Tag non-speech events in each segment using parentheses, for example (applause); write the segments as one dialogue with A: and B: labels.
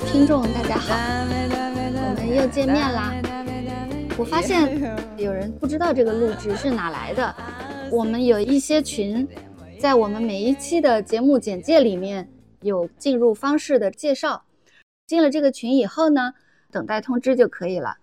A: 听众，大家好，我们又见面啦。我发现有人不知道这个录制是哪来的。我们有一些群，在我们每一期的节目简介里面有进入方式的介绍。进了这个群以后呢，等待通知就可以了。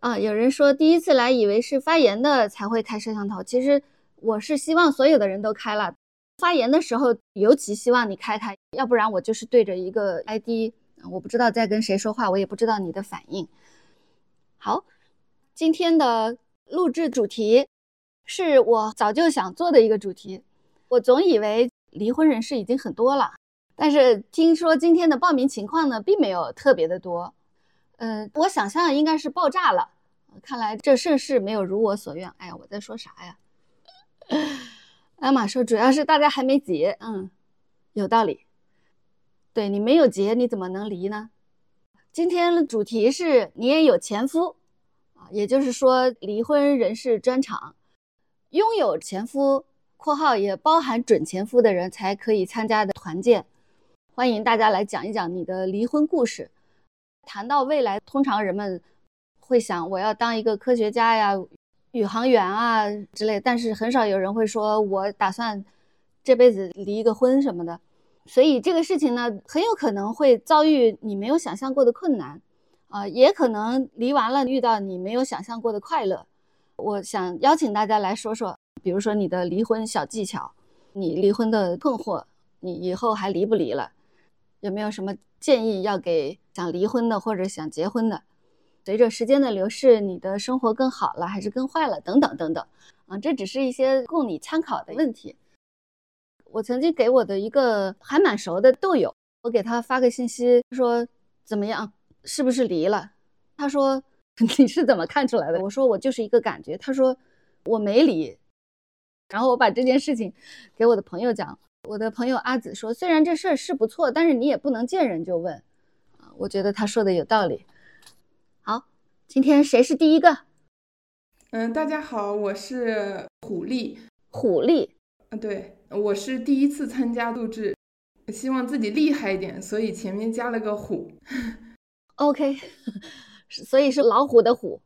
A: 啊，有人说第一次来以为是发言的才会开摄像头，其实我是希望所有的人都开了。发言的时候尤其希望你开开，要不然我就是对着一个 ID，我不知道在跟谁说话，我也不知道你的反应。好。今天的录制主题是我早就想做的一个主题。我总以为离婚人士已经很多了，但是听说今天的报名情况呢，并没有特别的多。嗯，我想象应该是爆炸了。看来这盛世没有如我所愿。哎呀，我在说啥呀？艾玛说，主要是大家还没结。嗯，有道理。对你没有结，你怎么能离呢？今天的主题是你也有前夫。啊也就是说，离婚人士专场，拥有前夫（括号也包含准前夫）的人才可以参加的团建，欢迎大家来讲一讲你的离婚故事。谈到未来，通常人们会想我要当一个科学家呀、宇航员啊之类，但是很少有人会说我打算这辈子离一个婚什么的。所以这个事情呢，很有可能会遭遇你没有想象过的困难。啊，也可能离完了遇到你没有想象过的快乐。我想邀请大家来说说，比如说你的离婚小技巧，你离婚的困惑，你以后还离不离了？有没有什么建议要给想离婚的或者想结婚的？随着时间的流逝，你的生活更好了还是更坏了？等等等等。啊，这只是一些供你参考的问题。我曾经给我的一个还蛮熟的豆友，我给他发个信息说怎么样？是不是离了？他说 (laughs) 你是怎么看出来的？我说我就是一个感觉。他说我没离。然后我把这件事情给我的朋友讲，我的朋友阿紫说，虽然这事儿是不错，但是你也不能见人就问啊。我觉得他说的有道理。好，今天谁是第一个？
B: 嗯，大家好，我是虎力。
A: 虎力，
B: 嗯，对，我是第一次参加录制，希望自己厉害一点，所以前面加了个虎。
A: OK，(laughs) 所以是老虎的虎。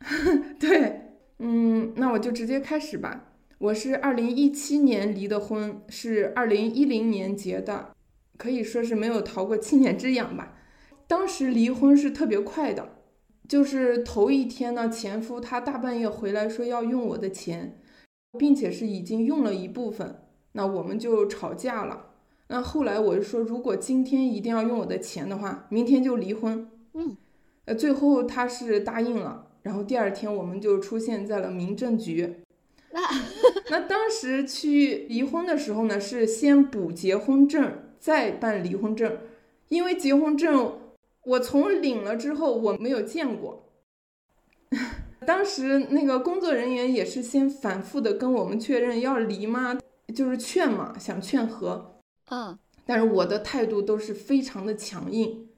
A: (laughs)
B: 对，嗯，那我就直接开始吧。我是二零一七年离的婚，是二零一零年结的，可以说是没有逃过七年之痒吧。当时离婚是特别快的，就是头一天呢，前夫他大半夜回来说要用我的钱，并且是已经用了一部分，那我们就吵架了。那后来我就说，如果今天一定要用我的钱的话，明天就离婚。
A: 嗯，
B: 呃，最后他是答应了，然后第二天我们就出现在了民政局。
A: 那
B: 那当时去离婚的时候呢，是先补结婚证，再办离婚证，因为结婚证我从领了之后我没有见过。当时那个工作人员也是先反复的跟我们确认要离吗？就是劝嘛，想劝和。
A: 嗯，
B: 但是我的态度都是非常的强硬，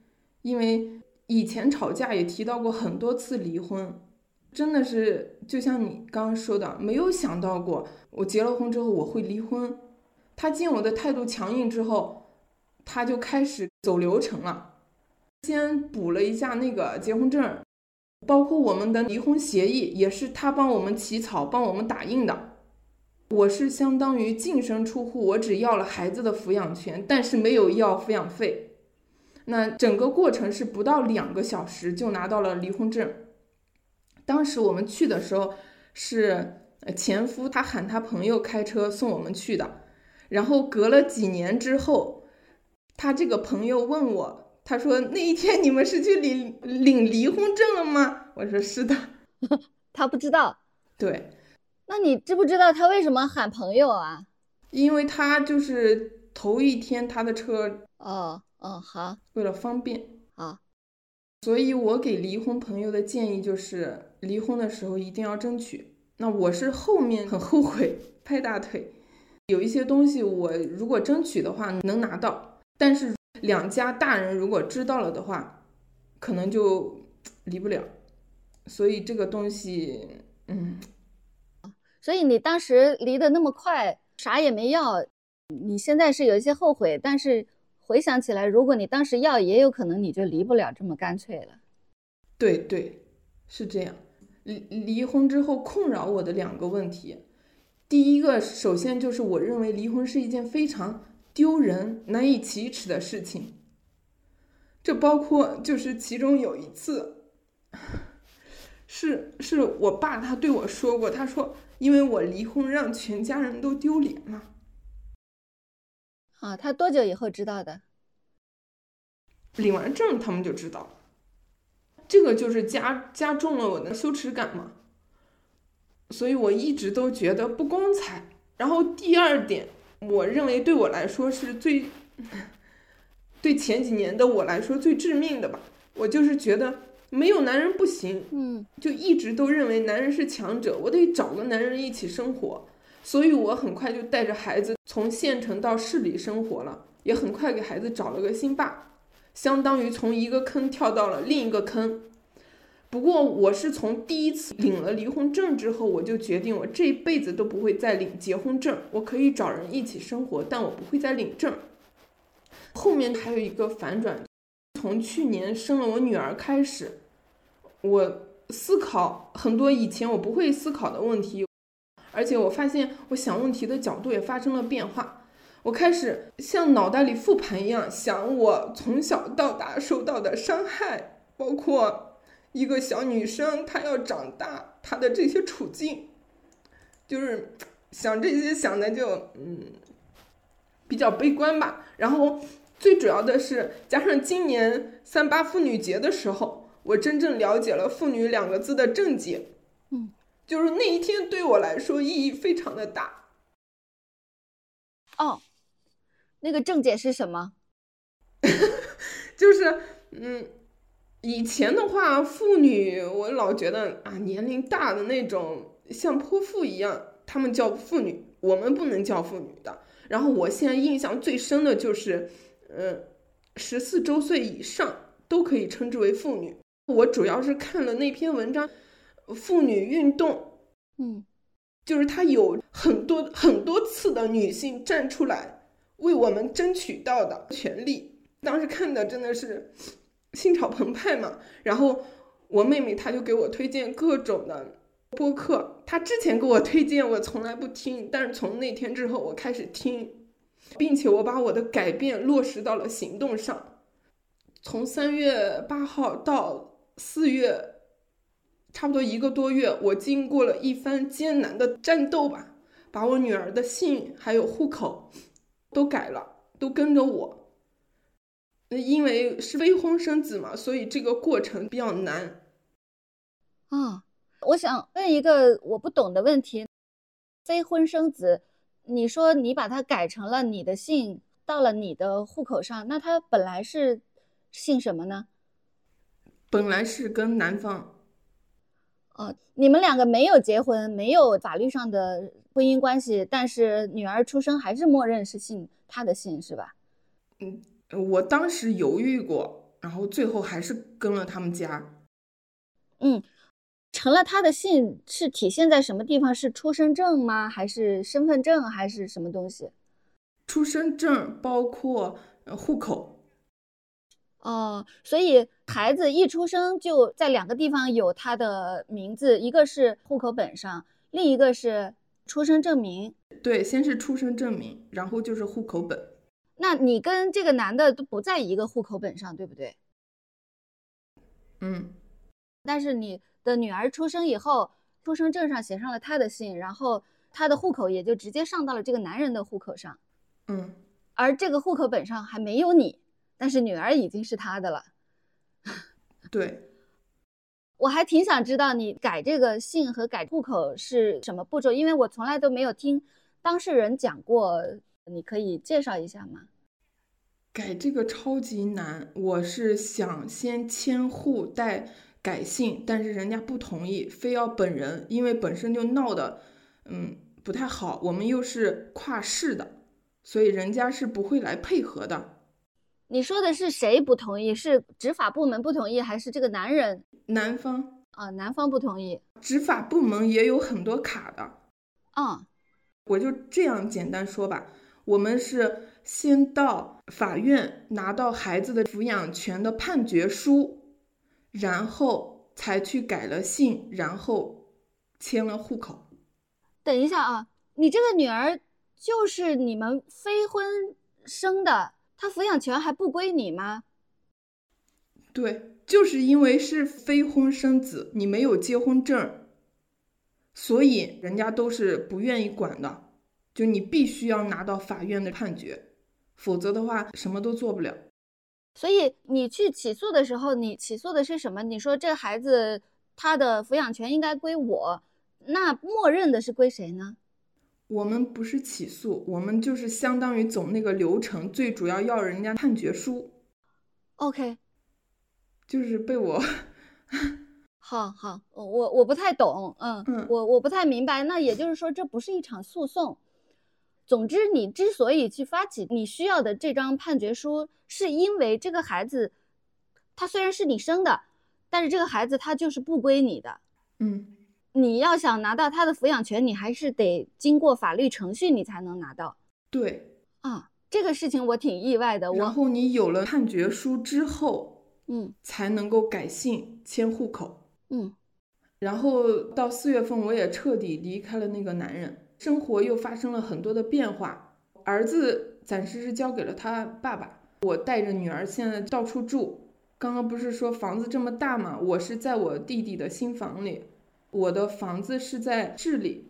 B: 因为以前吵架也提到过很多次离婚，真的是就像你刚刚说的，没有想到过我结了婚之后我会离婚。他见我的态度强硬之后，他就开始走流程了，先补了一下那个结婚证，包括我们的离婚协议也是他帮我们起草、帮我们打印的。我是相当于净身出户，我只要了孩子的抚养权，但是没有要抚养费。那整个过程是不到两个小时就拿到了离婚证。当时我们去的时候是前夫他喊他朋友开车送我们去的，然后隔了几年之后，他这个朋友问我，他说那一天你们是去领领离婚证了吗？我说是的，(laughs)
A: 他不知道，
B: 对。
A: 那你知不知道他为什么喊朋友啊？
B: 因为他就是头一天他的车
A: 哦哦好，
B: 为了方便
A: 啊，
B: 所以我给离婚朋友的建议就是离婚的时候一定要争取。那我是后面很后悔拍大腿，有一些东西我如果争取的话能拿到，但是两家大人如果知道了的话，可能就离不了。所以这个东西，嗯。
A: 所以你当时离得那么快，啥也没要，你现在是有一些后悔，但是回想起来，如果你当时要，也有可能你就离不了这么干脆了。
B: 对对，是这样。离离婚之后困扰我的两个问题，第一个，首先就是我认为离婚是一件非常丢人、难以启齿的事情。这包括就是其中有一次，是是我爸他对我说过，他说因为我离婚让全家人都丢脸了。
A: 啊，他多久以后知道的？
B: 领完证他们就知道。这个就是加加重了我的羞耻感嘛，所以我一直都觉得不光彩。然后第二点，我认为对我来说是最，(laughs) 对前几年的我来说最致命的吧。我就是觉得没有男人不行，
A: 嗯，
B: 就一直都认为男人是强者，我得找个男人一起生活。所以我很快就带着孩子从县城到市里生活了，也很快给孩子找了个新爸。相当于从一个坑跳到了另一个坑，不过我是从第一次领了离婚证之后，我就决定我这一辈子都不会再领结婚证。我可以找人一起生活，但我不会再领证。后面还有一个反转，从去年生了我女儿开始，我思考很多以前我不会思考的问题，而且我发现我想问题的角度也发生了变化。我开始像脑袋里复盘一样想，我从小到大受到的伤害，包括一个小女生她要长大，她的这些处境，就是想这些想的就嗯比较悲观吧。然后最主要的是，加上今年三八妇女节的时候，我真正了解了“妇女”两个字的正解，
A: 嗯，
B: 就是那一天对我来说意义非常的大。
A: 哦。那个正解是什么？(laughs)
B: 就是，嗯，以前的话，妇女我老觉得啊，年龄大的那种像泼妇一样，他们叫妇女，我们不能叫妇女的。然后我现在印象最深的就是，嗯，十四周岁以上都可以称之为妇女。我主要是看了那篇文章，妇女运动，
A: 嗯，
B: 就是他有很多很多次的女性站出来。为我们争取到的权利，当时看的真的是心潮澎湃嘛。然后我妹妹她就给我推荐各种的播客，她之前给我推荐我从来不听，但是从那天之后我开始听，并且我把我的改变落实到了行动上。从三月八号到四月，差不多一个多月，我经过了一番艰难的战斗吧，把我女儿的姓还有户口。都改了，都跟着我。因为是未婚生子嘛，所以这个过程比较难。
A: 啊，我想问一个我不懂的问题：非婚生子，你说你把它改成了你的姓，到了你的户口上，那他本来是姓什么呢？
B: 本来是跟男方。
A: 哦，你们两个没有结婚，没有法律上的。婚姻关系，但是女儿出生还是默认是姓他的姓，是吧？
B: 嗯，我当时犹豫过，然后最后还是跟了他们家。
A: 嗯，成了他的姓是体现在什么地方？是出生证吗？还是身份证？还是什么东西？
B: 出生证包括户口。
A: 哦，所以孩子一出生就在两个地方有他的名字，一个是户口本上，另一个是。出生证明，
B: 对，先是出生证明，然后就是户口本。
A: 那你跟这个男的都不在一个户口本上，对不对？
B: 嗯。
A: 但是你的女儿出生以后，出生证上写上了他的姓，然后他的户口也就直接上到了这个男人的户口上。
B: 嗯。
A: 而这个户口本上还没有你，但是女儿已经是他的了。
B: 对。(laughs)
A: 我还挺想知道你改这个姓和改户口是什么步骤，因为我从来都没有听当事人讲过，你可以介绍一下吗？
B: 改这个超级难，我是想先迁户带改姓，但是人家不同意，非要本人，因为本身就闹的，嗯，不太好，我们又是跨市的，所以人家是不会来配合的。
A: 你说的是谁不同意？是执法部门不同意，还是这个男人？
B: 男方
A: 啊，男方不同意。
B: 执法部门也有很多卡的。
A: 啊，
B: 我就这样简单说吧。我们是先到法院拿到孩子的抚养权的判决书，然后才去改了姓，然后迁了户口。
A: 等一下啊，你这个女儿就是你们非婚生的，她抚养权还不归你吗？
B: 对，就是因为是非婚生子，你没有结婚证，所以人家都是不愿意管的。就你必须要拿到法院的判决，否则的话什么都做不了。
A: 所以你去起诉的时候，你起诉的是什么？你说这孩子他的抚养权应该归我。那默认的是归谁呢？
B: 我们不是起诉，我们就是相当于走那个流程，最主要要人家判决书。
A: OK，
B: 就是被我。(laughs)
A: 好好，我我不太懂，嗯嗯，我我不太明白。那也就是说，这不是一场诉讼。总之，你之所以去发起你需要的这张判决书，是因为这个孩子，他虽然是你生的，但是这个孩子他就是不归你的。
B: 嗯。
A: 你要想拿到他的抚养权，你还是得经过法律程序，你才能拿到。
B: 对
A: 啊，这个事情我挺意外的。
B: 然后你有了判决书之后，
A: 嗯，
B: 才能够改姓迁户口。
A: 嗯，
B: 然后到四月份，我也彻底离开了那个男人，生活又发生了很多的变化。儿子暂时是交给了他爸爸，我带着女儿现在到处住。刚刚不是说房子这么大嘛，我是在我弟弟的新房里。我的房子是在市里，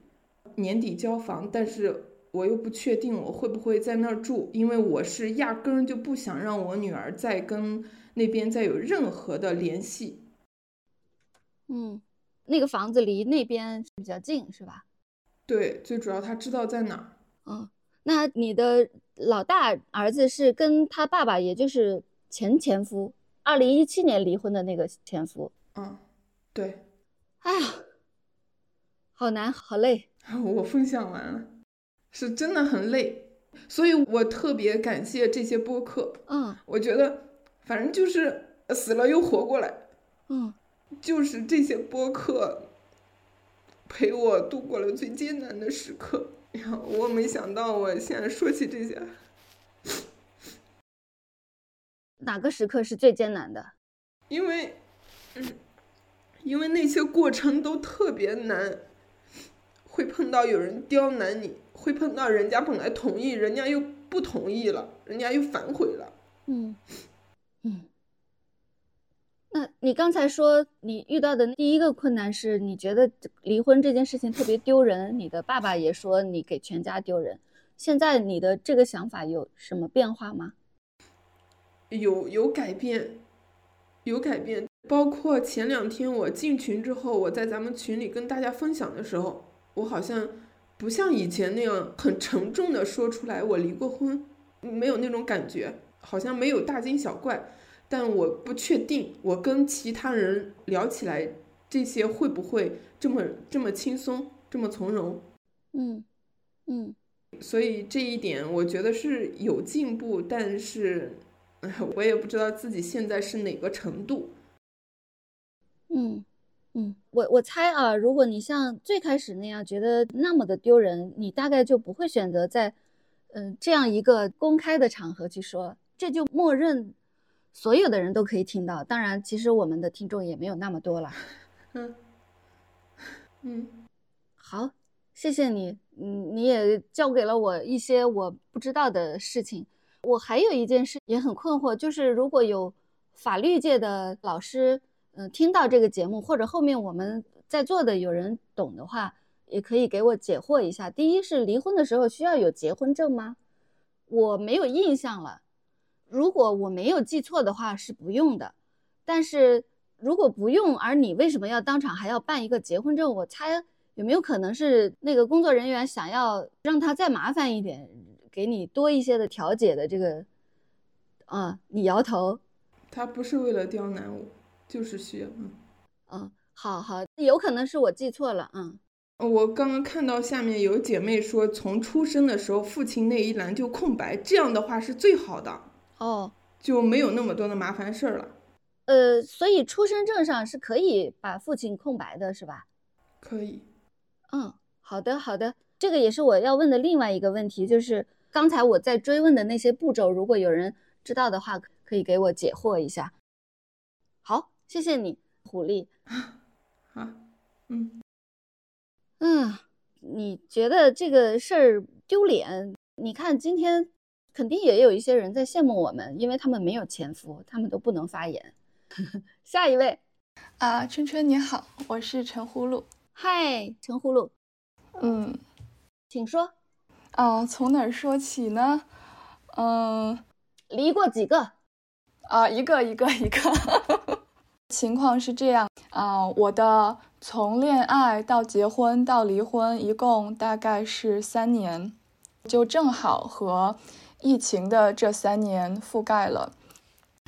B: 年底交房，但是我又不确定我会不会在那儿住，因为我是压根就不想让我女儿再跟那边再有任何的联系。
A: 嗯，那个房子离那边比较近，是吧？
B: 对，最主要他知道在哪儿。
A: 嗯，那你的老大儿子是跟他爸爸，也就是前前夫，二零一七年离婚的那个前夫。
B: 嗯，对。
A: 哎呀。好难，好累。(laughs)
B: 我分享完了，是真的很累，所以我特别感谢这些播客。
A: 嗯，
B: 我觉得反正就是死了又活过来。
A: 嗯，
B: 就是这些播客陪我度过了最艰难的时刻。呀，我没想到我现在说起这些，
A: 哪个时刻是最艰难的？
B: 因为，嗯，因为那些过程都特别难。会碰到有人刁难你，会碰到人家本来同意，人家又不同意了，人家又反悔了。
A: 嗯嗯。那你刚才说你遇到的第一个困难是你觉得离婚这件事情特别丢人，你的爸爸也说你给全家丢人。现在你的这个想法有什么变化吗？
B: 有有改变，有改变。包括前两天我进群之后，我在咱们群里跟大家分享的时候。我好像不像以前那样很沉重的说出来我离过婚，没有那种感觉，好像没有大惊小怪。但我不确定，我跟其他人聊起来，这些会不会这么这么轻松，这么从容？
A: 嗯嗯。
B: 所以这一点我觉得是有进步，但是我也不知道自己现在是哪个程度。
A: 嗯。嗯，我我猜啊，如果你像最开始那样觉得那么的丢人，你大概就不会选择在，嗯，这样一个公开的场合去说，这就默认所有的人都可以听到。当然，其实我们的听众也没有那么多了。
B: 嗯 (laughs) 嗯，
A: 好，谢谢你，嗯，你也教给了我一些我不知道的事情。我还有一件事也很困惑，就是如果有法律界的老师。嗯，听到这个节目或者后面我们在座的有人懂的话，也可以给我解惑一下。第一是离婚的时候需要有结婚证吗？我没有印象了，如果我没有记错的话是不用的。但是如果不用，而你为什么要当场还要办一个结婚证？我猜有没有可能是那个工作人员想要让他再麻烦一点，给你多一些的调解的这个？啊，你摇头。
B: 他不是为了刁难我。就是需要，嗯，
A: 嗯，好好，有可能是我记错了，嗯，
B: 我刚刚看到下面有姐妹说，从出生的时候父亲那一栏就空白，这样的话是最好的，
A: 哦，
B: 就没有那么多的麻烦事儿了，
A: 呃，所以出生证上是可以把父亲空白的，是吧？
B: 可以，
A: 嗯，好的，好的，这个也是我要问的另外一个问题，就是刚才我在追问的那些步骤，如果有人知道的话，可以给我解惑一下。好，谢谢你，狐狸。(laughs)
B: 好，嗯
A: 嗯，你觉得这个事儿丢脸？你看今天肯定也有一些人在羡慕我们，因为他们没有前夫，他们都不能发言。(laughs) 下一位
C: 啊，春春你好，我是陈呼噜。
A: 嗨，陈呼噜。
C: 嗯，
A: 请说。
C: 啊，从哪儿说起呢？嗯，
A: 离过几个？
C: 啊，一个一个一个。(laughs) 情况是这样啊，我的从恋爱到结婚到离婚，一共大概是三年，就正好和疫情的这三年覆盖了，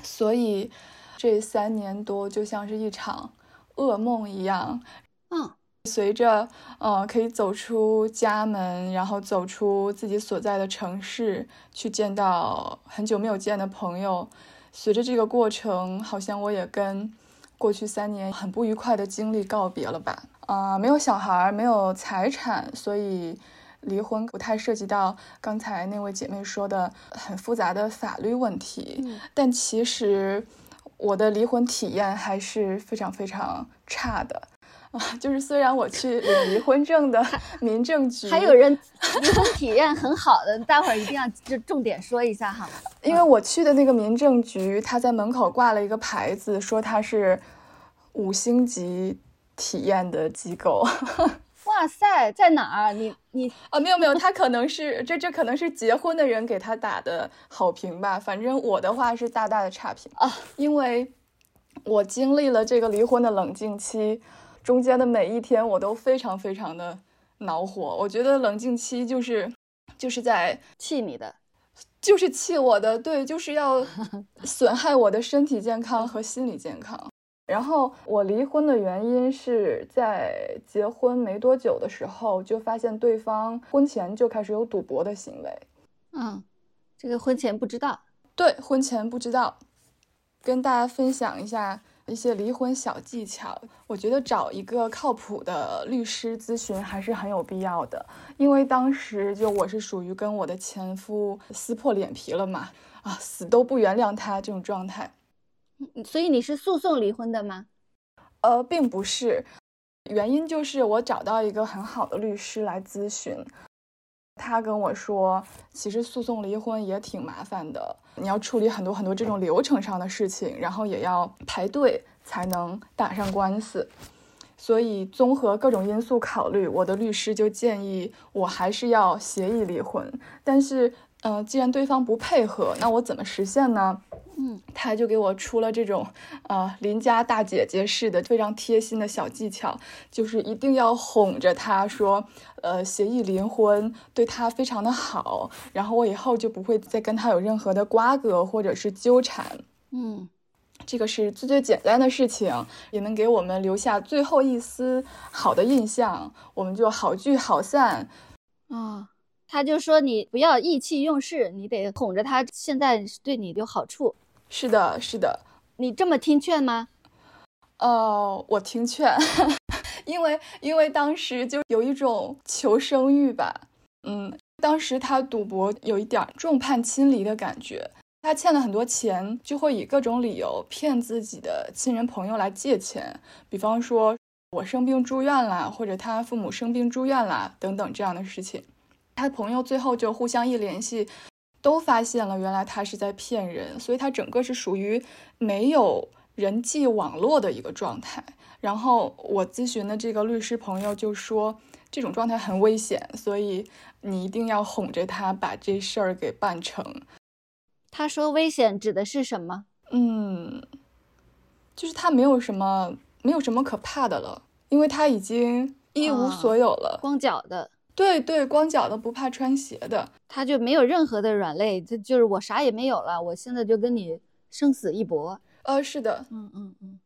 C: 所以这三年多就像是一场噩梦一样。
A: 嗯。
C: 随着，呃，可以走出家门，然后走出自己所在的城市，去见到很久没有见的朋友。随着这个过程，好像我也跟过去三年很不愉快的经历告别了吧。啊，没有小孩，没有财产，所以离婚不太涉及到刚才那位姐妹说的很复杂的法律问题。但其实我的离婚体验还是非常非常差的啊。就是虽然我去领离 (laughs) 婚证的民政局，
A: 还有人离婚体验很好的，(laughs) 待会儿一定要就重点说一下哈。
C: 因为我去的那个民政局，他在门口挂了一个牌子，说他是五星级体验的机构。(laughs)
A: 哇塞，在哪儿？你你
C: 啊，没有没有，他可能是这这可能是结婚的人给他打的好评吧。反正我的话是大大的差评啊，因为我经历了这个离婚的冷静期。中间的每一天，我都非常非常的恼火。我觉得冷静期就是，就是在
A: 气你的，
C: 就是气我的，对，就是要损害我的身体健康和心理健康。然后我离婚的原因是在结婚没多久的时候，就发现对方婚前就开始有赌博的行为。
A: 嗯，这个婚前不知道，
C: 对，婚前不知道，跟大家分享一下。一些离婚小技巧，我觉得找一个靠谱的律师咨询还是很有必要的。因为当时就我是属于跟我的前夫撕破脸皮了嘛，啊，死都不原谅他这种状态。
A: 所以你是诉讼离婚的吗？
C: 呃，并不是，原因就是我找到一个很好的律师来咨询。他跟我说，其实诉讼离婚也挺麻烦的，你要处理很多很多这种流程上的事情，然后也要排队才能打上官司。所以综合各种因素考虑，我的律师就建议我还是要协议离婚。但是，呃，既然对方不配合，那我怎么实现呢？
A: 嗯，
C: 他就给我出了这种，呃，邻家大姐姐式的非常贴心的小技巧，就是一定要哄着他说，呃，协议离婚对他非常的好，然后我以后就不会再跟他有任何的瓜葛或者是纠缠。
A: 嗯，
C: 这个是最最简单的事情，也能给我们留下最后一丝好的印象，我们就好聚好散。
A: 啊，他就说你不要意气用事，你得哄着他，现在对你有好处。
C: 是的，是的，
A: 你这么听劝吗？
C: 呃，我听劝，(laughs) 因为因为当时就有一种求生欲吧。嗯，当时他赌博有一点众叛亲离的感觉，他欠了很多钱，就会以各种理由骗自己的亲人朋友来借钱，比方说我生病住院啦，或者他父母生病住院啦等等这样的事情，他朋友最后就互相一联系。都发现了，原来他是在骗人，所以他整个是属于没有人际网络的一个状态。然后我咨询的这个律师朋友就说，这种状态很危险，所以你一定要哄着他把这事儿给办成。
A: 他说危险指的是什么？
C: 嗯，就是他没有什么，没有什么可怕的了，因为他已经一无所有了，
A: 光脚的。
C: 对对，光脚的不怕穿鞋的，
A: 他就没有任何的软肋，这就是我啥也没有了，我现在就跟你生死一搏。
C: 呃，是的，
A: 嗯嗯嗯，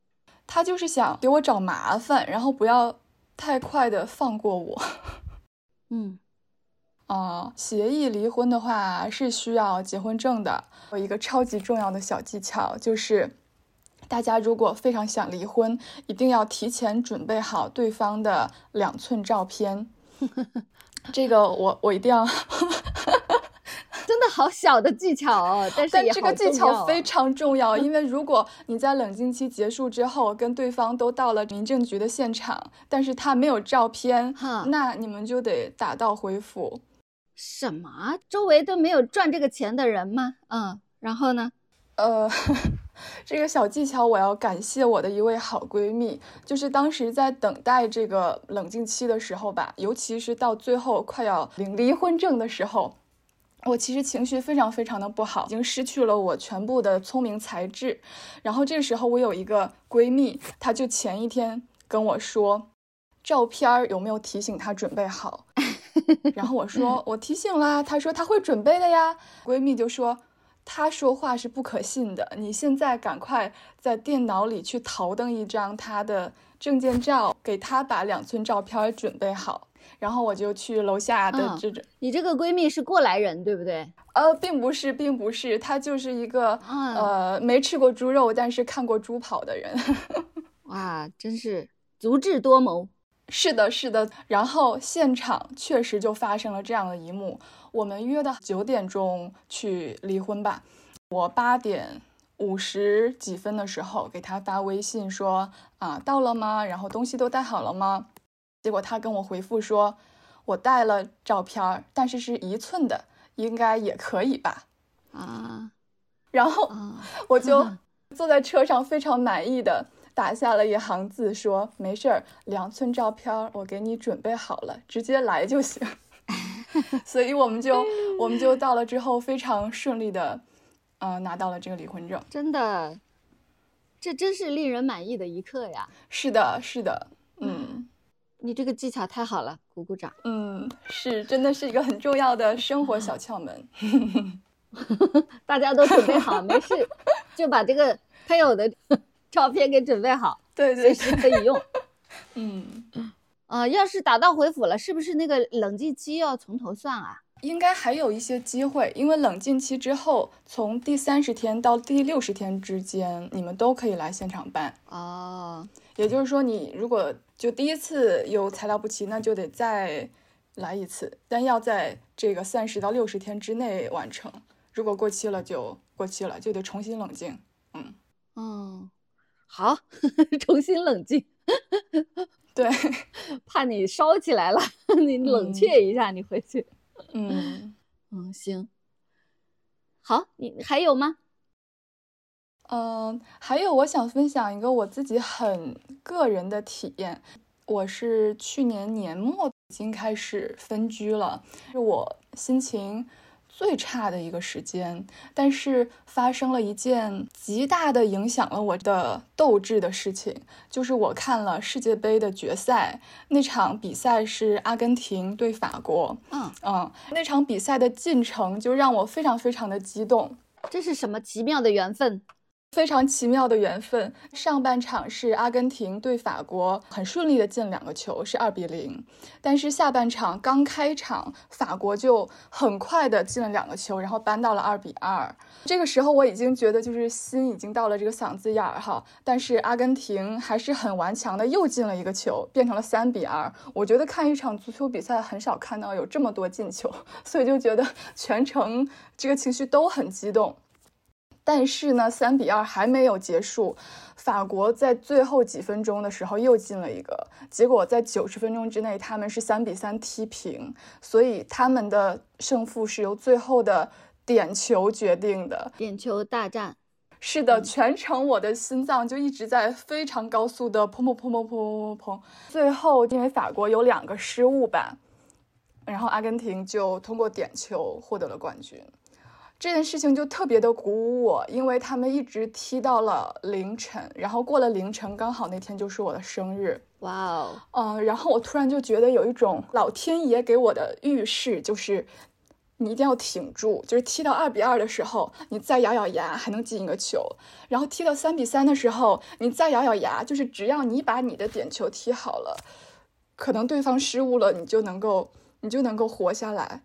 C: 他就是想给我找麻烦，然后不要太快的放过我。
A: 嗯，
C: 啊，(laughs) 协议离婚的话是需要结婚证的。有一个超级重要的小技巧，就是大家如果非常想离婚，一定要提前准备好对方的两寸照片。(laughs) 这个我我一定要 (laughs) 真的
A: 好小的技巧哦，但是
C: 但这个技巧非常重要，因 (laughs) 为如果你在冷静期结束之后跟对方都到了民政局的现场，但是他没有照片，那你们就得打道回府。
A: 什么？周围都没有赚这个钱的人吗？嗯，然后呢？
C: 呃。这个小技巧，我要感谢我的一位好闺蜜。就是当时在等待这个冷静期的时候吧，尤其是到最后快要领离婚证的时候，我其实情绪非常非常的不好，已经失去了我全部的聪明才智。然后这个时候，我有一个闺蜜，她就前一天跟我说，照片有没有提醒她准备好？(laughs) 然后我说我提醒啦，她说她会准备的呀。闺蜜就说。他说话是不可信的，你现在赶快在电脑里去淘登一张他的证件照，给他把两寸照片准备好，然后我就去楼下的这种。
A: 你这个闺蜜是过来人，对不对？
C: 呃，并不是，并不是，她就是一个呃没吃过猪肉，但是看过猪跑的人。(laughs)
A: 哇，真是足智多谋。
C: 是的，是的。然后现场确实就发生了这样的一幕。我们约的九点钟去离婚吧。我八点五十几分的时候给他发微信说啊到了吗？然后东西都带好了吗？结果他跟我回复说，我带了照片，但是是一寸的，应该也可以吧？
A: 啊，
C: 然后我就坐在车上非常满意的打下了一行字说没事儿，两寸照片我给你准备好了，直接来就行。(laughs) 所以我们就我们就到了之后非常顺利的，呃，拿到了这个离婚证。
A: 真的，这真是令人满意的一刻呀！
C: 是的，是的，嗯，
A: 你这个技巧太好了，鼓鼓掌。
C: 嗯，是，真的是一个很重要的生活小窍门。(laughs)
A: 大家都准备好，没事就把这个配偶的照片给准备好，(laughs)
C: 对对，
A: 随时可以用。(laughs)
C: 嗯。
A: 呃，要是打道回府了，是不是那个冷静期要从头算啊？
C: 应该还有一些机会，因为冷静期之后，从第三十天到第六十天之间，你们都可以来现场办。
A: 哦，
C: 也就是说，你如果就第一次有材料不齐，那就得再来一次，但要在这个三十到六十天之内完成。如果过期了，就过期了，就得重新冷静。
A: 嗯嗯，好，(laughs) 重新冷静。(laughs)
C: 对，
A: 怕你烧起来了，(laughs) 你冷却一下，你回去。
C: 嗯
A: 嗯，行。好，你还有吗？
C: 嗯，还有，我想分享一个我自己很个人的体验。我是去年年末已经开始分居了，我心情。最差的一个时间，但是发生了一件极大的影响了我的斗志的事情，就是我看了世界杯的决赛，那场比赛是阿根廷对法国，
A: 嗯
C: 嗯，那场比赛的进程就让我非常非常的激动，
A: 这是什么奇妙的缘分？
C: 非常奇妙的缘分。上半场是阿根廷对法国很顺利的进两个球，是二比零。但是下半场刚开场，法国就很快的进了两个球，然后扳到了二比二。这个时候我已经觉得就是心已经到了这个嗓子眼儿哈。但是阿根廷还是很顽强的，又进了一个球，变成了三比二。我觉得看一场足球比赛很少看到有这么多进球，所以就觉得全程这个情绪都很激动。但是呢，三比二还没有结束，法国在最后几分钟的时候又进了一个，结果在九十分钟之内他们是三比三踢平，所以他们的胜负是由最后的点球决定的，
A: 点球大战。
C: 是的，全程我的心脏就一直在非常高速的砰砰砰砰砰砰砰砰。最后，因为法国有两个失误吧，然后阿根廷就通过点球获得了冠军。这件事情就特别的鼓舞我，因为他们一直踢到了凌晨，然后过了凌晨，刚好那天就是我的生日。
A: 哇哦，
C: 嗯，然后我突然就觉得有一种老天爷给我的预示，就是你一定要挺住，就是踢到二比二的时候，你再咬咬牙还能进一个球；然后踢到三比三的时候，你再咬咬牙，就是只要你把你的点球踢好了，可能对方失误了，你就能够你就能够活下来。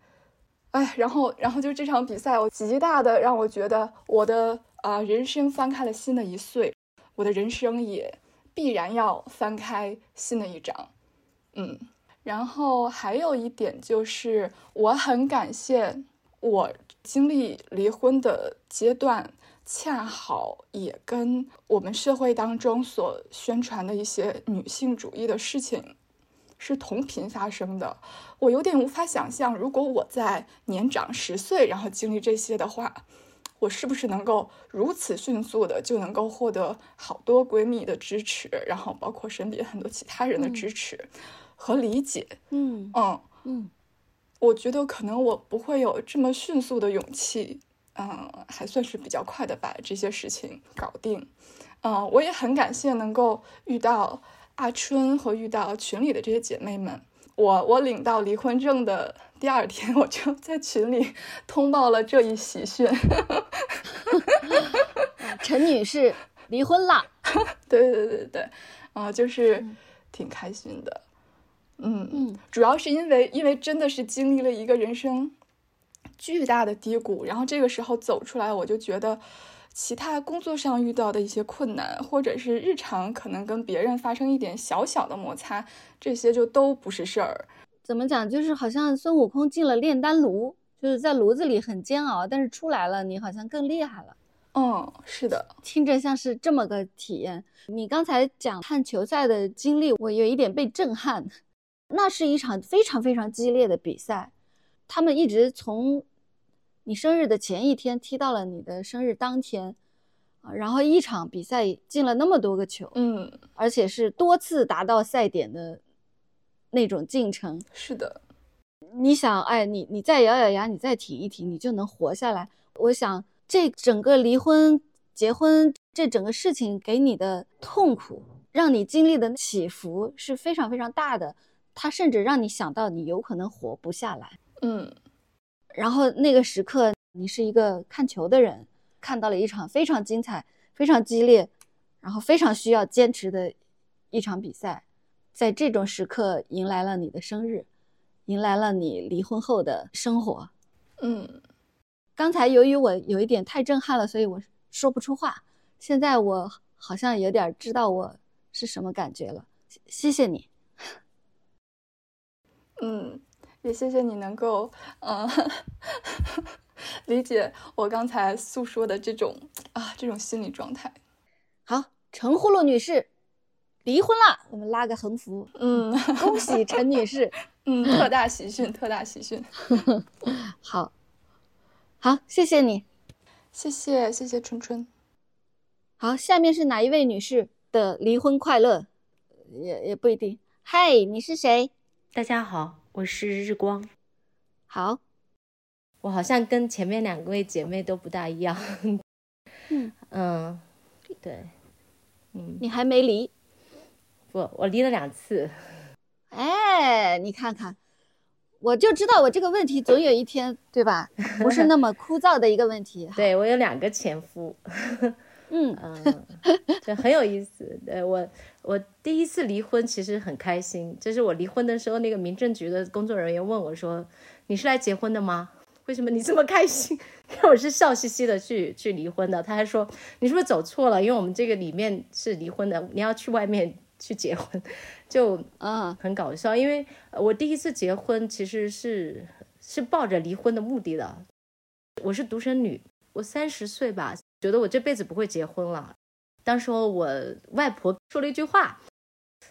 C: 哎，然后，然后就这场比赛，我极大的让我觉得我的啊人生翻开了新的一岁，我的人生也必然要翻开新的一章，嗯，然后还有一点就是，我很感谢我经历离婚的阶段，恰好也跟我们社会当中所宣传的一些女性主义的事情是同频发生的。我有点无法想象，如果我在年长十岁，然后经历这些的话，我是不是能够如此迅速的就能够获得好多闺蜜的支持，然后包括身边很多其他人的支持和理解？
A: 嗯
C: 嗯
A: 嗯。
C: 我觉得可能我不会有这么迅速的勇气，嗯，还算是比较快的把这些事情搞定，嗯，我也很感谢能够遇到阿春和遇到群里的这些姐妹们。我我领到离婚证的第二天，我就在群里通报了这一喜讯。(laughs)
A: 陈女士离婚了，
C: 对对对对，啊，就是挺开心的。嗯嗯，主要是因为因为真的是经历了一个人生巨大的低谷，然后这个时候走出来，我就觉得其他工作上遇到的一些困难，或者是日常可能跟别人发生一点小小的摩擦，这些就都不是事儿。
A: 怎么讲？就是好像孙悟空进了炼丹炉，就是在炉子里很煎熬，但是出来了，你好像更厉害了。
C: 嗯，是的，
A: 听着像是这么个体验。你刚才讲看球赛的经历，我有一点被震撼。那是一场非常非常激烈的比赛，他们一直从你生日的前一天踢到了你的生日当天，啊，然后一场比赛进了那么多个球，
C: 嗯，
A: 而且是多次达到赛点的那种进程。
C: 是的，
A: 你想，哎，你你再咬咬牙，你再挺一挺，你就能活下来。我想，这整个离婚、结婚这整个事情给你的痛苦，让你经历的起伏是非常非常大的。它甚至让你想到你有可能活不下来，
C: 嗯，
A: 然后那个时刻，你是一个看球的人，看到了一场非常精彩、非常激烈，然后非常需要坚持的一场比赛，在这种时刻迎来了你的生日，迎来了你离婚后的生活，
C: 嗯，
A: 刚才由于我有一点太震撼了，所以我说不出话，现在我好像有点知道我是什么感觉了，谢谢你。(laughs)
C: 嗯，也谢谢你能够，嗯，(laughs) 理解我刚才诉说的这种啊这种心理状态。
A: 好，陈呼噜女士离婚了，我们拉个横幅。
C: 嗯，(laughs)
A: 恭喜陈女士。
C: 嗯，特大喜讯，特大喜讯。(laughs)
A: 好，好，谢谢你，
C: 谢谢谢谢春春。
A: 好，下面是哪一位女士的离婚快乐？也也不一定。嗨，你是谁？
D: 大家好，我是日光。
A: 好，
D: 我好像跟前面两位姐妹都不大一样。(laughs)
A: 嗯
D: 嗯，对，
A: 嗯，你还没离？
D: 不，我离了两次。(laughs)
A: 哎，你看看，我就知道我这个问题总有一天，对吧？不是那么枯燥的一个问题。(laughs)
D: 对我有两个前夫。
A: 嗯
D: 嗯，就很有意思。对我，我第一次离婚其实很开心。就是我离婚的时候，那个民政局的工作人员问我说：“你是来结婚的吗？为什么你这么开心？” (laughs) 因为我是笑嘻嘻的去去离婚的。他还说：“你是不是走错了？因为我们这个里面是离婚的，你要去外面去结婚。”就
A: 啊，
D: 很搞笑。因为我第一次结婚其实是是抱着离婚的目的的。我是独生女，我三十岁吧。觉得我这辈子不会结婚了。当时我外婆说了一句话，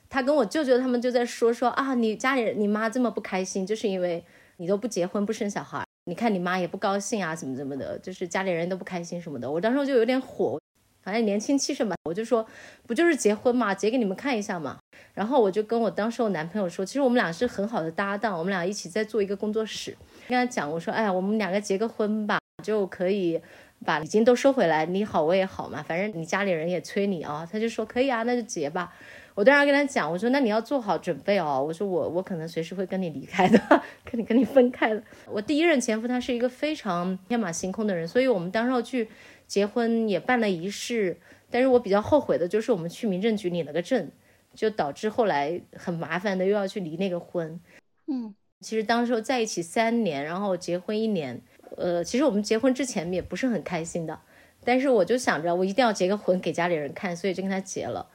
D: 她跟我舅舅他们就在说说啊，你家里人你妈这么不开心，就是因为你都不结婚不生小孩，你看你妈也不高兴啊，怎么怎么的，就是家里人都不开心什么的。我当时就有点火，反正年轻气盛嘛，我就说不就是结婚嘛，结给你们看一下嘛。然后我就跟我当时我男朋友说，其实我们俩是很好的搭档，我们俩一起在做一个工作室。跟他讲，我说哎呀，我们两个结个婚吧，就可以。把礼金都收回来，你好我也好嘛，反正你家里人也催你啊，他就说可以啊，那就结吧。我当时跟他讲，我说那你要做好准备哦，我说我我可能随时会跟你离开的，(laughs) 跟你跟你分开的。我第一任前夫他是一个非常天马行空的人，所以我们当时候去结婚也办了仪式，但是我比较后悔的就是我们去民政局领了个证，就导致后来很麻烦的又要去离那个婚。
A: 嗯，
D: 其实当时候在一起三年，然后结婚一年。呃，其实我们结婚之前也不是很开心的，但是我就想着我一定要结个婚给家里人看，所以就跟他结了。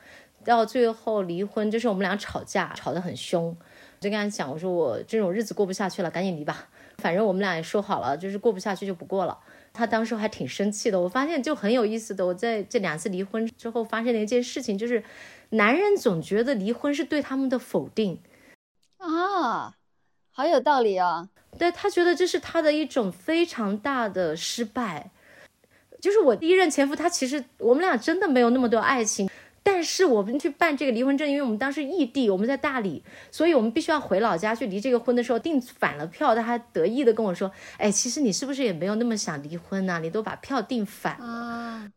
D: 到最后离婚，就是我们俩吵架，吵得很凶，就跟他讲，我说我这种日子过不下去了，赶紧离吧。反正我们俩也说好了，就是过不下去就不过了。他当时还挺生气的。我发现就很有意思的，我在这两次离婚之后发现了一件事情，就是男人总觉得离婚是对他们的否定
A: 啊，好有道理啊。
D: 对他觉得这是他的一种非常大的失败。就是我第一任前夫，他其实我们俩真的没有那么多爱情。但是我们去办这个离婚证，因为我们当时异地，我们在大理，所以我们必须要回老家去离这个婚的时候订反了票。他还得意的跟我说：“哎，其实你是不是也没有那么想离婚呢？你都把票订反
A: 了。”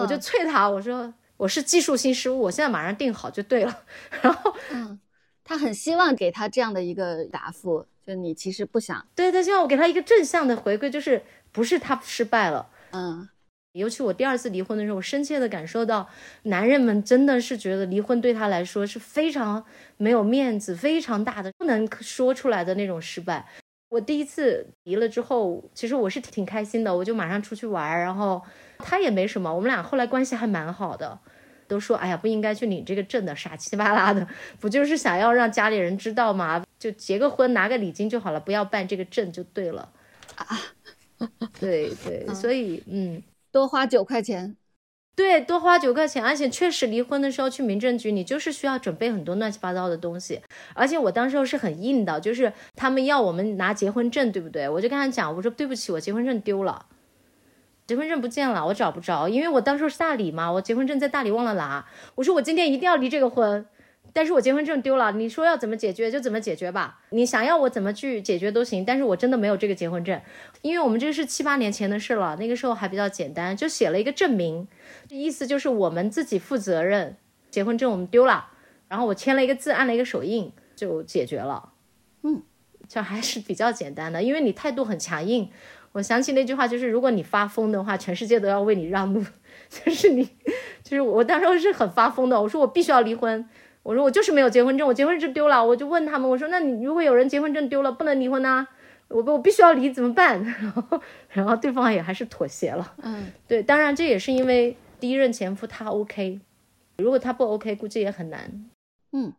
D: 我就催他，我说：“我是技术性失误，我现在马上订好就对了。(laughs) ”然后，
A: 嗯，他很希望给他这样的一个答复，就你其实不想。
D: 对他希望我给他一个正向的回馈，就是不是他失败了。
A: 嗯。
D: 尤其我第二次离婚的时候，我深切的感受到，男人们真的是觉得离婚对他来说是非常没有面子、非常大的不能说出来的那种失败。我第一次离了之后，其实我是挺开心的，我就马上出去玩，然后他也没什么，我们俩后来关系还蛮好的，都说哎呀不应该去领这个证的，傻七巴拉的，不就是想要让家里人知道吗？就结个婚拿个礼金就好了，不要办这个证就对了。啊，对对，所以嗯。
A: 多花九块钱，
D: 对，多花九块钱，而且确实离婚的时候去民政局，你就是需要准备很多乱七八糟的东西。而且我当时是很硬的，就是他们要我们拿结婚证，对不对？我就跟他讲，我说对不起，我结婚证丢了，结婚证不见了，我找不着，因为我当时是大理嘛，我结婚证在大理忘了拿。我说我今天一定要离这个婚。但是我结婚证丢了，你说要怎么解决就怎么解决吧。你想要我怎么去解决都行，但是我真的没有这个结婚证，因为我们这个是七八年前的事了，那个时候还比较简单，就写了一个证明，意思就是我们自己负责任。结婚证我们丢了，然后我签了一个字，按了一个手印就解决了。
A: 嗯，
D: 这还是比较简单的，因为你态度很强硬。我想起那句话，就是如果你发疯的话，全世界都要为你让路。(laughs) 就是你，就是我当时是很发疯的，我说我必须要离婚。我说我就是没有结婚证，我结婚证丢了，我就问他们，我说那你如果有人结婚证丢了，不能离婚呢？我我必须要离怎么办？(laughs) 然后然后对方也还是妥协了。
A: 嗯，
D: 对，当然这也是因为第一任前夫他 OK，如果他不 OK，估计也很难。
A: 嗯，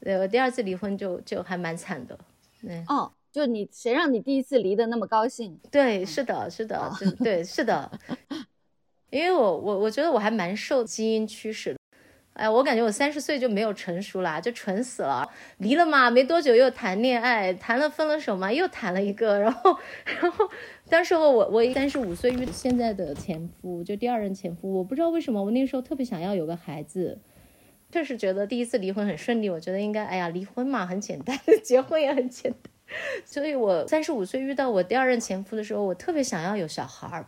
D: 对我第二次离婚就就还蛮惨的。对
A: 哦，就你谁让你第一次离的那么高兴？
D: 对，是的，是的，对，是的，(laughs) 因为我我我觉得我还蛮受基因驱使的。哎，我感觉我三十岁就没有成熟啦，就蠢死了。离了嘛，没多久又谈恋爱，谈了分了手嘛，又谈了一个。然后，(laughs) 然后，当时候我我三十五岁遇现在的前夫，就第二任前夫。我不知道为什么，我那时候特别想要有个孩子，确实觉得第一次离婚很顺利。我觉得应该，哎呀，离婚嘛很简单，(laughs) 结婚也很简单。所以我三十五岁遇到我第二任前夫的时候，我特别想要有小孩儿。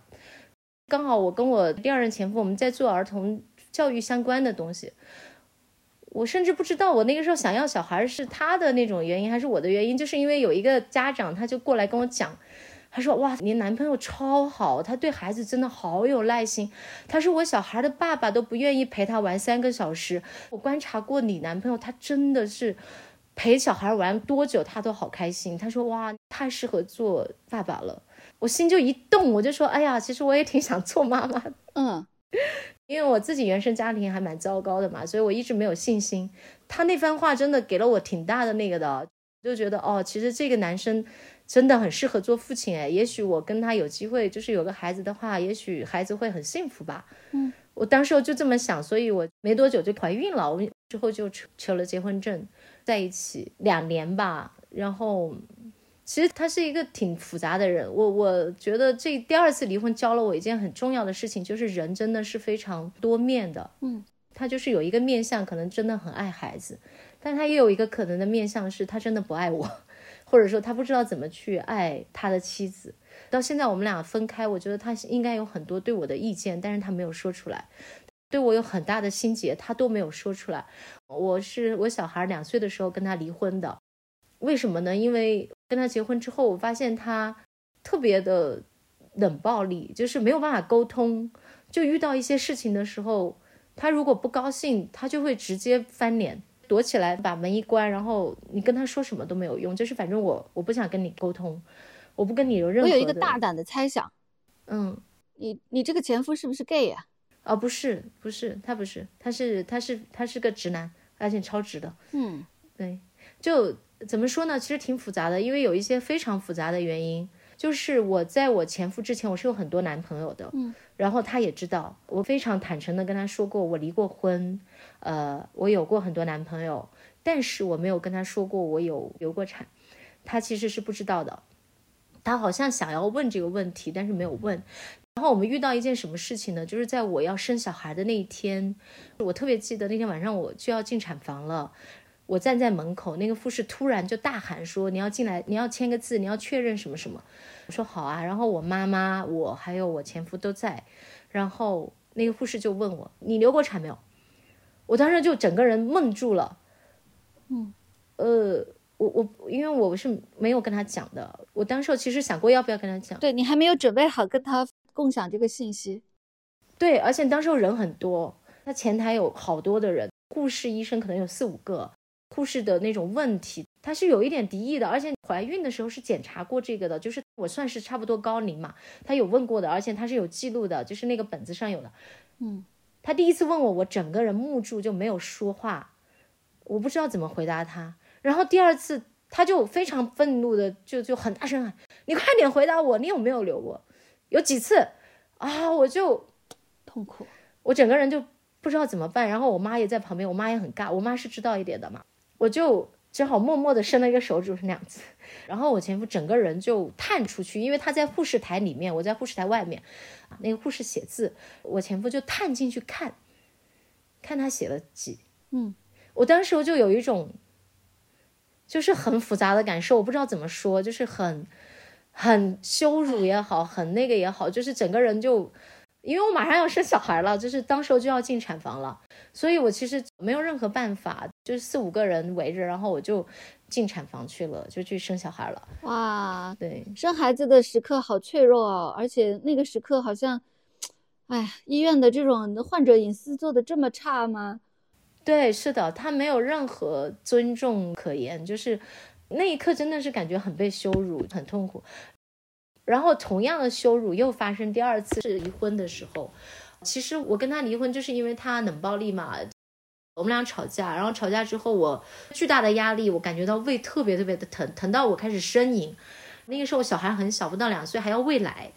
D: 刚好我跟我第二任前夫，我们在做儿童。教育相关的东西，我甚至不知道我那个时候想要小孩是他的那种原因，还是我的原因，就是因为有一个家长他就过来跟我讲，他说哇，你男朋友超好，他对孩子真的好有耐心。他说我小孩的爸爸都不愿意陪他玩三个小时。我观察过你男朋友，他真的是陪小孩玩多久他都好开心。他说哇，太适合做爸爸了。我心就一动，我就说哎呀，其实我也挺想做妈妈。
A: 嗯。(laughs)
D: 因为我自己原生家庭还蛮糟糕的嘛，所以我一直没有信心。他那番话真的给了我挺大的那个的，就觉得哦，其实这个男生真的很适合做父亲哎。也许我跟他有机会，就是有个孩子的话，也许孩子会很幸福吧。
A: 嗯，
D: 我当时就这么想，所以我没多久就怀孕了。我之后就求求了结婚证，在一起两年吧，然后。其实他是一个挺复杂的人，我我觉得这第二次离婚教了我一件很重要的事情，就是人真的是非常多面的。
A: 嗯，
D: 他就是有一个面相，可能真的很爱孩子，但他也有一个可能的面相，是他真的不爱我，(laughs) 或者说他不知道怎么去爱他的妻子。到现在我们俩分开，我觉得他应该有很多对我的意见，但是他没有说出来，对我有很大的心结，他都没有说出来。我是我小孩两岁的时候跟他离婚的。为什么呢？因为跟他结婚之后，我发现他特别的冷暴力，就是没有办法沟通。就遇到一些事情的时候，他如果不高兴，他就会直接翻脸，躲起来，把门一关，然后你跟他说什么都没有用。就是反正我我不想跟你沟通，我不跟你有任何。
A: 我有一个大胆的猜想，
D: 嗯，
A: 你你这个前夫是不是 gay 呀？
D: 啊，不是，不是，他不是，他是他是他是个直男，而且超直的。
A: 嗯，
D: 对，就。怎么说呢？其实挺复杂的，因为有一些非常复杂的原因。就是我在我前夫之前，我是有很多男朋友的，
A: 嗯，
D: 然后他也知道，我非常坦诚的跟他说过，我离过婚，呃，我有过很多男朋友，但是我没有跟他说过我有流过产，他其实是不知道的，他好像想要问这个问题，但是没有问。然后我们遇到一件什么事情呢？就是在我要生小孩的那一天，我特别记得那天晚上我就要进产房了。我站在门口，那个护士突然就大喊说：“你要进来，你要签个字，你要确认什么什么。”我说：“好啊。”然后我妈妈、我还有我前夫都在。然后那个护士就问我：“你流过产没有？”我当时就整个人愣住了。
A: 嗯，
D: 呃，我我因为我是没有跟他讲的，我当时其实想过要不要跟他讲。
A: 对你还没有准备好跟他共享这个信息。
D: 对，而且当时人很多，那前台有好多的人，护士、医生可能有四五个。护士的那种问题，他是有一点敌意的，而且怀孕的时候是检查过这个的，就是我算是差不多高龄嘛，他有问过的，而且他是有记录的，就是那个本子上有的。
A: 嗯，
D: 他第一次问我，我整个人木住就没有说话，我不知道怎么回答他。然后第二次他就非常愤怒的就就很大声喊：“你快点回答我，你有没有流过？有几次？”啊，我就
A: 痛苦，
D: 我整个人就不知道怎么办。然后我妈也在旁边，我妈也很尬，我妈是知道一点的嘛。我就只好默默的伸了一个手指，是那样子。然后我前夫整个人就探出去，因为他在护士台里面，我在护士台外面，那个护士写字，我前夫就探进去看，看他写了几。
A: 嗯，
D: 我当时我就有一种，就是很复杂的感受，我不知道怎么说，就是很很羞辱也好，很那个也好，就是整个人就。因为我马上要生小孩了，就是当时候就要进产房了，所以我其实没有任何办法，就是四五个人围着，然后我就进产房去了，就去生小孩了。
A: 哇，
D: 对，
A: 生孩子的时刻好脆弱哦，而且那个时刻好像，哎，医院的这种患者隐私做的这么差吗？
D: 对，是的，他没有任何尊重可言，就是那一刻真的是感觉很被羞辱，很痛苦。然后同样的羞辱又发生第二次，是离婚的时候。其实我跟他离婚就是因为他冷暴力嘛，我们俩吵架，然后吵架之后我巨大的压力，我感觉到胃特别特别的疼，疼到我开始呻吟。那个时候小孩很小，不到两岁，还要喂奶，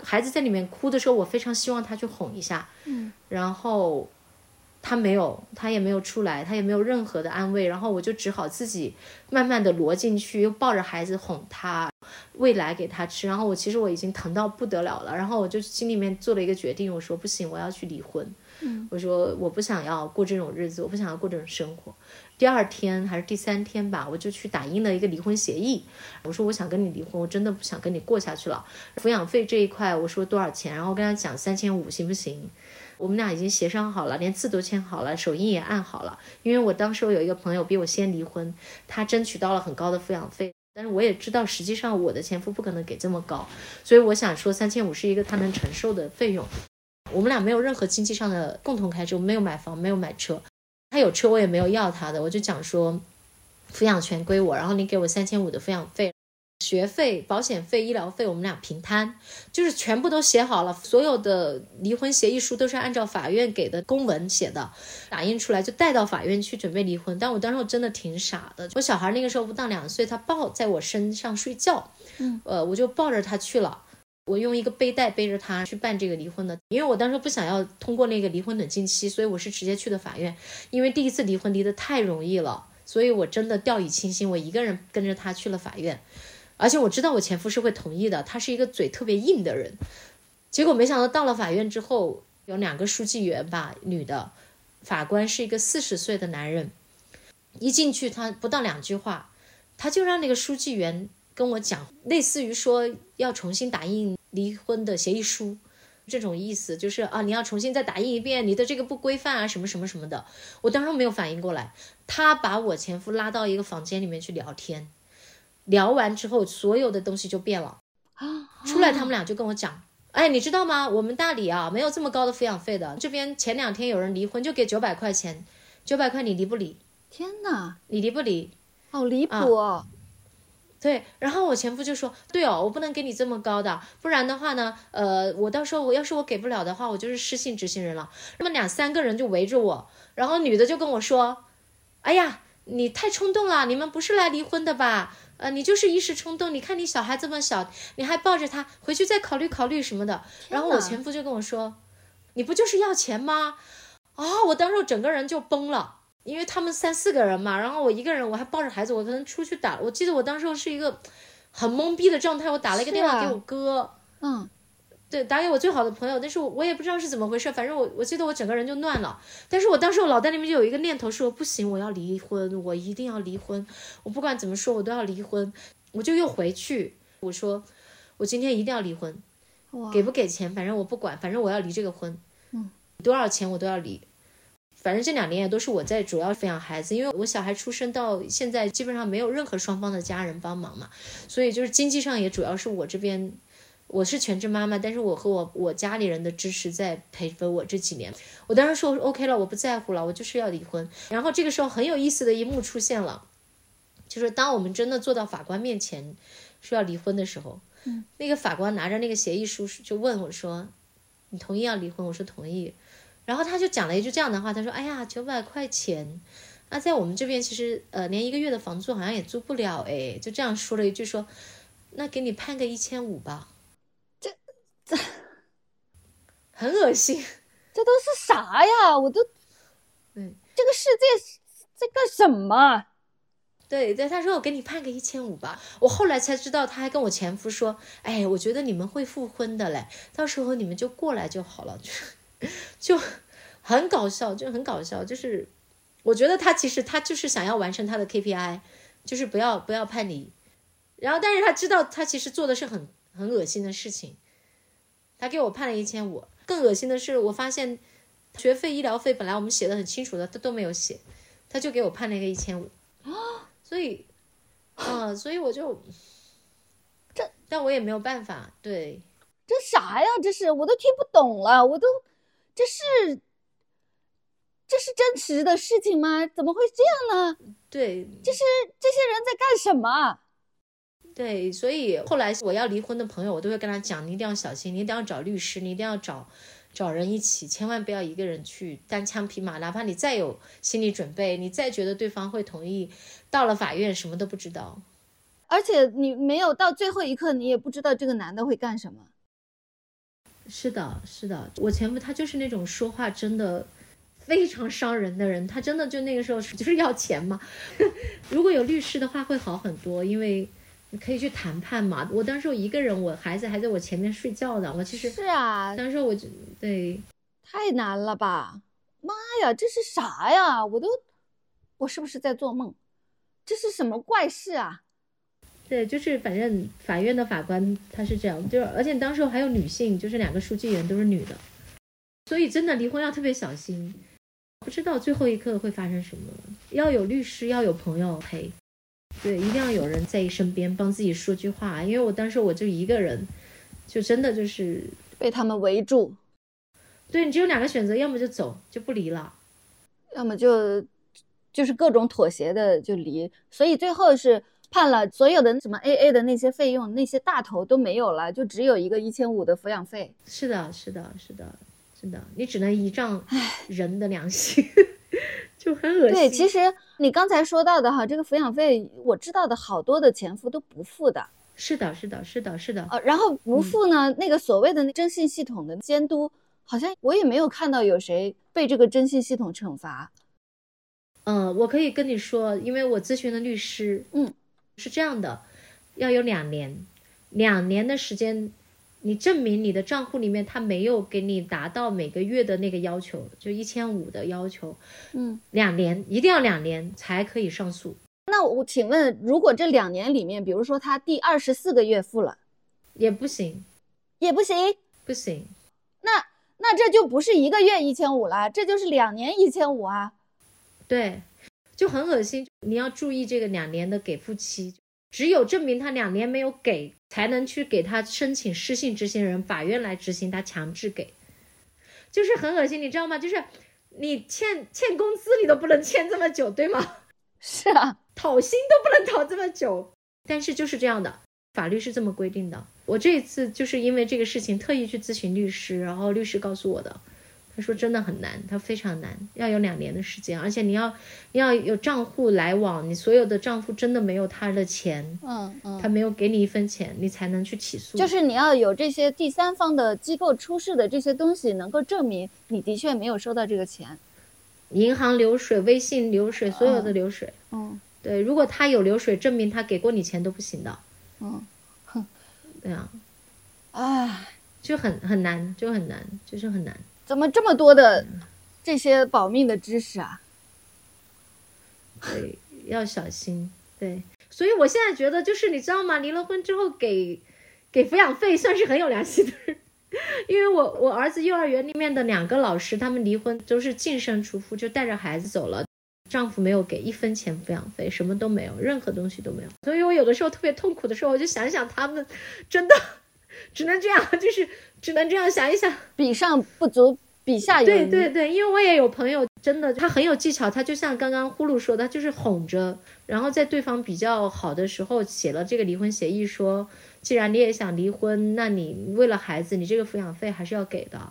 D: 孩子在里面哭的时候，我非常希望他去哄一下，
A: 嗯，
D: 然后。他没有，他也没有出来，他也没有任何的安慰，然后我就只好自己慢慢的挪进去，又抱着孩子哄他，喂奶给他吃，然后我其实我已经疼到不得了了，然后我就心里面做了一个决定，我说不行，我要去离婚，
A: 嗯，
D: 我说我不想要过这种日子，我不想要过这种生活。第二天还是第三天吧，我就去打印了一个离婚协议，我说我想跟你离婚，我真的不想跟你过下去了。抚养费这一块我说多少钱，然后跟他讲三千五行不行？我们俩已经协商好了，连字都签好了，手印也按好了。因为我当时有一个朋友比我先离婚，他争取到了很高的抚养费，但是我也知道实际上我的前夫不可能给这么高，所以我想说三千五是一个他能承受的费用。我们俩没有任何经济上的共同开支，我没有买房，没有买车，他有车我也没有要他的，我就讲说抚养权归我，然后你给我三千五的抚养费。学费、保险费、医疗费，我们俩平摊，就是全部都写好了。所有的离婚协议书都是按照法院给的公文写的，打印出来就带到法院去准备离婚。但我当时我真的挺傻的，我小孩那个时候不到两岁，他抱在我身上睡觉，
A: 嗯，
D: 呃，我就抱着他去了。我用一个背带背着他去办这个离婚的，因为我当时不想要通过那个离婚冷静期，所以我是直接去的法院。因为第一次离婚离得太容易了，所以我真的掉以轻心，我一个人跟着他去了法院。而且我知道我前夫是会同意的，他是一个嘴特别硬的人。结果没想到到了法院之后，有两个书记员吧，女的，法官是一个四十岁的男人。一进去，他不到两句话，他就让那个书记员跟我讲，类似于说要重新打印离婚的协议书，这种意思就是啊，你要重新再打印一遍，你的这个不规范啊，什么什么什么的。我当时没有反应过来，他把我前夫拉到一个房间里面去聊天。聊完之后，所有的东西就变了啊！出来，他们俩就跟我讲：“哎，你知道吗？我们大理啊，没有这么高的抚养费的。这边前两天有人离婚，就给九百块钱，九百块你离不离？
A: 天哪，
D: 你离不离？
A: 好离谱哦！
D: 对。然后我前夫就说：对哦，我不能给你这么高的，不然的话呢，呃，我到时候我要是我给不了的话，我就是失信执行人了。那么两三个人就围着我，然后女的就跟我说：哎呀。”你太冲动了，你们不是来离婚的吧？呃，你就是一时冲动。你看你小孩这么小，你还抱着他，回去再考虑考虑什么的。然后我前夫就跟我说：“你不就是要钱吗？”啊，我当时整个人就崩了，因为他们三四个人嘛，然后我一个人，我还抱着孩子，我可能出去打。我记得我当时是一个很懵逼的状态，我打了一个电话给我哥，
A: 嗯，
D: 对，打给我最好的朋友，但是我我也不知道是怎么回事，反正我我记得我整个人就乱了。但是我当时我脑袋里面就有一个念头说，不行，我要离婚，我一定要离婚，我不管怎么说，我都要离婚。我就又回去，我说我今天一定要离婚，给不给钱，反正我不管，反正我要离这个婚。嗯多少钱我都要离，反正这两年也都是我在主要抚养孩子，因为我小孩出生到现在基本上没有任何双方的家人帮忙嘛，所以就是经济上也主要是我这边，我是全职妈妈，但是我和我我家里人的支持在陪着我这几年。我当时说 OK 了，我不在乎了，我就是要离婚。然后这个时候很有意思的一幕出现了，就是当我们真的坐到法官面前说要离婚的时候，那个法官拿着那个协议书就问我说：“你同意要离婚？”我说同意。然后他就讲了一句这样的话，他说：“哎呀，九百块钱，那在我们这边其实呃连一个月的房租好像也租不了哎。”就这样说了一句说：“那给你判个一千五吧。”
A: 这 (laughs) 这
D: 很恶心，(laughs)
A: 这都是啥呀？我都，
D: 嗯，
A: 这个世界在干什么？
D: 对对，他说我给你判个一千五吧。我后来才知道，他还跟我前夫说：“哎，我觉得你们会复婚的嘞，到时候你们就过来就好了。(laughs) ”就。就很搞笑，就很搞笑。就是我觉得他其实他就是想要完成他的 KPI，就是不要不要判离。然后，但是他知道他其实做的是很很恶心的事情。他给我判了一千五，更恶心的是，我发现学费、医疗费本来我们写的很清楚的，他都没有写，他就给我判了一个一千五。所以，(laughs) 啊，所以我就
A: 这，
D: 但我也没有办法。对，
A: 这啥呀？这是我都听不懂了，我都。这是，这是真实的事情吗？怎么会这样呢？
D: 对，
A: 这是这些人在干什么？
D: 对，所以后来我要离婚的朋友，我都会跟他讲，你一定要小心，你一定要找律师，你一定要找找人一起，千万不要一个人去单枪匹马。哪怕你再有心理准备，你再觉得对方会同意，到了法院什么都不知道，
A: 而且你没有到最后一刻，你也不知道这个男的会干什么。
D: 是的，是的，我前夫他就是那种说话真的非常伤人的人，他真的就那个时候就是要钱嘛。(laughs) 如果有律师的话会好很多，因为你可以去谈判嘛。我当时我一个人，我孩子还在我前面睡觉呢，我其实
A: 是啊，
D: 当时我就对，
A: 太难了吧？妈呀，这是啥呀？我都，我是不是在做梦？这是什么怪事啊？
D: 对，就是反正法院的法官他是这样，就是而且当时还有女性，就是两个书记员都是女的，所以真的离婚要特别小心，不知道最后一刻会发生什么，要有律师，要有朋友陪，对，一定要有人在身边帮自己说句话，因为我当时我就一个人，就真的就是
A: 被他们围住，
D: 对你只有两个选择，要么就走就不离了，
A: 要么就就是各种妥协的就离，所以最后是。判了所有的什么 A A 的那些费用，那些大头都没有了，就只有一个一千五的抚养费。
D: 是的，是的，是的，是的，你只能依仗人的良心，(laughs) 就很恶心。
A: 对，其实你刚才说到的哈，这个抚养费，我知道的好多的前夫都不付的。
D: 是的，是的，是的，是的。
A: 呃，然后不付呢，那个所谓的征信系统的监督，好像我也没有看到有谁被这个征信系统惩罚。
D: 嗯，我可以跟你说，因为我咨询的律师，
A: 嗯。
D: 是这样的，要有两年，两年的时间，你证明你的账户里面他没有给你达到每个月的那个要求，就一千五的要求，
A: 嗯，
D: 两年一定要两年才可以上诉。
A: 那我请问，如果这两年里面，比如说他第二十四个月付了，
D: 也不行，
A: 也不行，
D: 不行。
A: 那那这就不是一个月一千五了，这就是两年一千五啊。
D: 对。就很恶心，你要注意这个两年的给付期，只有证明他两年没有给，才能去给他申请失信执行人，法院来执行他强制给，就是很恶心，你知道吗？就是你欠欠工资，你都不能欠这么久，对吗？
A: 是啊，
D: 讨薪都不能讨这么久，但是就是这样的，法律是这么规定的。我这一次就是因为这个事情特意去咨询律师，然后律师告诉我的。他说真的很难，他非常难，要有两年的时间，而且你要要有账户来往，你所有的账户真的没有他的钱，
A: 嗯嗯，
D: 他没有给你一分钱，你才能去起诉。
A: 就是你要有这些第三方的机构出示的这些东西，能够证明你的确没有收到这个钱。
D: 银行流水、微信流水，所有的流水，
A: 嗯
D: 对，如果他有流水证明他给过你钱都不行的，
A: 嗯，哼
D: 对啊，
A: 唉，
D: 就很很难，就很难，就是很难。
A: 怎么这么多的这些保命的知识啊？
D: 对，要小心。对，所以我现在觉得，就是你知道吗？离了婚之后给给抚养费算是很有良心的，(laughs) 因为我我儿子幼儿园里面的两个老师，他们离婚都是净身出户，就带着孩子走了，丈夫没有给一分钱抚养费，什么都没有，任何东西都没有。所以我有的时候特别痛苦的时候，我就想想他们，真的只能这样，(laughs) 就是只能这样想一想。
A: 比上不足，比下有余。
D: 对对对，因为我也有朋友，真的他很有技巧，他就像刚刚呼噜说的，他就是哄着，然后在对方比较好的时候写了这个离婚协议，说既然你也想离婚，那你为了孩子，你这个抚养费还是要给的，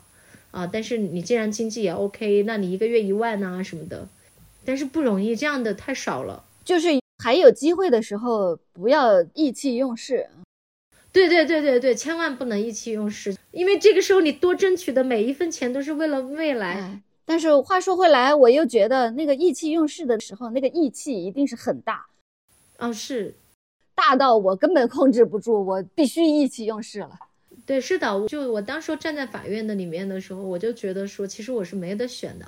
D: 啊，但是你既然经济也 OK，那你一个月一万呐、什么的，但是不容易，这样的太少了。
A: 就是还有机会的时候，不要意气用事。
D: 对对对对对，千万不能意气用事，因为这个时候你多争取的每一分钱都是为了未来。
A: 哎，但是话说回来，我又觉得那个意气用事的时候，那个义气一定是很大，
D: 哦，是。
A: 大到我根本控制不住，我必须意气用事了。
D: 对，是的，我就我当时候站在法院的里面的时候，我就觉得说，其实我是没得选的，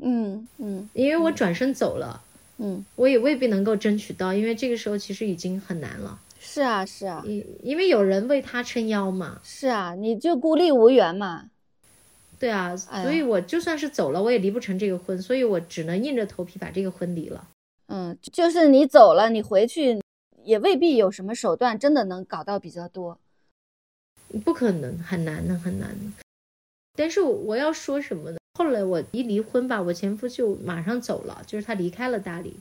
A: 嗯嗯
D: 因为我转身走了，
A: 嗯，
D: 我也未必能够争取到，因为这个时候其实已经很难了，
A: 是啊是啊
D: 因因为有人为他撑腰嘛，
A: 是啊，你就孤立无援嘛。
D: 对啊，
A: 哎
D: 所以我就算是走了，我也离不成这个婚，所以我只能硬着头皮把这个婚离了。
A: 嗯，就是你走了，你回去也未必有什么手段，真的能搞到比较多。
D: 不可能，很难的，很难的。但是我要说什么呢？后来我一离婚吧，我前夫就马上走了，就是他离开了大理，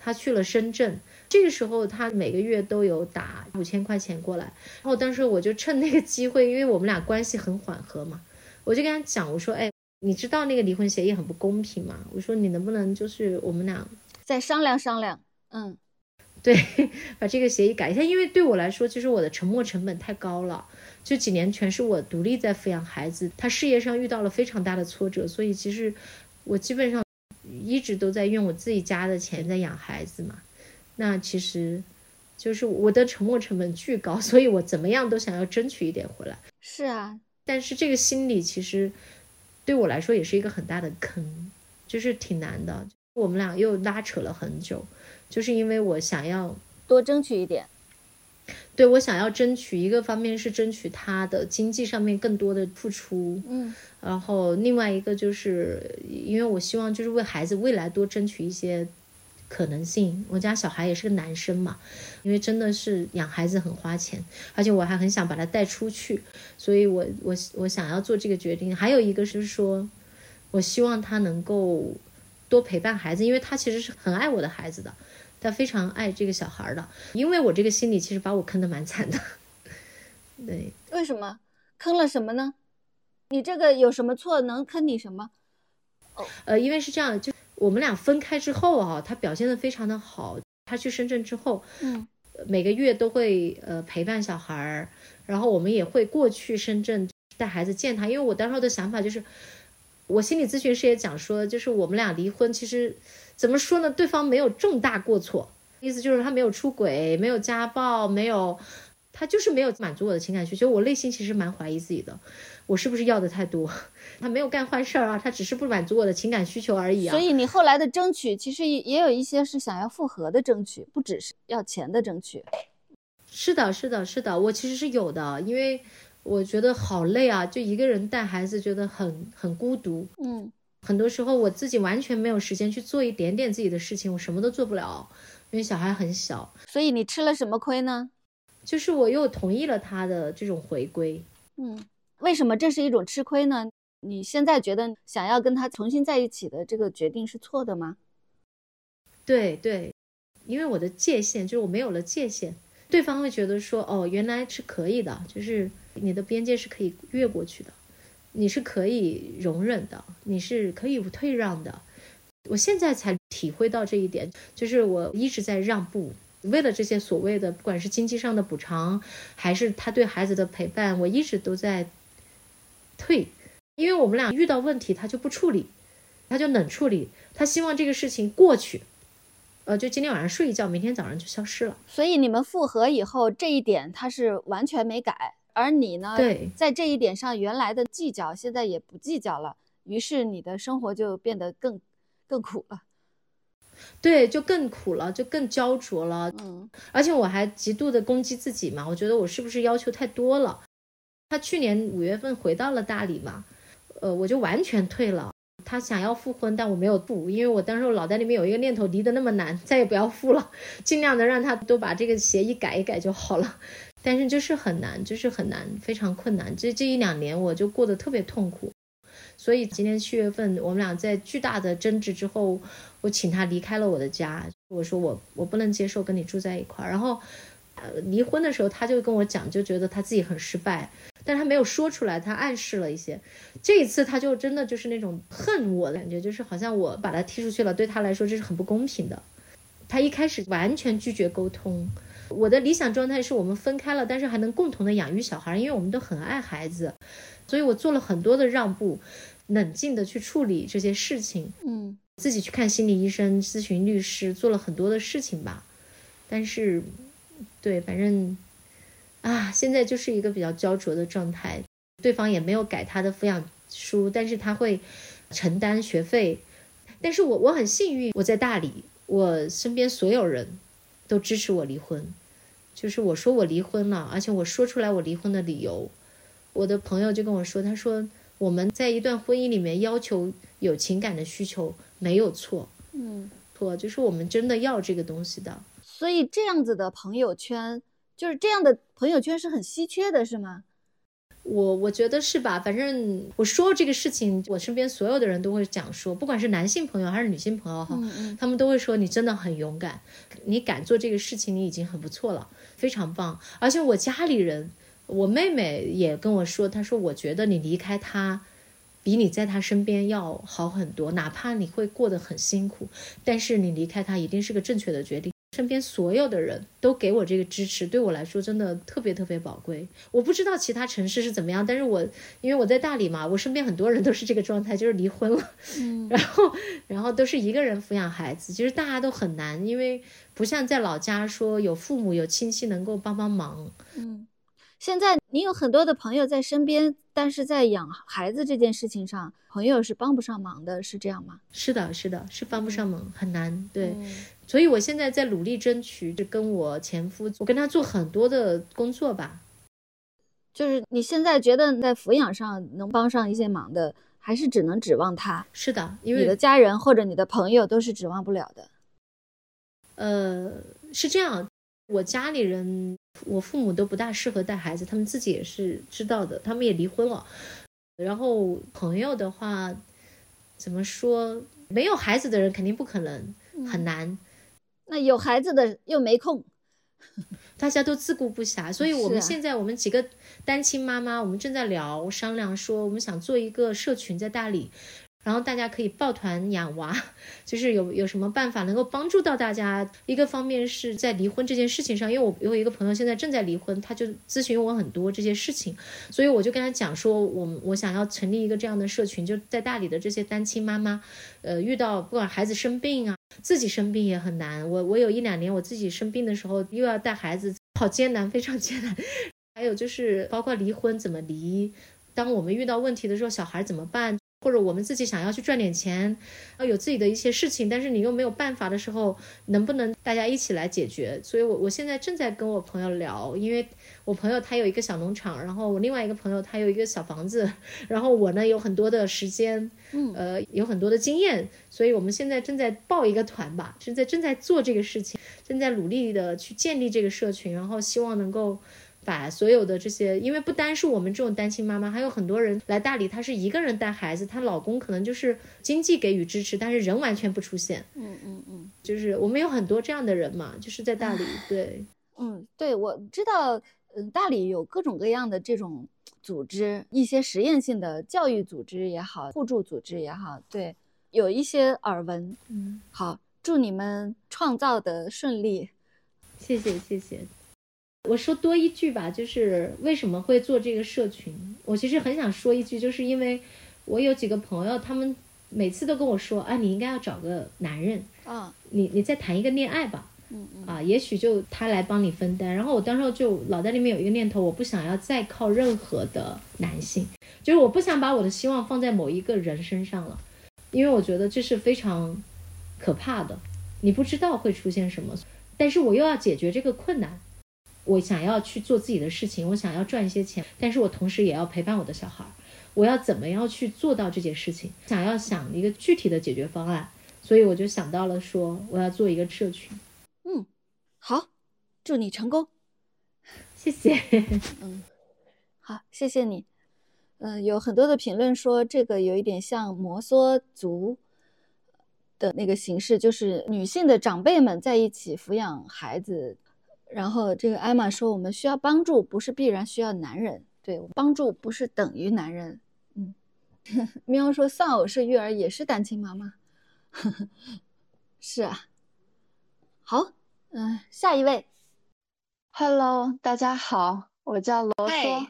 D: 他去了深圳。这个时候他每个月都有打五千块钱过来，然后当时我就趁那个机会，因为我们俩关系很缓和嘛，我就跟他讲，我说，哎，你知道那个离婚协议很不公平吗？我说你能不能就是我们俩
A: 再商量商量。嗯 (laughs)
D: 对，把这个协议改一下，因为对我来说，其实我的沉没成本太高了。这几年全是我独立在抚养孩子，他事业上遇到了非常大的挫折，所以其实我基本上一直都在用我自己家的钱在养孩子嘛。那其实就是我的沉没成本巨高，所以我怎么样都想要争取一点回来。
A: 是啊，
D: 但是这个心理其实对我来说也是一个很大的坑，就是挺难的。我们俩又拉扯了很久，就是因为我想要
A: 多争取一点。
D: 对我想要争取一个方面是争取他的经济上面更多的付出，
A: 嗯
D: 然后另外一个就是因为我希望就是为孩子未来多争取一些可能性。我家小孩也是个男生嘛，因为真的是养孩子很花钱，而且我还很想把他带出去，所以我我我想要做这个决定。还有一个是说，我希望他能够多陪伴孩子，因为他其实是很爱我的孩子的。他非常爱这个小孩的，因为我这个心理其实把我坑得蛮惨的。(laughs) 对，
A: 为什么坑了什么呢？你这个有什么错？能坑你什么？
D: 呃，因为是这样，就我们俩分开之后啊，他表现得非常的好。他去深圳之后，
A: 嗯，
D: 每个月都会呃陪伴小孩儿，然后我们也会过去深圳带孩子见他。因为我当时的想法就是，我心理咨询师也讲说，就是我们俩离婚，其实怎么说呢？对方没有重大过错，意思就是他没有出轨，没有家暴，没有，他就是没有满足我的情感需求。我内心其实蛮怀疑自己的，我是不是要的太多？(laughs) 他没有干坏事儿啊，他只是不满足我的情感需求而已啊。
A: 所以你后来的争取，其实也也有一些是想要复合的争取，不只是要钱的争取。
D: 是的，是的，是的，我其实是有的，因为我觉得好累啊，就一个人带孩子，觉得很很孤独。
A: 嗯
D: 很多时候我自己完全没有时间去做一点点自己的事情，我什么都做不了，因为小孩很小。
A: 所以你吃了什么亏呢？
D: 就是我又同意了他的这种回归，
A: 嗯，为什么这是一种吃亏呢？你现在觉得想要跟他重新在一起的这个决定是错的吗？
D: 对对，因为我的界限就是我没有了界限，对方会觉得说，哦，原来是可以的，就是你的边界是可以越过去的。你是可以容忍的，你是可以退让的。我现在才体会到这一点，就是我一直在让步，为了这些所谓的，不管是经济上的补偿，还是他对孩子的陪伴，我一直都在退，因为我们俩遇到问题，他就不处理，他就冷处理，他希望这个事情过去，呃，就今天晚上睡一觉，明天早上就消失了。
A: 所以你们复合以后，这一点他是完全没改，而你呢，
D: 对，
A: 在这一点上原来的计较，现在也不计较了，于是你的生活就变得更。更苦了，
D: 对，就更苦了，就更焦灼了。
A: 嗯，
D: 而且我还极度的攻击自己嘛，我觉得我是不是要求太多了？他去年五月份回到了大理嘛，呃，我就完全退了。他想要复婚，但我没有复，因为我当时我脑袋里面有一个念头，离得那么难，再也不要复了，尽量的让他都把这个协议改一改就好了。但是就是很难，就是很难，非常困难。这这一两年我就过得特别痛苦。所以今年七月份，我们俩在巨大的争执之后，我请他离开了我的家。我说我我不能接受跟你住在一块儿。然后，呃，离婚的时候他就跟我讲，就觉得他自己很失败，但他没有说出来，他暗示了一些。这一次他就真的就是那种恨我的感觉，就是好像我把他踢出去了，对他来说这是很不公平的。他一开始完全拒绝沟通。我的理想状态是我们分开了，但是还能共同的养育小孩，因为我们都很爱孩子。所以我做了很多的让步，冷静的去处理这些事情，
A: 嗯，
D: 自己去看心理医生，咨询律师，做了很多的事情吧。但是，对，反正，啊，现在就是一个比较焦灼的状态。对方也没有改他的抚养书，但是他会承担学费。但是我我很幸运，我在大理，我身边所有人都支持我离婚，就是我说我离婚了，而且我说出来我离婚的理由。我的朋友就跟我说：“他说我们在一段婚姻里面要求有情感的需求没有错，
A: 嗯，
D: 错就是我们真的要这个东西的。
A: 所以这样子的朋友圈，就是这样的朋友圈是很稀缺的，是吗？
D: 我我觉得是吧？反正我说这个事情，我身边所有的人都会讲说，不管是男性朋友还是女性朋友哈，他们都会说你真的很勇敢，你敢做这个事情，你已经很不错了，非常棒。而且我家里人。”我妹妹也跟我说，她说：“我觉得你离开他，比你在他身边要好很多。哪怕你会过得很辛苦，但是你离开他一定是个正确的决定。”身边所有的人都给我这个支持，对我来说真的特别特别宝贵。我不知道其他城市是怎么样，但是我因为我在大理嘛，我身边很多人都是这个状态，就是离婚了，
A: 嗯，(laughs)
D: 然后然后都是一个人抚养孩子，其实大家都很难，因为不像在老家说有父母有亲戚能够帮帮忙，
A: 嗯。现在你有很多的朋友在身边，但是在养孩子这件事情上，朋友是帮不上忙的，是这样吗？
D: 是的，是的，是帮不上忙，很难。对，所以我现在在努力争取，就跟我前夫，我跟他做很多的工作吧。
A: 就是你现在觉得在抚养上能帮上一些忙的，还是只能指望他？
D: 是的，因为
A: 你的家人或者你的朋友都是指望不了的。
D: 呃，是这样。我家里人，我父母都不大适合带孩子，他们自己也是知道的，他们也离婚了。然后朋友的话，怎么说？没有孩子的人肯定不可能，很难。
A: 那有孩子的又没空，
D: 大家都自顾不暇。所以我们现在我们几个单亲妈妈，我们正在聊商量，说我们想做一个社群在大理。然后大家可以抱团养娃，(laughs) 就是有有什么办法能够帮助到大家？一个方面是在离婚这件事情上，因为我有一个朋友现在正在离婚，他就咨询我很多这些事情，所以我就跟他讲说，我我想要成立一个这样的社群，就在大理的这些单亲妈妈，呃，遇到不管孩子生病啊，自己生病也很难。我我有一两年我自己生病的时候，又要带孩子，好艰难，非常艰难。(laughs) 还有就是包括离婚怎么离，当我们遇到问题的时候，小孩怎么办？或者我们自己想要去赚点钱，啊有自己的一些事情，但是你又没有办法的时候，能不能大家一起来解决？所以，我我现在正在跟我朋友聊，因为我朋友他有一个小农场，然后我另外一个朋友他有一个小房子，然后我呢有很多的时间，
A: 嗯，
D: 呃，有很多的经验，所以我们现在正在报一个团吧，正在正在做这个事情，正在努力的去建立这个社群，然后希望能够。把所有的这些，因为不单是我们这种单亲妈妈，还有很多人来大理，她是一个人带孩子，她老公可能就是经济给予支持，但是人完全不出现。
A: 嗯嗯嗯，
D: 就是我们有很多这样的人嘛，就是在大理。对，
A: 嗯，对，我知道，嗯，大理有各种各样的这种组织，一些实验性的教育组织也好，互助组织也好，对，有一些耳闻。嗯，好，祝你们创造的顺利。
D: 谢谢，谢谢。我说多一句吧，就是为什么会做这个社群？我其实很想说一句，就是因为我有几个朋友，他们每次都跟我说：“啊，你应该要找个男人啊，你你再谈一个恋爱吧，嗯嗯啊，也许就他来帮你分担。”然后我当时就脑袋里面有一个念头，我不想要再靠任何的男性，就是我不想把我的希望放在某一个人身上了，因为我觉得这是非常可怕的，你不知道会出现什么，但是我又要解决这个困难。我想要去做自己的事情，我想要赚一些钱，但是我同时也要陪伴我的小孩。我要怎么样去做到这件事情？想要想一个具体的解决方案，所以我就想到了说，我要做一个社群。
A: 嗯，好，祝你成功，(laughs)
D: 谢谢。(laughs)
A: 嗯，好，谢谢你。嗯，有很多的评论说这个有一点像摩梭族的那个形式，就是女性的长辈们在一起抚养孩子。然后这个艾玛说：“我们需要帮助，不是必然需要男人。对，帮助不是等于男人。”嗯，(laughs) 喵说：“丧偶式育儿也是单亲妈妈。(laughs) ”是啊。好，嗯，下一位。
E: Hello，大家好，我叫罗嗦。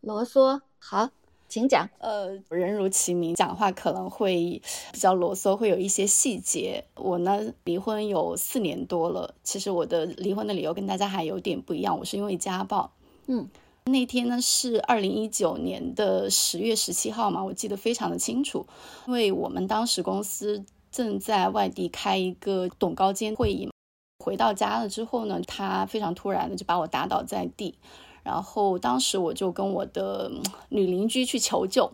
A: 罗嗦，好。请讲。
E: 呃，人如其名，讲话可能会比较啰嗦，会有一些细节。我呢，离婚有四年多了。其实我的离婚的理由跟大家还有点不一样，我是因为家暴。嗯，那天呢是二零一九年的十月十七号嘛，我记得非常的清楚，因为我们当时公司正在外地开一个董高监会议，回到家了之后呢，他非常突然的就把我打倒在地。然后当时我就跟我的女邻居去求救，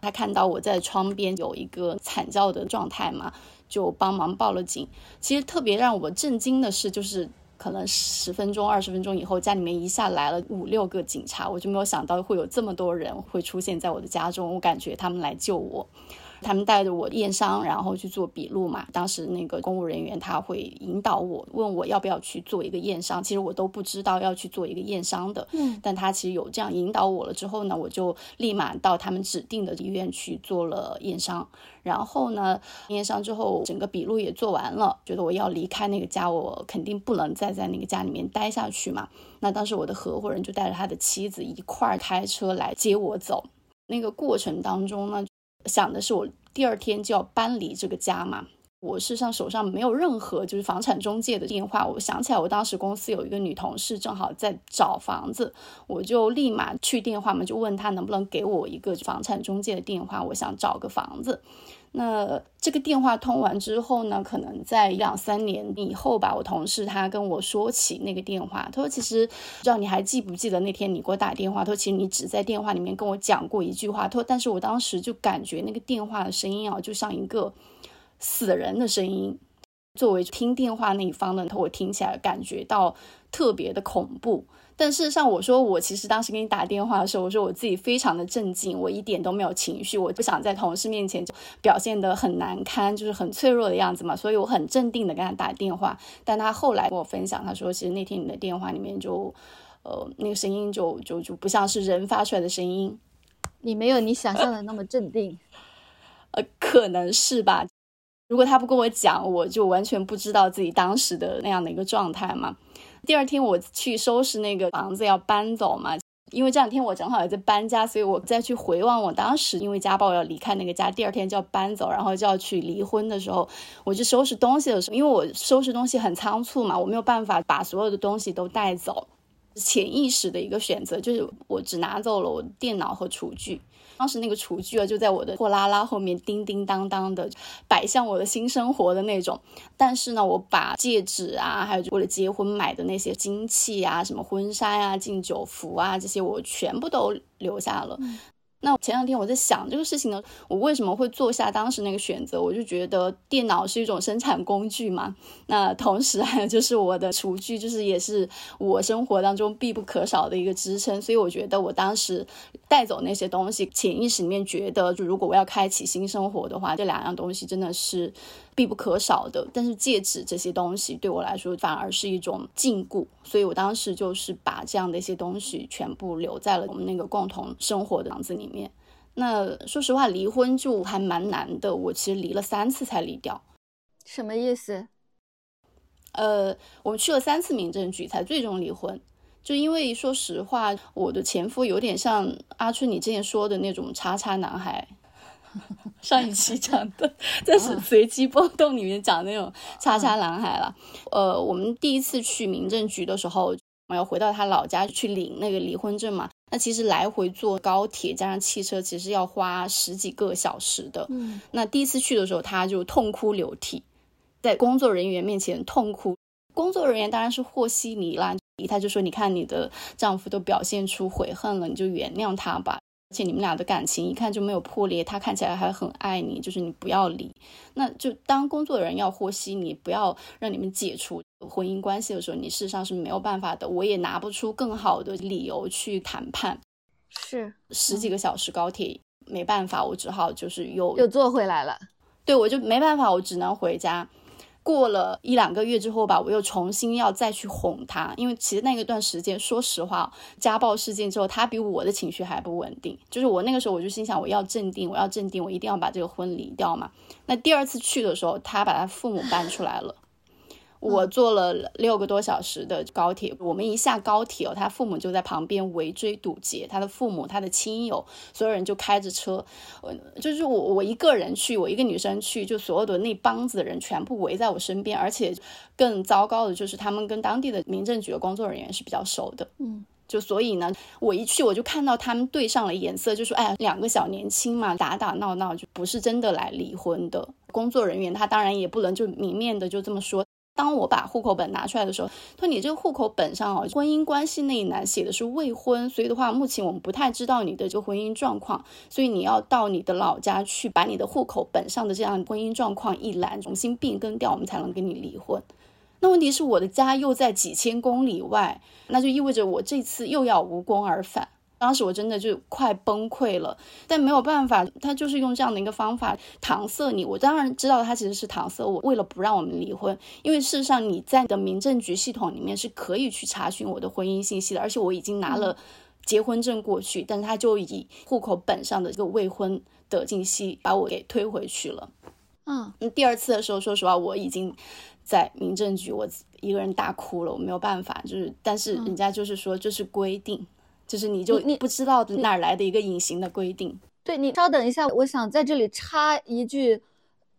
E: 她看到我在窗边有一个惨叫的状态嘛，就帮忙报了警。其实特别让我震惊的是，就是可能十分钟、二十分钟以后，家里面一下来了五六个警察，我就没有想到会有这么多人会出现在我的家中，我感觉他们来救我。他们带着我验伤，然后去做笔录嘛。当时那个公务人员他会引导我，问我要不要去做一个验伤。其实我都不知道要去做一个验伤的，嗯，但他其实有这样引导我了之后呢，我就立马到他们指定的医院去做了验伤。然后呢，验伤之后，整个笔录也做完了，觉得我要离开那个家，我肯定不能再在那个家里面待下去嘛。那当时我的合伙人就带着他的妻子一块儿开车来接我走。那个过程当中呢。想的是我第二天就要搬离这个家嘛，我事实上手上没有任何就是房产中介的电话。我想起来，我当时公司有一个女同事正好在找房子，我就立马去电话嘛，就问她能不能给我一个房产中介的电话，我想找个房子。那这个电话通完之后呢，可能在两三年以后吧，我同事他跟我说起那个电话，他说其实不知道你还记不记得那天你给我打电话，他说其实你只在电话里面跟我讲过一句话，他说但是我当时就感觉那个电话的声音啊，就像一个死人的声音。作为听电话那一方的，我听起来感觉到特别的恐怖。但事实上，我说我其实当时给你打电话的时候，我说我自己非常的镇静，我一点都没有情绪，我不想在同事面前就表现得很难堪，就是很脆弱的样子嘛，所以我很镇定的跟他打电话。但他后来跟我分享，他说其实那天你的电话里面就，呃，那个声音就就就不像是人发出来的声音，
A: 你没有你想象的那么镇定，(laughs)
E: 呃，可能是吧。如果他不跟我讲，我就完全不知道自己当时的那样的一个状态嘛。第二天我去收拾那个房子要搬走嘛，因为这两天我正好也在搬家，所以我再去回望我当时因为家暴要离开那个家，第二天就要搬走，然后就要去离婚的时候，我去收拾东西的时候，因为我收拾东西很仓促嘛，我没有办法把所有的东西都带走，潜意识的一个选择就是我只拿走了我电脑和厨具。当时那个厨具啊，就在我的货拉拉后面叮叮当当的摆向我的新生活的那种。但是呢，我把戒指啊，还有为了结婚买的那些金器啊，什么婚纱啊、敬酒服啊这些，我全部都留下了。那前两天我在想这个事情呢，我为什么会做下当时那个选择？我就觉得电脑是一种生产工具嘛，那同时还有就是我的厨具，就是也是我生活当中必不可少的一个支撑。所以我觉得我当时带走那些东西，潜意识里面觉得，就如果我要开启新生活的话，这两样东西真的是必不可少的。但是戒指这些东西对我来说反而是一种禁锢，所以我当时就是把这样的一些东西全部留在了我们那个共同生活的房子里面。那说实话，离婚就还蛮难的。我其实离了三次才离掉，
A: 什么意思？
E: 呃，我们去了三次民政局才最终离婚。就因为说实话，我的前夫有点像阿春你之前说的那种叉叉男孩，(laughs) 上一期讲的，在是随机波动里面讲那种叉叉男孩了。呃，我们第一次去民政局的时候，我要回到他老家去领那个离婚证嘛。那其实来回坐高铁加上汽车，其实要花十几个小时的。嗯，那第一次去的时候，他就痛哭流涕，在工作人员面前痛哭。工作人员当然是和稀泥啦，他就说：“你看你的丈夫都表现出悔恨了，你就原谅他吧。”而且你们俩的感情一看就没有破裂，他看起来还很爱你，就是你不要离。那就当工作人要获悉你，不要让你们解除婚姻关系的时候，你事实上是没有办法的。我也拿不出更好的理由去谈判。
A: 是
E: 十几个小时高铁没办法，我只好就是又
A: 又坐回来了。
E: 对，我就没办法，我只能回家。过了一两个月之后吧，我又重新要再去哄他，因为其实那个段时间，说实话，家暴事件之后，他比我的情绪还不稳定。就是我那个时候，我就心想，我要镇定，我要镇定，我一定要把这个婚离掉嘛。那第二次去的时候，他把他父母搬出来了。我坐了六个多小时的高铁，我们一下高铁哦，他父母就在旁边围追堵截，他的父母、他的亲友，所有人就开着车，呃，就是我我一个人去，我一个女生去，就所有的那帮子的人全部围在我身边，而且更糟糕的就是他们跟当地的民政局的工作人员是比较熟的，
A: 嗯，
E: 就所以呢，我一去我就看到他们对上了眼色，就说，哎呀，两个小年轻嘛，打打闹闹就不是真的来离婚的，工作人员他当然也不能就明面的就这么说。当我把户口本拿出来的时候，他说：“你这个户口本上哦，婚姻关系那一栏写的是未婚，所以的话，目前我们不太知道你的这个婚姻状况，所以你要到你的老家去把你的户口本上的这样婚姻状况一栏重新变更掉，我们才能跟你离婚。那问题是我的家又在几千公里外，那就意味着我这次又要无功而返。”当时我真的就快崩溃了，但没有办法，他就是用这样的一个方法搪塞你。我当然知道他其实是搪塞我，为了不让我们离婚。因为事实上你在你的民政局系统里面是可以去查询我的婚姻信息的，而且我已经拿了结婚证过去，但是他就以户口本上的这个未婚的信息把我给推回去了。
A: 嗯，那
E: 第二次的时候，说实话，我已经在民政局我一个人大哭了，我没有办法，就是但是人家就是说这是规定。就是你就你不知道哪儿来的一个隐形的规定。
A: 对你稍等一下，我想在这里插一句，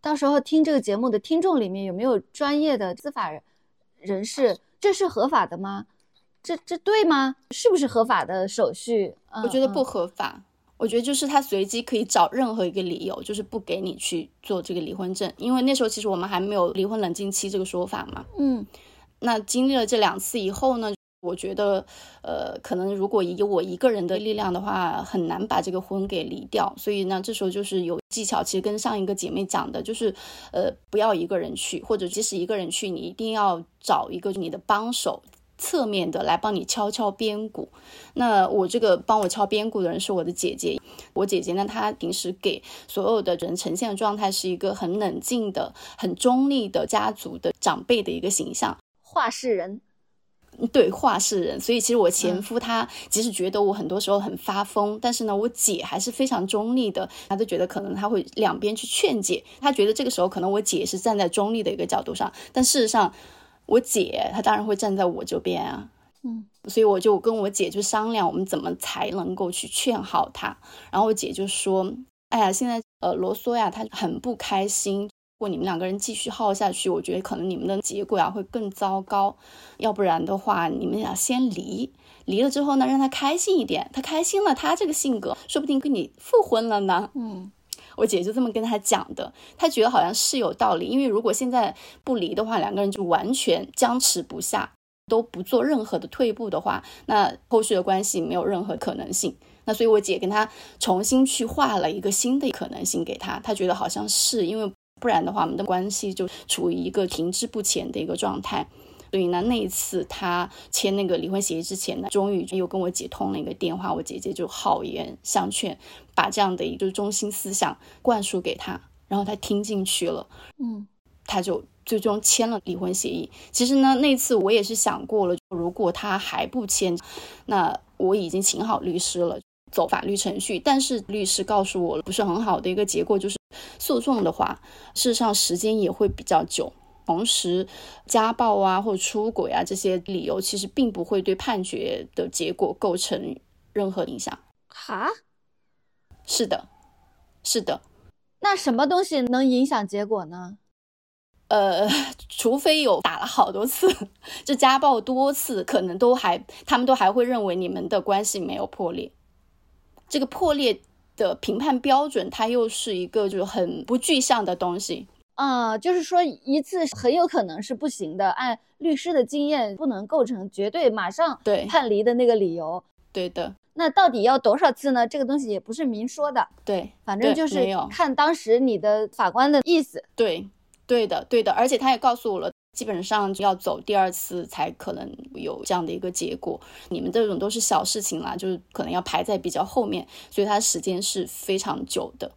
A: 到时候听这个节目的听众里面有没有专业的司法人士？这是合法的吗？这这对吗？是不是合法的手续？
E: 我觉得不合法。我觉得就是他随机可以找任何一个理由，就是不给你去做这个离婚证，因为那时候其实我们还没有离婚冷静期这个说法嘛。
A: 嗯，
E: 那经历了这两次以后呢？我觉得，呃，可能如果以我一个人的力量的话，很难把这个婚给离掉。所以呢，这时候就是有技巧。其实跟上一个姐妹讲的，就是，呃，不要一个人去，或者即使一个人去，你一定要找一个你的帮手，侧面的来帮你敲敲边鼓。那我这个帮我敲边鼓的人是我的姐姐。我姐姐呢，她平时给所有的人呈现的状态是一个很冷静的、很中立的家族的长辈的一个形象，
A: 话事人。
E: 对话事人，所以其实我前夫他即使觉得我很多时候很发疯，但是呢，我姐还是非常中立的，他都觉得可能他会两边去劝解，他觉得这个时候可能我姐是站在中立的一个角度上，但事实上我姐她当然会站在我这边啊，
A: 嗯，
E: 所以我就跟我姐就商量，我们怎么才能够去劝好他，然后我姐就说，哎呀，现在呃罗嗦呀，他很不开心。如果你们两个人继续耗下去，我觉得可能你们的结果啊会更糟糕。要不然的话，你们俩先离，离了之后呢，让他开心一点。他开心了，他这个性格说不定跟你复婚了呢。
A: 嗯，(laughs)
E: 我姐就这么跟他讲的，他觉得好像是有道理。因为如果现在不离的话，两个人就完全僵持不下，都不做任何的退步的话，那后续的关系没有任何可能性。那所以我姐跟他重新去画了一个新的可能性给他，他觉得好像是因为不然的话，我们的关系就处于一个停滞不前的一个状态。所以呢，那一次他签那个离婚协议之前呢，终于又跟我姐通了一个电话，我姐姐就好言相劝，把这样的一个中心思想灌输给他，然后他听进去了，
A: 嗯，
E: 他就最终签了离婚协议。其实呢，那次我也是想过了，如果他还不签，那我已经请好律师了，走法律程序。但是律师告诉我了，不是很好的一个结果，就是诉讼的话，事实上时间也会比较久。同时，家暴啊或者出轨啊这些理由，其实并不会对判决的结果构成任何影响。
A: 哈，
E: 是的，是的。
A: 那什么东西能影响结果呢？
E: 呃，除非有打了好多次，这家暴多次，可能都还他们都还会认为你们的关系没有破裂。这个破裂的评判标准，它又是一个就是很不具象的东西。
A: 啊，就是说一次很有可能是不行的，按律师的经验不能构成绝对马上
E: 对
A: 判离的那个理由。
E: 对的，
A: 那到底要多少次呢？这个东西也不是明说的，
E: 对，
A: 反正就是看当时你的法官的意思。
E: 对，对的，对的，而且他也告诉我了，基本上要走第二次才可能有这样的一个结果。你们这种都是小事情啦，就是可能要排在比较后面，所以它时间是非常久的。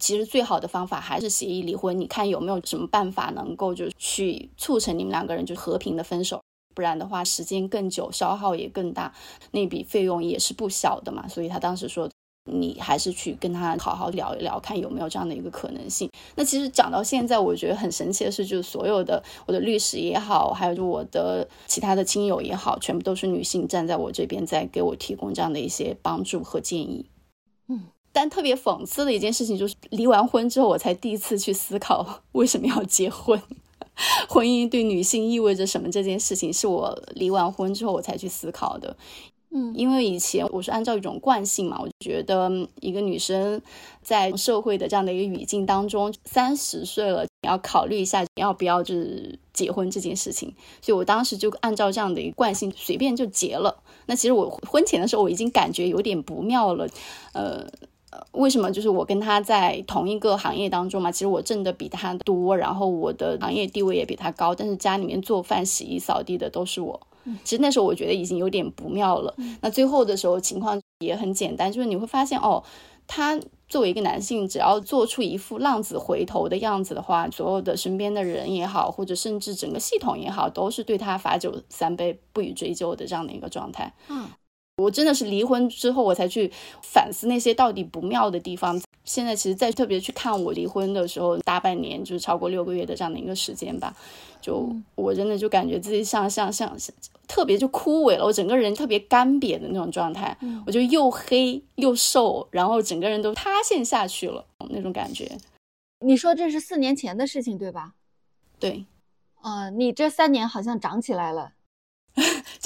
E: 其实最好的方法还是协议离婚，你看有没有什么办法能够就去促成你们两个人就和平的分手？不然的话，时间更久，消耗也更大，那笔费用也是不小的嘛。所以他当时说，你还是去跟他好好聊一聊，看有没有这样的一个可能性。那其实讲到现在，我觉得很神奇的是，就是所有的我的律师也好，还有就我的其他的亲友也好，全部都是女性站在我这边，在给我提供这样的一些帮助和建议。
A: 嗯。
E: 但特别讽刺的一件事情就是，离完婚之后，我才第一次去思考为什么要结婚，(laughs) 婚姻对女性意味着什么这件事情，是我离完婚之后我才去思考的。
A: 嗯，
E: 因为以前我是按照一种惯性嘛，我觉得一个女生在社会的这样的一个语境当中，三十岁了，你要考虑一下你要不要就是结婚这件事情。所以我当时就按照这样的一个惯性，随便就结了。那其实我婚前的时候，我已经感觉有点不妙了，呃。为什么？就是我跟他在同一个行业当中嘛，其实我挣的比他多，然后我的行业地位也比他高，但是家里面做饭、洗衣、扫地的都是我。其实那时候我觉得已经有点不妙了。那最后的时候情况也很简单，就是你会发现哦，他作为一个男性，只要做出一副浪子回头的样子的话，所有的身边的人也好，或者甚至整个系统也好，都是对他罚酒三杯，不予追究的这样的一个状态。
A: 嗯。
E: 我真的是离婚之后，我才去反思那些到底不妙的地方。现在其实再特别去看我离婚的时候，大半年就是超过六个月的这样的一个时间吧，就我真的就感觉自己像像像特别就枯萎了，我整个人特别干瘪的那种状态，我就又黑又瘦，然后整个人都塌陷下去了那种感觉。
A: 你说这是四年前的事情对吧？
E: 对，
A: 啊，你这三年好像长起来了。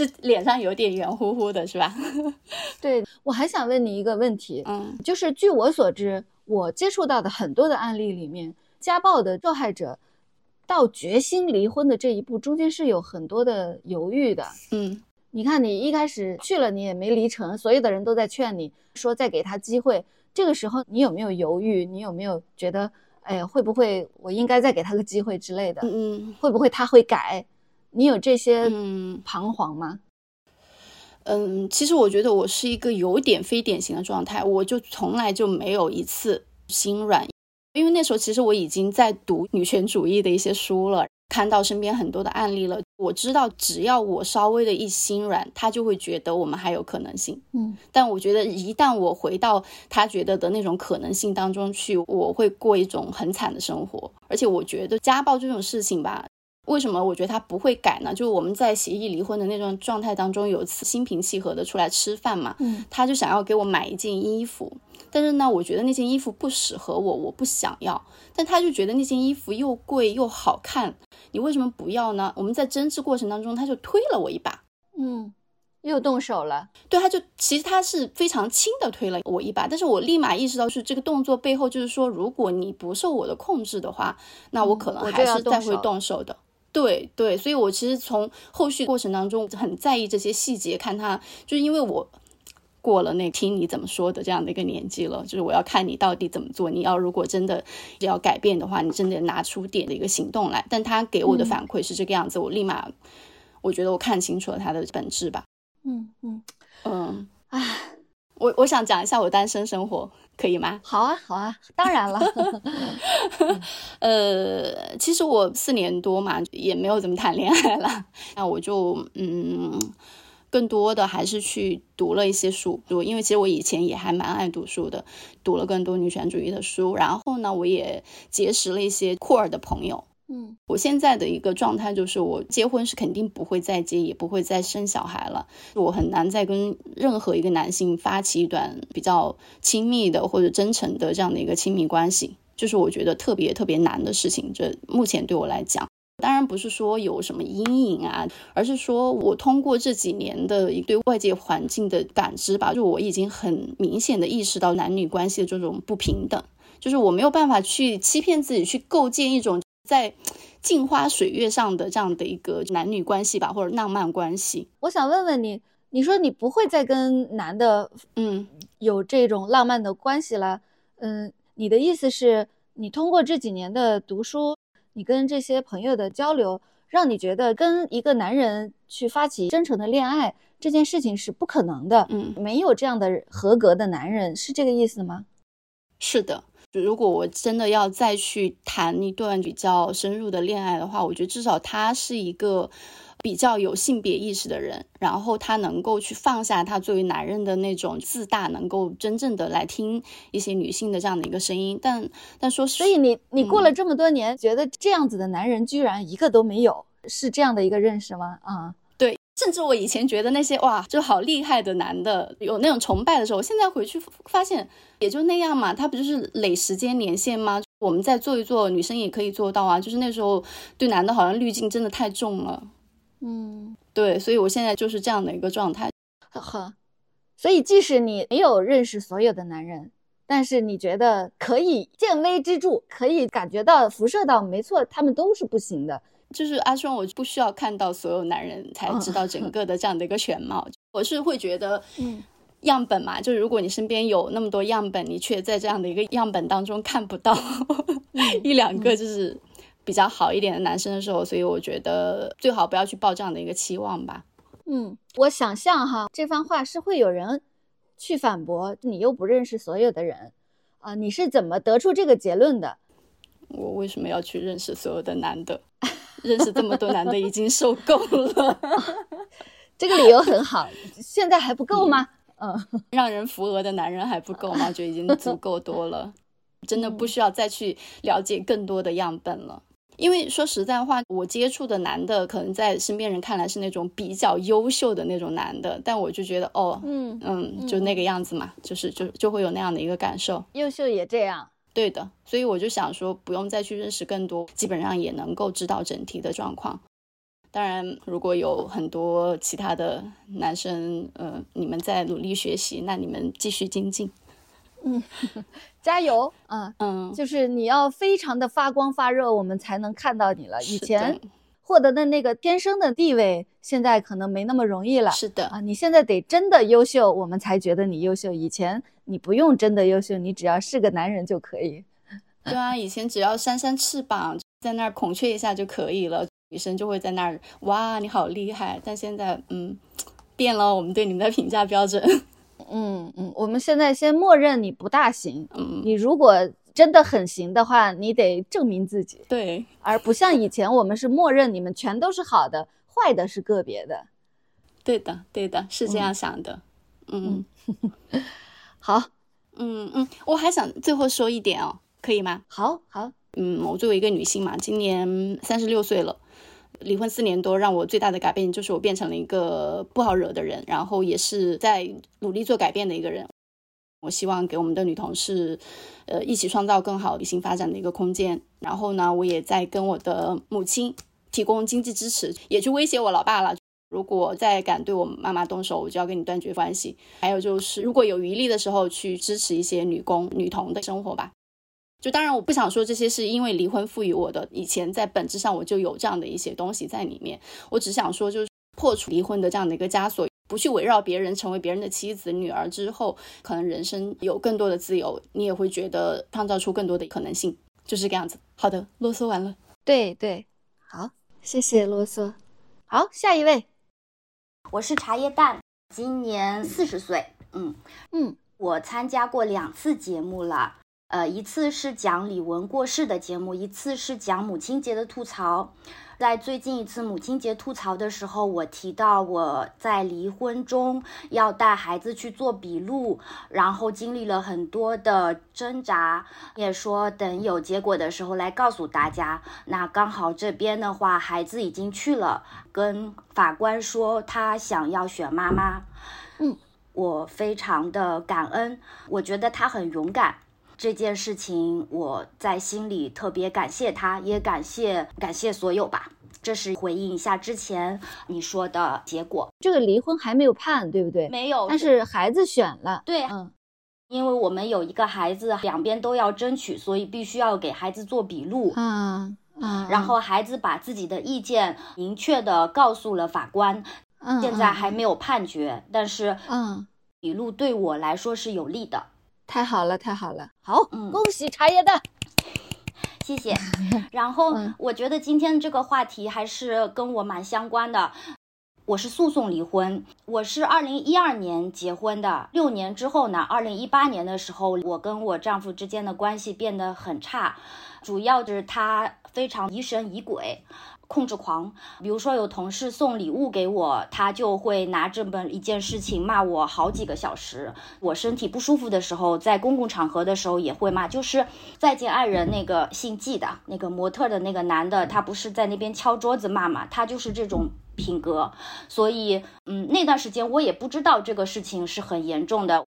E: 这脸上有点圆乎乎的，是吧？(laughs)
A: 对，我还想问你一个问题，
E: 嗯，
A: 就是据我所知，我接触到的很多的案例里面，家暴的受害者到决心离婚的这一步，中间是有很多的犹豫的。
E: 嗯，
A: 你看，你一开始去了，你也没离成，所有的人都在劝你说再给他机会。这个时候，你有没有犹豫？你有没有觉得，哎，会不会我应该再给他个机会之类的？
E: 嗯，
A: 会不会他会改？你有这些
E: 嗯
A: 彷徨吗？
E: 嗯，其实我觉得我是一个有点非典型的状态，我就从来就没有一次心软，因为那时候其实我已经在读女权主义的一些书了，看到身边很多的案例了，我知道只要我稍微的一心软，他就会觉得我们还有可能性。
A: 嗯，
E: 但我觉得一旦我回到他觉得的那种可能性当中去，我会过一种很惨的生活，而且我觉得家暴这种事情吧。为什么我觉得他不会改呢？就是我们在协议离婚的那种状态当中，有一次心平气和的出来吃饭嘛，
A: 嗯，
E: 他就想要给我买一件衣服，但是呢，我觉得那件衣服不适合我，我不想要，但他就觉得那件衣服又贵又好看，你为什么不要呢？我们在争执过程当中，他就推了我一把，
A: 嗯，又动手了，
E: 对，他就其实他是非常轻的推了我一把，但是我立马意识到是这个动作背后就是说，如果你不受我的控制的话，那我可能还是再会动手的。对对，所以我其实从后续过程当中很在意这些细节，看他就是因为我过了那听你怎么说的这样的一个年纪了，就是我要看你到底怎么做。你要如果真的要改变的话，你真的拿出点的一个行动来。但他给我的反馈是这个样子，我立马我觉得我看清楚了他的本质吧。
A: 嗯嗯
E: 嗯，
A: 唉，
E: 我我想讲一下我单身生活，可以吗？(laughs)
A: 好啊好啊，当然了。(laughs)
E: 呃，其实我四年多嘛，也没有怎么谈恋爱了，那我就嗯。更多的还是去读了一些书，因为其实我以前也还蛮爱读书的，读了更多女权主义的书。然后呢，我也结识了一些酷儿的朋友。
A: 嗯，
E: 我现在的一个状态就是，我结婚是肯定不会再结，也不会再生小孩了。我很难再跟任何一个男性发起一段比较亲密的或者真诚的这样的一个亲密关系，就是我觉得特别特别难的事情。这目前对我来讲。当然不是说有什么阴影啊，而是说我通过这几年的一对外界环境的感知吧，就我已经很明显的意识到男女关系的这种不平等，就是我没有办法去欺骗自己，去构建一种在镜花水月上的这样的一个男女关系吧，或者浪漫关系。
A: 我想问问你，你说你不会再跟男的，
E: 嗯，
A: 有这种浪漫的关系了，嗯，你的意思是，你通过这几年的读书？你跟这些朋友的交流，让你觉得跟一个男人去发起真诚的恋爱这件事情是不可能的。
E: 嗯，
A: 没有这样的合格的男人，是这个意思吗？
E: 是的，如果我真的要再去谈一段比较深入的恋爱的话，我觉得至少他是一个。比较有性别意识的人，然后他能够去放下他作为男人的那种自大，能够真正的来听一些女性的这样的一个声音。但但说，
A: 所以你你过了这么多年，觉得这样子的男人居然一个都没有，是这样的一个认识吗？啊，
E: 对，甚至我以前觉得那些哇就好厉害的男的，有那种崇拜的时候，现在回去发现也就那样嘛，他不就是累时间年限吗？我们再做一做，女生也可以做到啊。就是那时候对男的好像滤镜真的太重了。
A: 嗯，
E: 对，所以我现在就是这样的一个状态。
A: 呵，所以即使你没有认识所有的男人，但是你觉得可以见微知著，可以感觉到辐射到，没错，他们都是不行的。
E: 就是阿双，我不需要看到所有男人才知道整个的这样的一个全貌。(laughs) 我是会觉得，
A: 嗯，
E: 样本嘛，就是如果你身边有那么多样本，你却在这样的一个样本当中看不到 (laughs) 一两个，就是。比较好一点的男生的时候，所以我觉得最好不要去抱这样的一个期望吧。
A: 嗯，我想象哈，这番话是会有人去反驳，你又不认识所有的人啊，你是怎么得出这个结论的？
E: 我为什么要去认识所有的男的？认识这么多男的已经受够了。(laughs)
A: 这个理由很好，现在还不够吗？嗯，
E: 让人扶额的男人还不够吗？就已经足够多了，真的不需要再去了解更多的样本了。因为说实在话，我接触的男的可能在身边人看来是那种比较优秀的那种男的，但我就觉得哦，
A: 嗯
E: 嗯，就那个样子嘛，就是就就会有那样的一个感受。
A: 优秀也这样，
E: 对的。所以我就想说，不用再去认识更多，基本上也能够知道整体的状况。当然，如果有很多其他的男生，呃，你们在努力学习，那你们继续精进。(laughs)
A: 嗯，加油啊！
E: 嗯，
A: 就是你要非常的发光发热，我们才能看到你了。以前获得的那个天生的地位，现在可能没那么容易了。
E: 是的
A: 啊，你现在得真的优秀，我们才觉得你优秀。以前你不用真的优秀，你只要是个男人就可以。(laughs)
E: 对啊，以前只要扇扇翅膀，在那儿孔雀一下就可以了，女生就会在那儿哇，你好厉害。但现在，嗯，变了，我们对你们的评价标准。(laughs)
A: 嗯嗯，我们现在先默认你不大行。
E: 嗯，
A: 你如果真的很行的话，你得证明自己。
E: 对，
A: 而不像以前我们是默认你们全都是好的，坏的是个别的。
E: 对的，对的，是这样想的。嗯，(laughs)
A: 好，
E: 嗯嗯，我还想最后说一点哦，可以吗？
A: 好好，
E: 嗯，我作为一个女性嘛，今年三十六岁了。离婚四年多，让我最大的改变就是我变成了一个不好惹的人，然后也是在努力做改变的一个人。我希望给我们的女同事，呃，一起创造更好理性发展的一个空间。然后呢，我也在跟我的母亲提供经济支持，也去威胁我老爸了。如果再敢对我妈妈动手，我就要跟你断绝关系。还有就是，如果有余力的时候，去支持一些女工、女童的生活吧。就当然，我不想说这些是因为离婚赋予我的，以前在本质上我就有这样的一些东西在里面。我只想说，就是破除离婚的这样的一个枷锁，不去围绕别人，成为别人的妻子、女儿之后，可能人生有更多的自由，你也会觉得创造出更多的可能性，就是这个样子。好的，啰嗦完了。
A: 对对，好，谢谢啰嗦。好，下一位，
F: 我是茶叶蛋，今年四十岁。嗯
A: 嗯，
F: 我参加过两次节目了，呃，一次是讲李玟过世的节目，一次是讲母亲节的吐槽。在最近一次母亲节吐槽的时候，我提到我在离婚中要带孩子去做笔录，然后经历了很多的挣扎，也说等有结果的时候来告诉大家。那刚好这边的话，孩子已经去了，跟法官说他想要选妈妈。
A: 嗯，
F: 我非常的感恩，我觉得他很勇敢。这件事情我在心里特别感谢他，也感谢感谢所有吧。这是回应一下之前你说的结果。
A: 这个离婚还没有判，对不对？
F: 没有，
A: 但是孩子选了。
F: 对，
A: 嗯，
F: 因为我们有一个孩子，两边都要争取，所以必须要给孩子做笔录。
A: 嗯嗯，
F: 然后孩子把自己的意见明确的告诉了法官。
A: 嗯，
F: 现在还没有判决，但是
A: 嗯，
F: 笔录对我来说是有利的。
A: 太好了，太好了，好，
F: 嗯
A: 恭喜茶叶蛋，(laughs)
F: 谢谢。(laughs) 然后
A: 嗯
F: 我觉得今天这个话题还是跟我蛮相关的。我是诉讼离婚，我是二零一二年结婚的，六年之后呢，二零一八年的时候，我跟我丈夫之间的关系变得很差，主要就是他非常疑神疑鬼。控制狂，比如说有同事送礼物给我，他就会拿这么一件事情骂我好几个小时。我身体不舒服的时候，在公共场合的时候也会骂。就是《再见爱人》那个姓季的那个模特的那个男的，他不是在那边敲桌子骂嘛？他就是这种品格。所以，嗯，那段时间我也不知道这个事情是很严重的。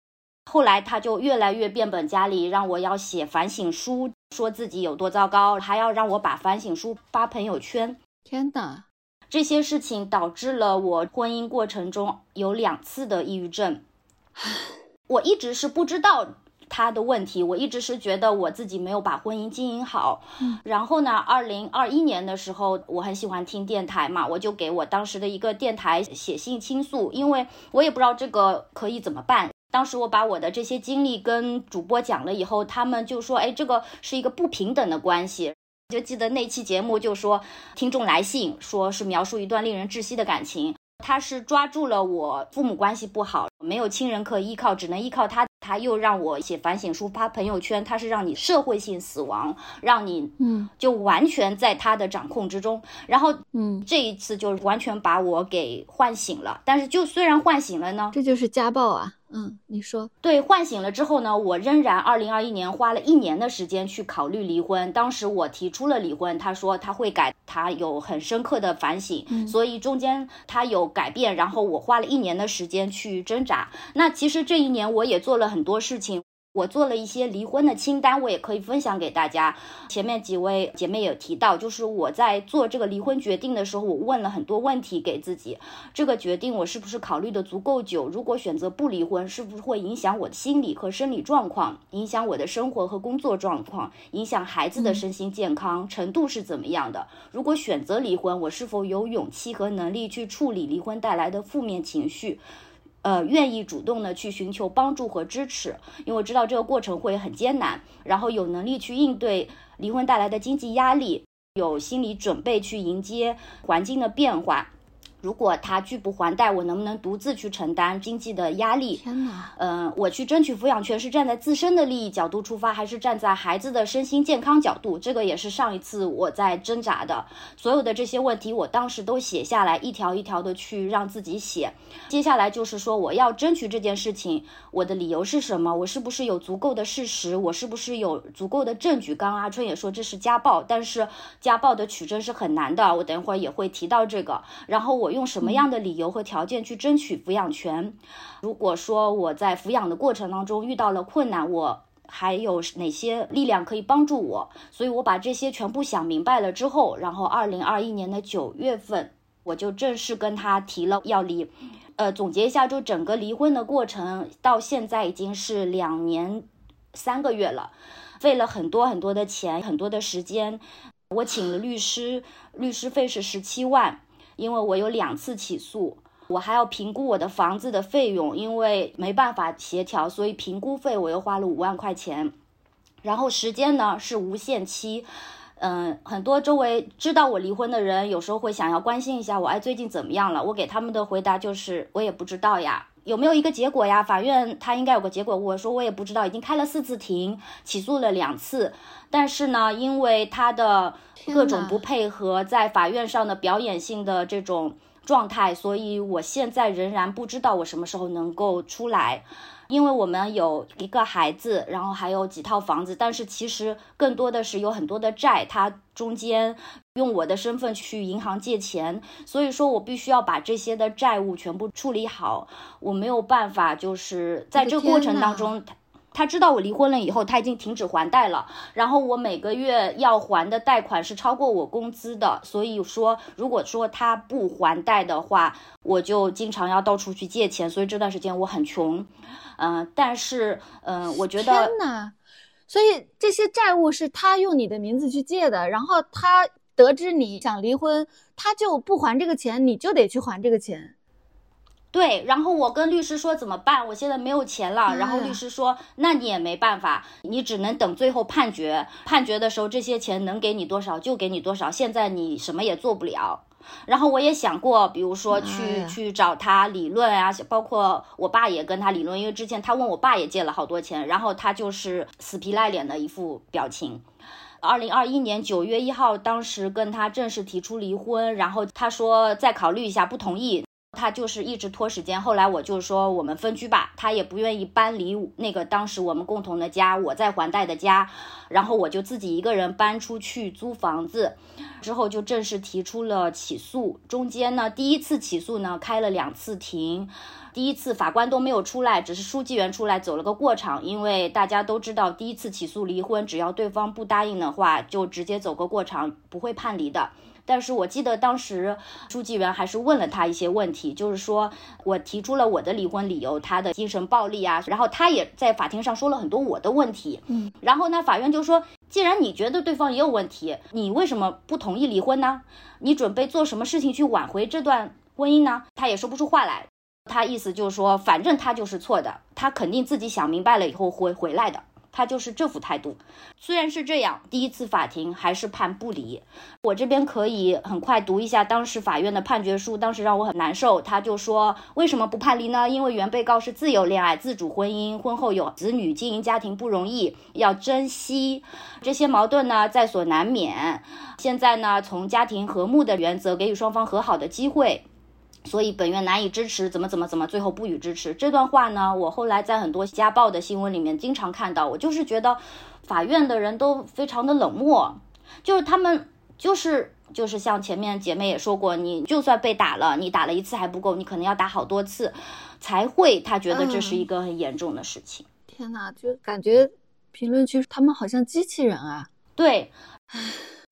F: 后来他就越来越变本加厉，让我要写反省书，说自己有多糟糕，还要让我把反省书发朋友圈。
A: 天哪，
F: 这些事情导致了我婚姻过程中有两次的抑郁症。(sighs) 我一直是不知道他的问题，我一直是觉得我自己没有把婚姻经营好。
A: 嗯
F: 然后呢，二零二一年的时候，我很喜欢听电台嘛，我就给我当时的一个电台写信倾诉，因为我也不知道这个可以怎么办。当时我把我的这些经历跟主播讲了以后，他们就说：“哎，这个是一个不平等的关系。”就记得那期节目就说，听众来信说是描述一段令人窒息的感情，他是抓住了我父母关系不好，没有亲人可依靠，只能依靠他。他又让我写反省书发朋友圈，他是让你社会性死亡，让你
A: 嗯
F: 就完全在他的掌控之中。然后
A: 嗯，
F: 这一次就完全把我给唤醒了。但是就虽然唤醒了呢，
A: 这就是家暴啊，嗯，你说，
F: 对，唤醒了之后呢，我仍然二零二一年花了一年的时间去考虑离婚。当时我提出了离婚，他说他会改，他有很深刻的反省，
A: 嗯
F: 所以中间他有改变。然后我花了一年的时间去挣扎。那其实这一年我也做了很多事情。我做了一些离婚的清单，我也可以分享给大家。前面几位姐妹有提到，就是我在做这个离婚决定的时候，我问了很多问题给自己。这个决定我是不是考虑的足够久？如果选择不离婚，是不是会影响我的心理和生理状况，影响我的生活和工作状况，影响孩子的身心健康程度是怎么样的？如果选择离婚，我是否有勇气和能力去处理离婚带来的负面情绪？呃，愿意主动的去寻求帮助和支持，因为我知道这个过程会很艰难，然后有能力去应对离婚带来的经济压力，有心理准备去迎接环境的变化。如果他拒不还贷，我能不能独自去承担经济的压力？
A: 天哪，
F: 嗯，我去争取抚养权是站在自身的利益角度出发，还是站在孩子的身心健康角度？这个也是上一次我在挣扎的。所有的这些问题，我当时都写下来，一条一条的去让自己写。接下来就是说，我要争取这件事情，我的理由是什么？我是不是有足够的事实？我是不是有足够的证据？刚刚阿春也说这是家暴，但是家暴的取证是很难的，我等会儿也会提到这个。然后我用什么样的理由和条件去争取抚养权？如果说我在抚养的过程当中遇到了困难，我还有哪些力量可以帮助我？所以我把这些全部想明白了之后，然后二零二一年的九月份，我就正式跟他提了要离。呃，总结一下，就整个离婚的过程到现在已经是两年三个月了，费了很多很多的钱，很多的时间。我请了律师，律师费是十七万，因为我有两次起诉。我还要评估我的房子的费用，因为没办法协调，所以评估费我又花了五万块钱。然后时间呢是无限期，嗯，很多周围知道我离婚的人，有时候会想要关心一下我，哎，最近怎么样了？我给他们的回答就是我也不知道呀，有没有一个结果呀？法院他应该有个结果。我说我也不知道，已经开了四次庭，起诉了两次，但是呢，因为他的各种不配合，在法院上的表演性的这种状态，所以我现在仍然不知道我什么时候能够出来。因为我们有一个孩子，然后还有几套房子，但是其实更多的是有很多的债，他中间用我的身份去银行借钱，所以说我必须要把这些的债务全部处理好，我没有办法，就是在这个过程当中。他知道我离婚了以后，他已经停止还贷了。然后我每个月要还的贷款是超过我工资的，所以说如果说他不还贷的话，我就经常要到处去借钱。所以这段时间我很穷，嗯，但是嗯，我觉得
A: 天呐，所以这些债务是他用你的名字去借的，然后他得知你想离婚，他就不还这个钱，你就得去还这个钱。
F: 对，然后我跟律师说怎么办？我现在没有钱了。然后律师说，那你也没办法，你只能等最后判决。判决的时候，这些钱能给你多少就给你多少。现在你什么也做不了。然后我也想过，比如说去去找他理论啊，包括我爸也跟他理论，因为之前他问我爸也借了好多钱，然后他就是死皮赖脸的一副表情。二零二一年九月一号，当时跟他正式提出离婚，然后他说再考虑一下，不同意。他就是一直拖时间，后来我就说我们分居吧，他也不愿意搬离那个当时我们共同的家，我在还贷的家，然后我就自己一个人搬出去租房子，之后就正式提出了起诉。中间呢，第一次起诉呢开了两次庭，第一次法官都没有出来，只是书记员出来走了个过场，因为大家都知道第一次起诉离婚，只要对方不答应的话，就直接走个过场，不会判离的。但是我记得当时书记员还是问了他一些问题，就是说我提出了我的离婚理由，他的精神暴力啊，然后他也在法庭上说了很多我的问题，嗯，然后呢，法院就说，既然你觉得对方也有问题，你为什么不同意离婚呢？你准备做什么事情去挽回这段婚姻呢？他也说不出话来，他意思就是说，反正他就是错的，他肯定自己想明白了以后会回来的。他就是这副态度，虽然是这样，第一次法庭还是判不离。我这边可以很快读一下当时法院的判决书，当时让我很难受。他就说，为什么不判离呢？因为原被告是自由恋爱、自主婚姻，婚后有子女，经营家庭不容易，要珍惜。这些矛盾呢，在所难免。现在呢，从家庭和睦的原则，给予双方和好的机会。所以本院难以支持，怎么怎么怎么，最后不予支持。这段话呢，我后来在很多家暴的新闻里面经常看到。我就是觉得，法院的人都非常的冷漠，就是他们就是就是像前面姐妹也说过，你就算被打了，你打了一次还不够，你可能要打好多次，才会他觉得这是一个很严重的事情。
A: 天哪，就感觉评论区他们好像机器人啊。
F: 对，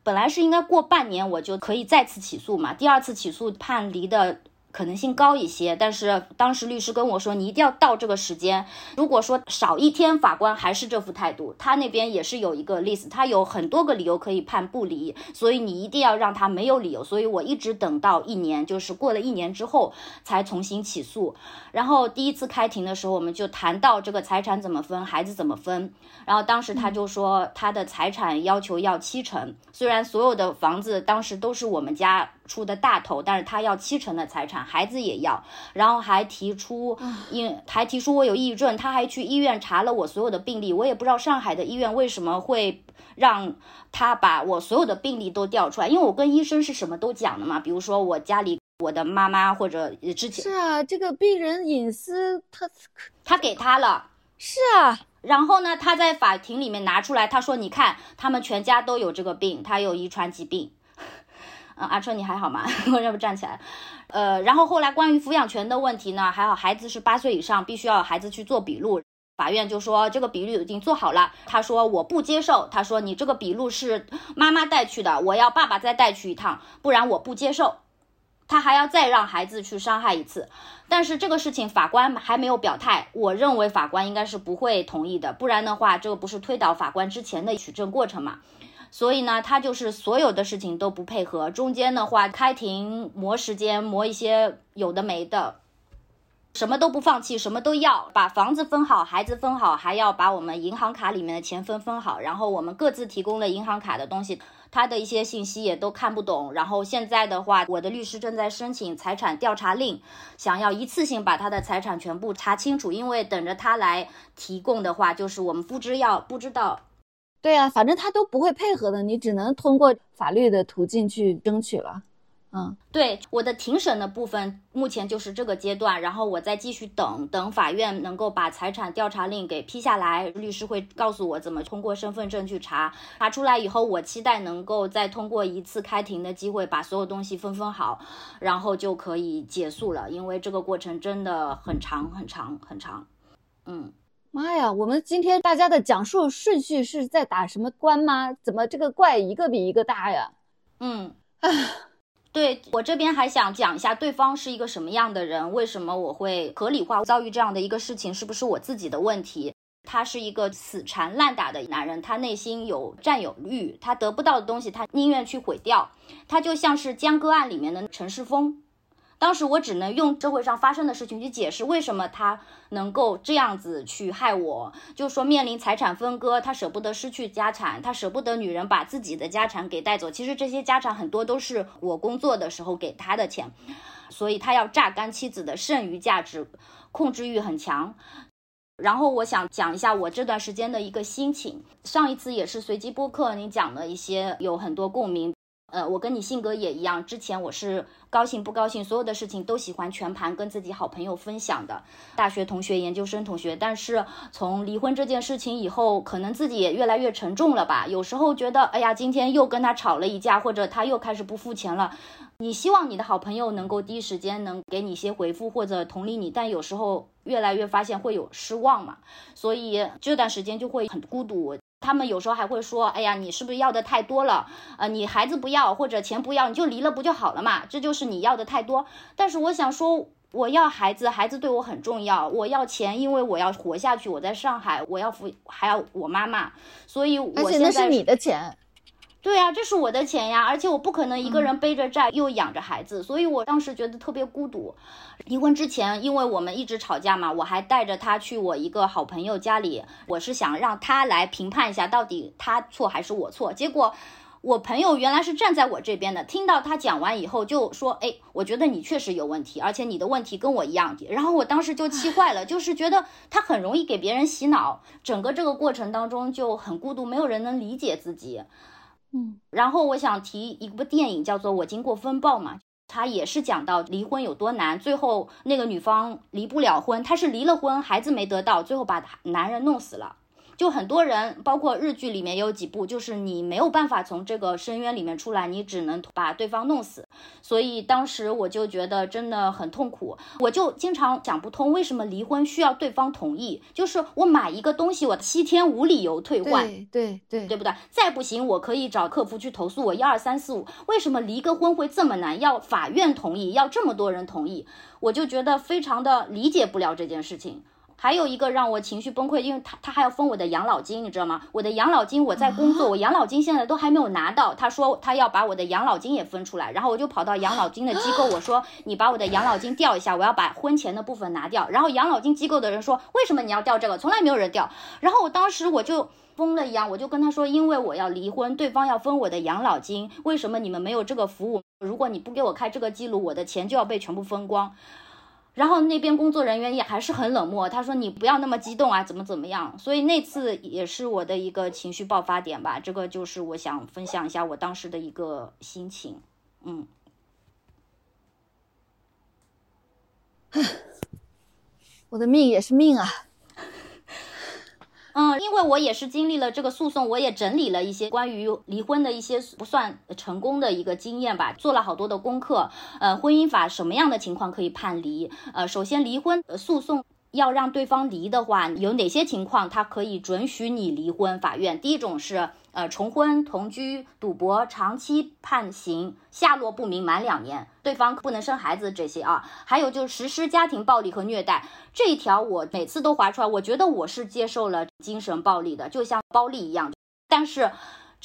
F: 本来是应该过半年我就可以再次起诉嘛，第二次起诉判离的。可能性高一些，但是当时律师跟我说，你一定要到这个时间。如果说少一天，法官还是这副态度，他那边也是有一个 list，他有很多个理由可以判不离，所以你一定要让他没有理由。所以我一直等到一年，就是过了一年之后才重新起诉。然后第一次开庭的时候，我们就谈到这个财产怎么分，孩子怎么分。然后当时他就说，他的财产要求要七成，虽然所有的房子当时都是我们家。出的大头，但是他要七成的财产，孩子也要，然后还提出，因还提出我有抑郁症，他还去医院查了我所有的病历，我也不知道上海的医院为什么会让他把我所有的病历都调出来，因为我跟医生是什么都讲的嘛，比如说我家里我的妈妈或者之前
A: 是啊，这个病人隐私他
F: 他给他了，
A: 是啊，
F: 然后呢，他在法庭里面拿出来，他说你看他们全家都有这个病，他有遗传疾病。嗯，阿春你还好吗？(laughs) 我要不站起来。呃，然后后来关于抚养权的问题呢，还好孩子是八岁以上，必须要孩子去做笔录。法院就说这个笔录已经做好了。他说我不接受，他说你这个笔录是妈妈带去的，我要爸爸再带去一趟，不然我不接受。他还要再让孩子去伤害一次，但是这个事情法官还没有表态。我认为法官应该是不会同意的，不然的话，这个不是推倒法官之前的取证过程嘛？所以呢，他就是所有的事情都不配合，中间的话开庭磨时间，磨一些有的没的。什么都不放弃，什么都要把房子分好，孩子分好，还要把我们银行卡里面的钱分分好。然后我们各自提供了银行卡的东西，他的一些信息也都看不懂。然后现在的话，我的律师正在申请财产调查令，想要一次性把他的财产全部查清楚。因为等着他来提供的话，就是我们不知要不知道。
A: 对啊，反正他都不会配合的，你只能通过法律的途径去争取了。嗯，
F: 对，我的庭审的部分目前就是这个阶段，然后我再继续等等法院能够把财产调查令给批下来，律师会告诉我怎么通过身份证去查，查出来以后，我期待能够再通过一次开庭的机会，把所有东西分分好，然后就可以结束了，因为这个过程真的很长很长很长。嗯，
A: 妈呀，我们今天大家的讲述顺序是在打什么关吗？怎么这个怪一个比一个大呀？
F: 嗯，唉。(laughs) 对我这边还想讲一下，对方是一个什么样的人？为什么我会合理化遭遇这样的一个事情？是不是我自己的问题？他是一个死缠烂打的男人，他内心有占有欲，他得不到的东西，他宁愿去毁掉。他就像是江歌案里面的陈世峰。当时我只能用社会上发生的事情去解释为什么他能够这样子去害我，就说面临财产分割，他舍不得失去家产，他舍不得女人把自己的家产给带走。其实这些家产很多都是我工作的时候给他的钱，所以他要榨干妻子的剩余价值，控制欲很强。然后我想讲一下我这段时间的一个心情。上一次也是随机播客，你讲了一些有很多共鸣。呃，我跟你性格也一样，之前我是。高兴不高兴，所有的事情都喜欢全盘跟自己好朋友分享的，大学同学、研究生同学。但是从离婚这件事情以后，可能自己也越来越沉重了吧？有时候觉得，哎呀，今天又跟他吵了一架，或者他又开始不付钱了。你希望你的好朋友能够第一时间能给你一些回复或者同理你，但有时候越来越发现会有失望嘛，所以这段时间就会很孤独。他们有时候还会说：“哎呀，你是不是要的太多了？呃，你孩子不要或者钱不要，你就离了不就好了嘛？这就是你要的太多。”但是我想说，我要孩子，孩子对我很重要。我要钱，因为我要活下去。我在上海，我要扶，还要我妈妈，所以我现在
A: 是你的钱。
F: 对啊，这是我的钱呀，而且我不可能一个人背着债又养着孩子，所以我当时觉得特别孤独。离婚之前，因为我们一直吵架嘛，我还带着他去我一个好朋友家里，我是想让他来评判一下到底他错还是我错。结果我朋友原来是站在我这边的，听到他讲完以后就说：“哎，我觉得你确实有问题，而且你的问题跟我一样。”然后我当时就气坏了，就是觉得他很容易给别人洗脑，整个这个过程当中就很孤独，没有人能理解自己。
A: 嗯，
F: 然后我想提一部电影，叫做《我经过风暴》嘛，它也是讲到离婚有多难，最后那个女方离不了婚，她是离了婚，孩子没得到，最后把男人弄死了。就很多人，包括日剧里面有几部，就是你没有办法从这个深渊里面出来，你只能把对方弄死。所以当时我就觉得真的很痛苦，我就经常想不通，为什么离婚需要对方同意？就是我买一个东西，我七天无理由退换，
A: 对对对，
F: 对不对？再不行，我可以找客服去投诉我一二三四五。为什么离个婚会这么难？要法院同意，要这么多人同意，我就觉得非常的理解不了这件事情。还有一个让我情绪崩溃，因为他他还要分我的养老金，你知道吗？我的养老金我在工作，我养老金现在都还没有拿到。他说他要把我的养老金也分出来，然后我就跑到养老金的机构，(gasps) 我说你把我的养老金调一下，我要把婚前的部分拿掉。然后养老金机构的人说为什么你要调这个？从来没有人调。然后我当时我就疯了一样，我就跟他说，因为我要离婚，对方要分我的养老金，为什么你们没有这个服务？如果你不给我开这个记录，我的钱就要被全部分光。然后那边工作人员也还是很冷漠，他说你不要那么激动啊，怎么怎么样？所以那次也是我的一个情绪爆发点吧。这个就是我想分享一下我当时的一个心情。嗯，
A: 我的命也是命啊。
F: 嗯，因为我也是经历了这个诉讼，我也整理了一些关于离婚的一些不算成功的一个经验吧，做了好多的功课。呃，婚姻法什么样的情况可以判离？呃，首先离婚诉讼。要让对方离的话，有哪些情况他可以准许你离婚？法院第一种是呃重婚、同居、赌博、长期判刑、下落不明、满两年，对方不能生孩子这些啊。还有就是实施家庭暴力和虐待这一条，我每次都划出来，我觉得我是接受了精神暴力的，就像暴力一样。但是。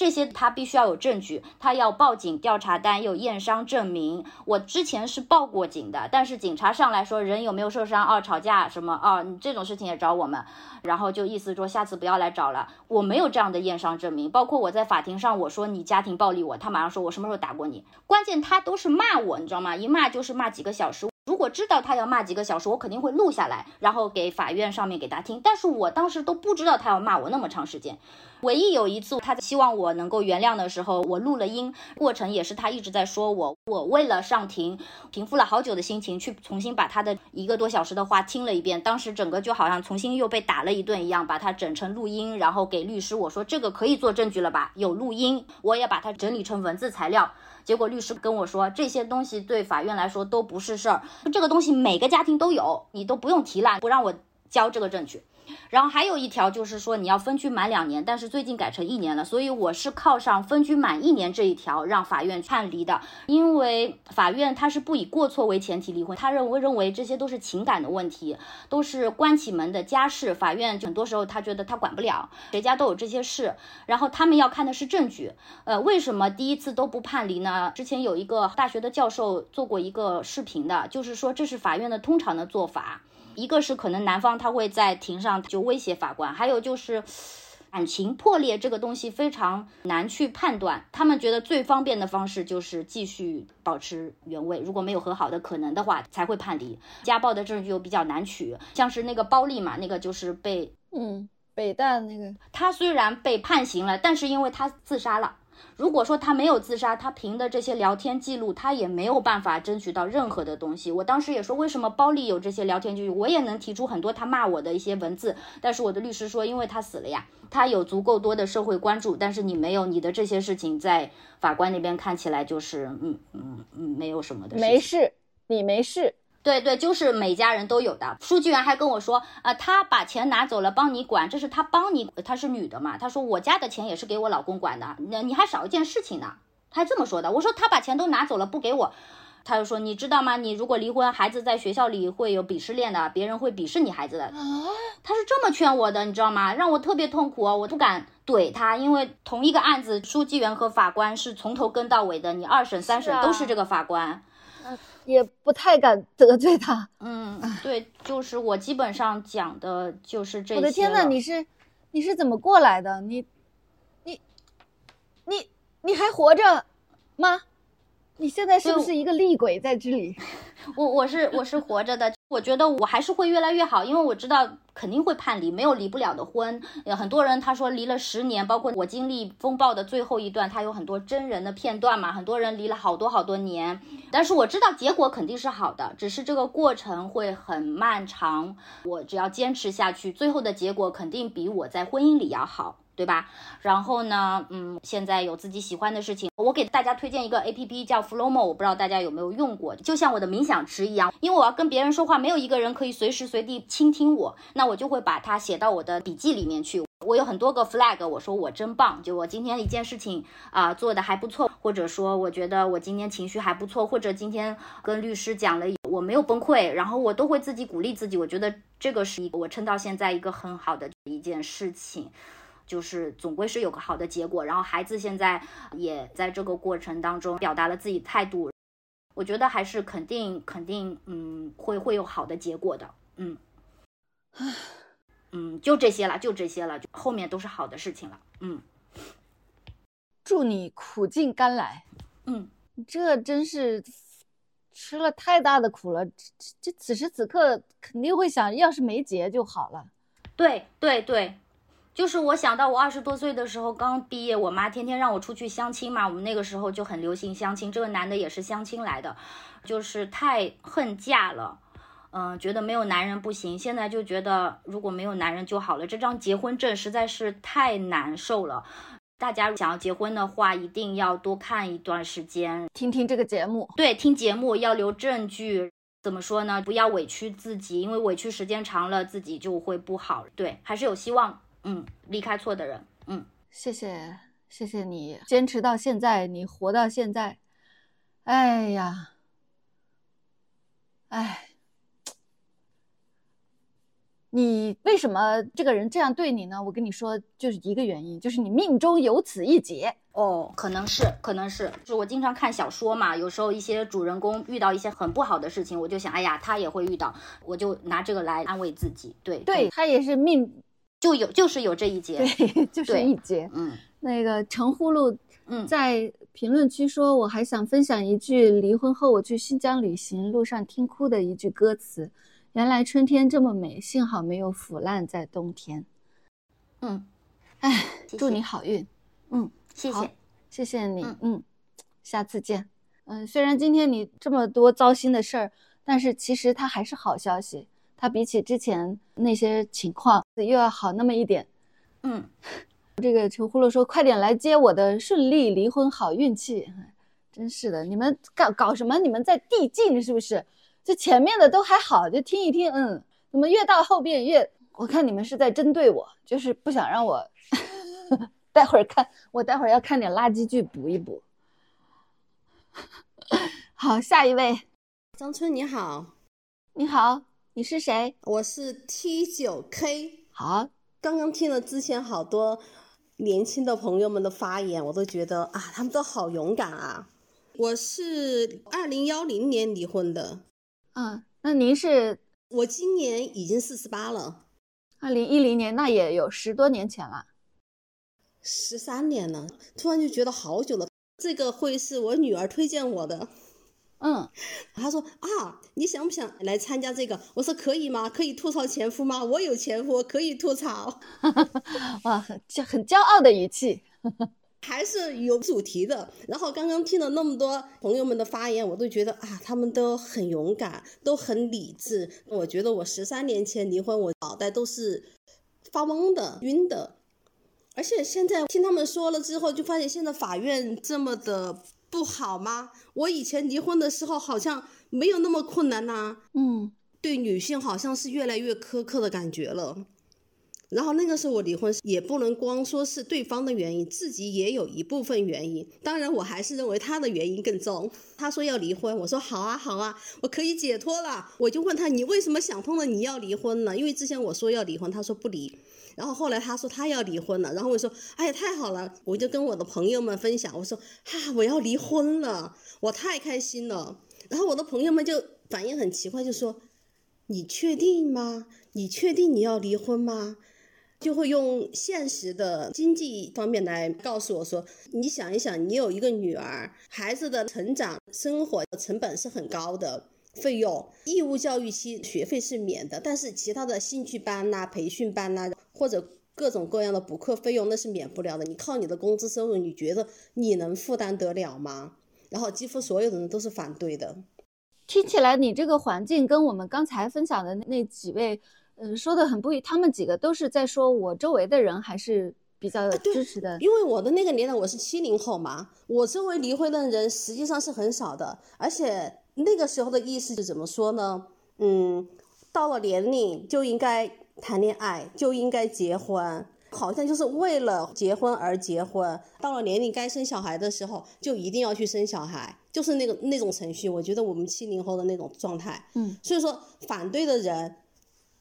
F: 这些他必须要有证据，他要报警调查单，有验伤证明。我之前是报过警的，但是警察上来说人有没有受伤？哦，吵架什么？哦，你这种事情也找我们，然后就意思说下次不要来找了。我没有这样的验伤证明，包括我在法庭上我说你家庭暴力我，他马上说我什么时候打过你？关键他都是骂我，你知道吗？一骂就是骂几个小时。如果知道他要骂几个小时，我肯定会录下来，然后给法院上面给他听。但是我当时都不知道他要骂我那么长时间。唯一有一次，他希望我能够原谅的时候，我录了音，过程也是他一直在说我。我为了上庭，平复了好久的心情，去重新把他的一个多小时的话听了一遍。当时整个就好像重新又被打了一顿一样，把它整成录音，然后给律师我说这个可以做证据了吧？有录音，我也把它整理成文字材料。结果律师跟我说，这些东西对法院来说都不是事儿，这个东西每个家庭都有，你都不用提了，不让我交这个证据。然后还有一条就是说你要分居满两年，但是最近改成一年了，所以我是靠上分居满一年这一条让法院判离的。因为法院他是不以过错为前提离婚，他认为认为这些都是情感的问题，都是关起门的家事，法院很多时候他觉得他管不了，谁家都有这些事，然后他们要看的是证据。呃，为什么第一次都不判离呢？之前有一个大学的教授做过一个视频的，就是说这是法院的通常的做法。一个是可能男方他会在庭上就威胁法官，还有就是感情破裂这个东西非常难去判断。他们觉得最方便的方式就是继续保持原位，如果没有和好的可能的话才会判离。家暴的证据又比较难取，像是那个包丽嘛，那个就是被
A: 嗯北大那个，
F: 他虽然被判刑了，但是因为他自杀了。如果说他没有自杀，他凭的这些聊天记录，他也没有办法争取到任何的东西。我当时也说，为什么包里有这些聊天记录，我也能提出很多他骂我的一些文字。但是我的律师说，因为他死了呀，他有足够多的社会关注，但是你没有，你的这些事情在法官那边看起来就是，嗯嗯嗯，没有什么的。
A: 没事，你没事。
F: 对对，就是每家人都有的。书记员还跟我说，啊，他把钱拿走了，帮你管，这是他帮你，她是女的嘛？他说我家的钱也是给我老公管的，那你还少一件事情呢，他还这么说的。我说他把钱都拿走了，不给我，他就说你知道吗？你如果离婚，孩子在学校里会有鄙视链的，别人会鄙视你孩子的。他是这么劝我的，你知道吗？让我特别痛苦哦，我不敢怼他，因为同一个案子，书记员和法官是从头跟到尾的，你二审三审都是这个法官。
A: 也不太敢得罪他。
F: 嗯，对，就是我基本上讲的就是这些。
A: 我的天呐，你是你是怎么过来的？你你你你还活着吗？你现在是不是一个厉鬼在这里？(laughs)
F: 我我是我是活着的，我觉得我还是会越来越好，因为我知道肯定会判离，没有离不了的婚。很多人他说离了十年，包括我经历风暴的最后一段，他有很多真人的片段嘛，很多人离了好多好多年，但是我知道结果肯定是好的，只是这个过程会很漫长。我只要坚持下去，最后的结果肯定比我在婚姻里要好。对吧？然后呢，嗯，现在有自己喜欢的事情，我给大家推荐一个 A P P 叫 Flowmo，我不知道大家有没有用过，就像我的冥想池一样，因为我要跟别人说话，没有一个人可以随时随地倾听我，那我就会把它写到我的笔记里面去。我有很多个 flag，我说我真棒，就我今天一件事情啊做的还不错，或者说我觉得我今天情绪还不错，或者今天跟律师讲了我没有崩溃，然后我都会自己鼓励自己，我觉得这个是一个我撑到现在一个很好的一件事情。就是总归是有个好的结果，然后孩子现在也在这个过程当中表达了自己态度，我觉得还是肯定肯定，嗯，会会有好的结果的，嗯，嗯，就这些了，就这些了，就后面都是好的事情了，嗯，
A: 祝你苦尽甘来，
F: 嗯，
A: 这真是吃了太大的苦了，这这此时此刻肯定会想，要是没结就好了，
F: 对对对。就是我想到我二十多岁的时候刚毕业，我妈天天让我出去相亲嘛。我们那个时候就很流行相亲，这个男的也是相亲来的，就是太恨嫁了，嗯，觉得没有男人不行。现在就觉得如果没有男人就好了，这张结婚证实在是太难受了。大家想要结婚的话，一定要多看一段时间，
A: 听听这个节目。
F: 对，听节目要留证据。怎么说呢？不要委屈自己，因为委屈时间长了，自己就会不好。对，还是有希望。嗯，离开错的人。嗯，
A: 谢谢，谢谢你坚持到现在，你活到现在。哎呀，哎，你为什么这个人这样对你呢？我跟你说，就是一个原因，就是你命中有此一劫。
F: 哦，可能是，可能是，就我经常看小说嘛，有时候一些主人公遇到一些很不好的事情，我就想，哎呀，他也会遇到，我就拿这个来安慰自己。对，
A: 对他也是命，
F: 就有就是有这一节，
A: 对，(laughs) 就是一节。
F: 嗯，
A: 那个程呼噜，
F: 嗯，
A: 在评论区说，我还想分享一句离婚后我去新疆旅行路上听哭的一句歌词：原来春天这么美，幸好没有腐烂在冬天。
F: 嗯，
A: 哎，祝你好运。嗯。
F: 谢谢，
A: 谢谢你，嗯，下次见。嗯，虽然今天你这么多糟心的事儿，但是其实它还是好消息。它比起之前那些情况又要好那么一点。
F: 嗯，
A: 这个陈呼噜说：“快点来接我的顺利离婚好运气。”真是的，你们搞搞什么？你们在递进是不是？这前面的都还好，就听一听。嗯，怎么越到后边越……我看你们是在针对我，就是不想让我。(laughs) 待会儿看，我待会儿要看点垃圾剧补一补。(laughs) 好，下一位，
G: 张春你好，
A: 你好，你是谁？
G: 我是 T 九 K。
A: 好，
G: 刚刚听了之前好多年轻的朋友们的发言，我都觉得啊，他们都好勇敢啊。我是二零幺零年离婚的。
A: 嗯，那您是？
G: 我今年已经四十八了。
A: 二零一零年，那也有十多年前了。
G: 十三年了，突然就觉得好久了。这个会是我女儿推荐我的，
A: 嗯，
G: 他说啊，你想不想来参加这个？我说可以吗？可以吐槽前夫吗？我有前夫，可以吐槽。(laughs)
A: 哇，很很骄傲的语气，(laughs)
G: 还是有主题的。然后刚刚听了那么多朋友们的发言，我都觉得啊，他们都很勇敢，都很理智。我觉得我十三年前离婚，我脑袋都是发懵的、晕的。而且现在听他们说了之后，就发现现在法院这么的不好吗？我以前离婚的时候好像没有那么困难呐。
A: 嗯，
G: 对女性好像是越来越苛刻的感觉了。然后那个时候我离婚也不能光说是对方的原因，自己也有一部分原因。当然我还是认为他的原因更重。他说要离婚，我说好啊好啊，我可以解脱了。我就问他你为什么想通了你要离婚呢？因为之前我说要离婚，他说不离。然后后来他说他要离婚了，然后我说哎呀太好了，我就跟我的朋友们分享，我说哈我要离婚了，我太开心了。然后我的朋友们就反应很奇怪，就说你确定吗？你确定你要离婚吗？就会用现实的经济方面来告诉我说，你想一想，你有一个女儿，孩子的成长生活成本是很高的。费用，义务教育期学费是免的，但是其他的兴趣班呐、培训班呐，或者各种各样的补课费用那是免不了的。你靠你的工资收入，你觉得你能负担得了吗？然后几乎所有的人都是反对的。
A: 听起来你这个环境跟我们刚才分享的那几位，嗯，说的很不一。他们几个都是在说，我周围的人还是比较支持的。
G: 因为我的那个年代我是七零后嘛，我周围离婚的人实际上是很少的，而且。那个时候的意思是怎么说呢？嗯，到了年龄就应该谈恋爱，就应该结婚，好像就是为了结婚而结婚。到了年龄该生小孩的时候，就一定要去生小孩，就是那个那种程序。我觉得我们七零后的那种状态，
A: 嗯，
G: 所以说反对的人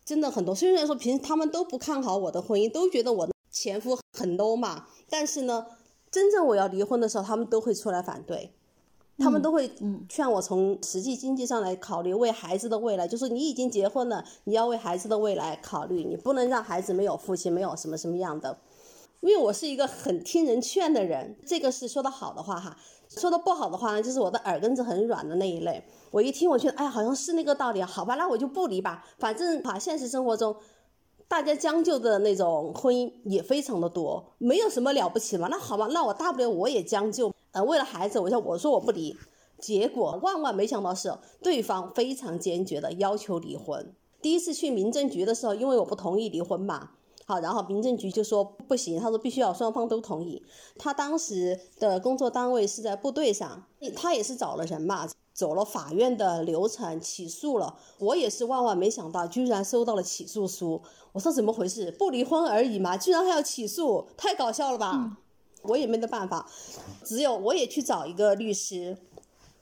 G: 真的很多。虽然说平时他们都不看好我的婚姻，都觉得我的前夫很 low 嘛，但是呢，真正我要离婚的时候，他们都会出来反对。他们都会劝我从实际经济上来考虑，为孩子的未来，就是你已经结婚了，你要为孩子的未来考虑，你不能让孩子没有父亲，没有什么什么样的。因为我是一个很听人劝的人，这个是说的好的话哈，说的不好的话呢，就是我的耳根子很软的那一类。我一听，我觉得哎，好像是那个道理，好吧，那我就不离吧。反正哈，现实生活中，大家将就的那种婚姻也非常的多，没有什么了不起嘛。那好吧，那我大不了我也将就。呃，为了孩子，我说我说我不离，结果万万没想到是对方非常坚决的要求离婚。第一次去民政局的时候，因为我不同意离婚嘛，好，然后民政局就说不行，他说必须要双方都同意。他当时的工作单位是在部队上，他也是找了人嘛，走了法院的流程，起诉了。我也是万万没想到，居然收到了起诉书。我说怎么回事？不离婚而已嘛，居然还要起诉，太搞笑了吧！我也没得办法，只有我也去找一个律师，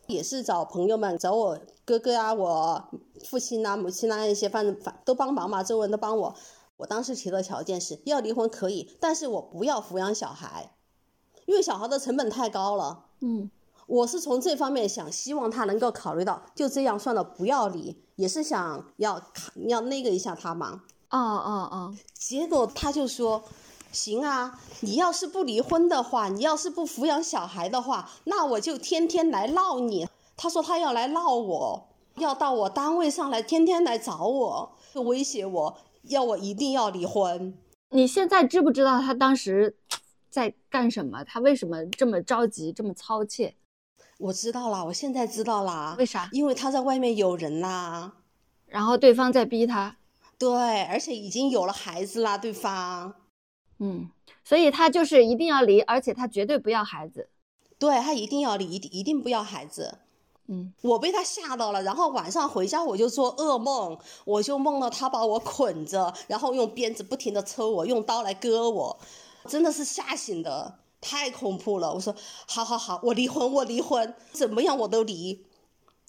G: 也是找朋友们，找我哥哥啊，我父亲啊、母亲啊一些，反正反都帮忙嘛，周围人都帮我。我当时提的条件是要离婚可以，但是我不要抚养小孩，因为小孩的成本太高了。
A: 嗯，
G: 我是从这方面想，希望他能够考虑到，就这样算了，不要离，也是想要要那个一下他嘛。
A: 哦哦哦，
G: 结果他就说。行啊，你要是不离婚的话，你要是不抚养小孩的话，那我就天天来闹你。他说他要来闹我，要到我单位上来，天天来找我，威胁我，要我一定要离婚。
A: 你现在知不知道他当时在干什么？他为什么这么着急，这么操切？
G: 我知道啦，我现在知道啦。
A: 为啥？
G: 因为他在外面有人啦，
A: 然后对方在逼他。
G: 对，而且已经有了孩子啦，对方。
A: 嗯，所以他就是一定要离，而且他绝对不要孩子。
G: 对他一定要离，一定一定不要孩子。
A: 嗯，
G: 我被他吓到了，然后晚上回家我就做噩梦，我就梦到他把我捆着，然后用鞭子不停的抽我，用刀来割我，真的是吓醒的，太恐怖了。我说好好好，我离婚，我离婚，怎么样我都离。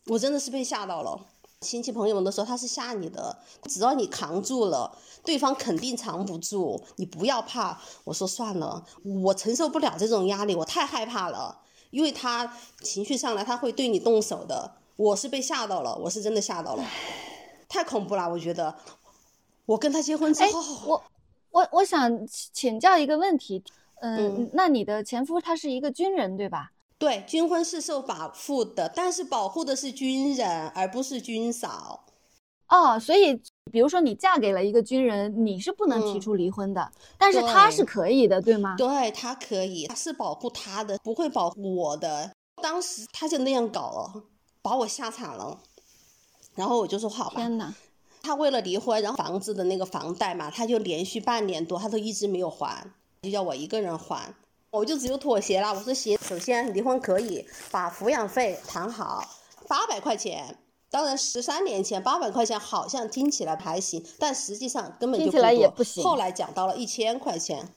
G: 我真的是被吓到了。亲戚朋友们都说他是吓你的，只要你扛住了，对方肯定藏不住。你不要怕。我说算了，我承受不了这种压力，我太害怕了。因为他情绪上来，他会对你动手的。我是被吓到了，我是真的吓到了，太恐怖了。我觉得，我跟他结婚之后，
A: 我我我想请教一个问题，嗯，那你的前夫他是一个军人对吧？
G: 对，军婚是受保护的，但是保护的是军人，而不是军嫂。
A: 哦，所以比如说你嫁给了一个军人，你是不能提出离婚的，但是他是可以的，对吗？
G: 对他可以，他是保护他的，不会保护我的。当时他就那样搞了，把我吓惨了。然后我就说好吧。
A: 天哪！
G: 他为了离婚，然后房子的那个房贷嘛，他就连续半年多，他都一直没有还，就要我一个人还。我就只有妥协了。我说行，首先离婚可以把抚养费谈好，八百块钱。当然，十三年前八百块钱好像听起来还行，但实际上根本就
A: 听起来也不行。
G: 后来讲到了一千块钱，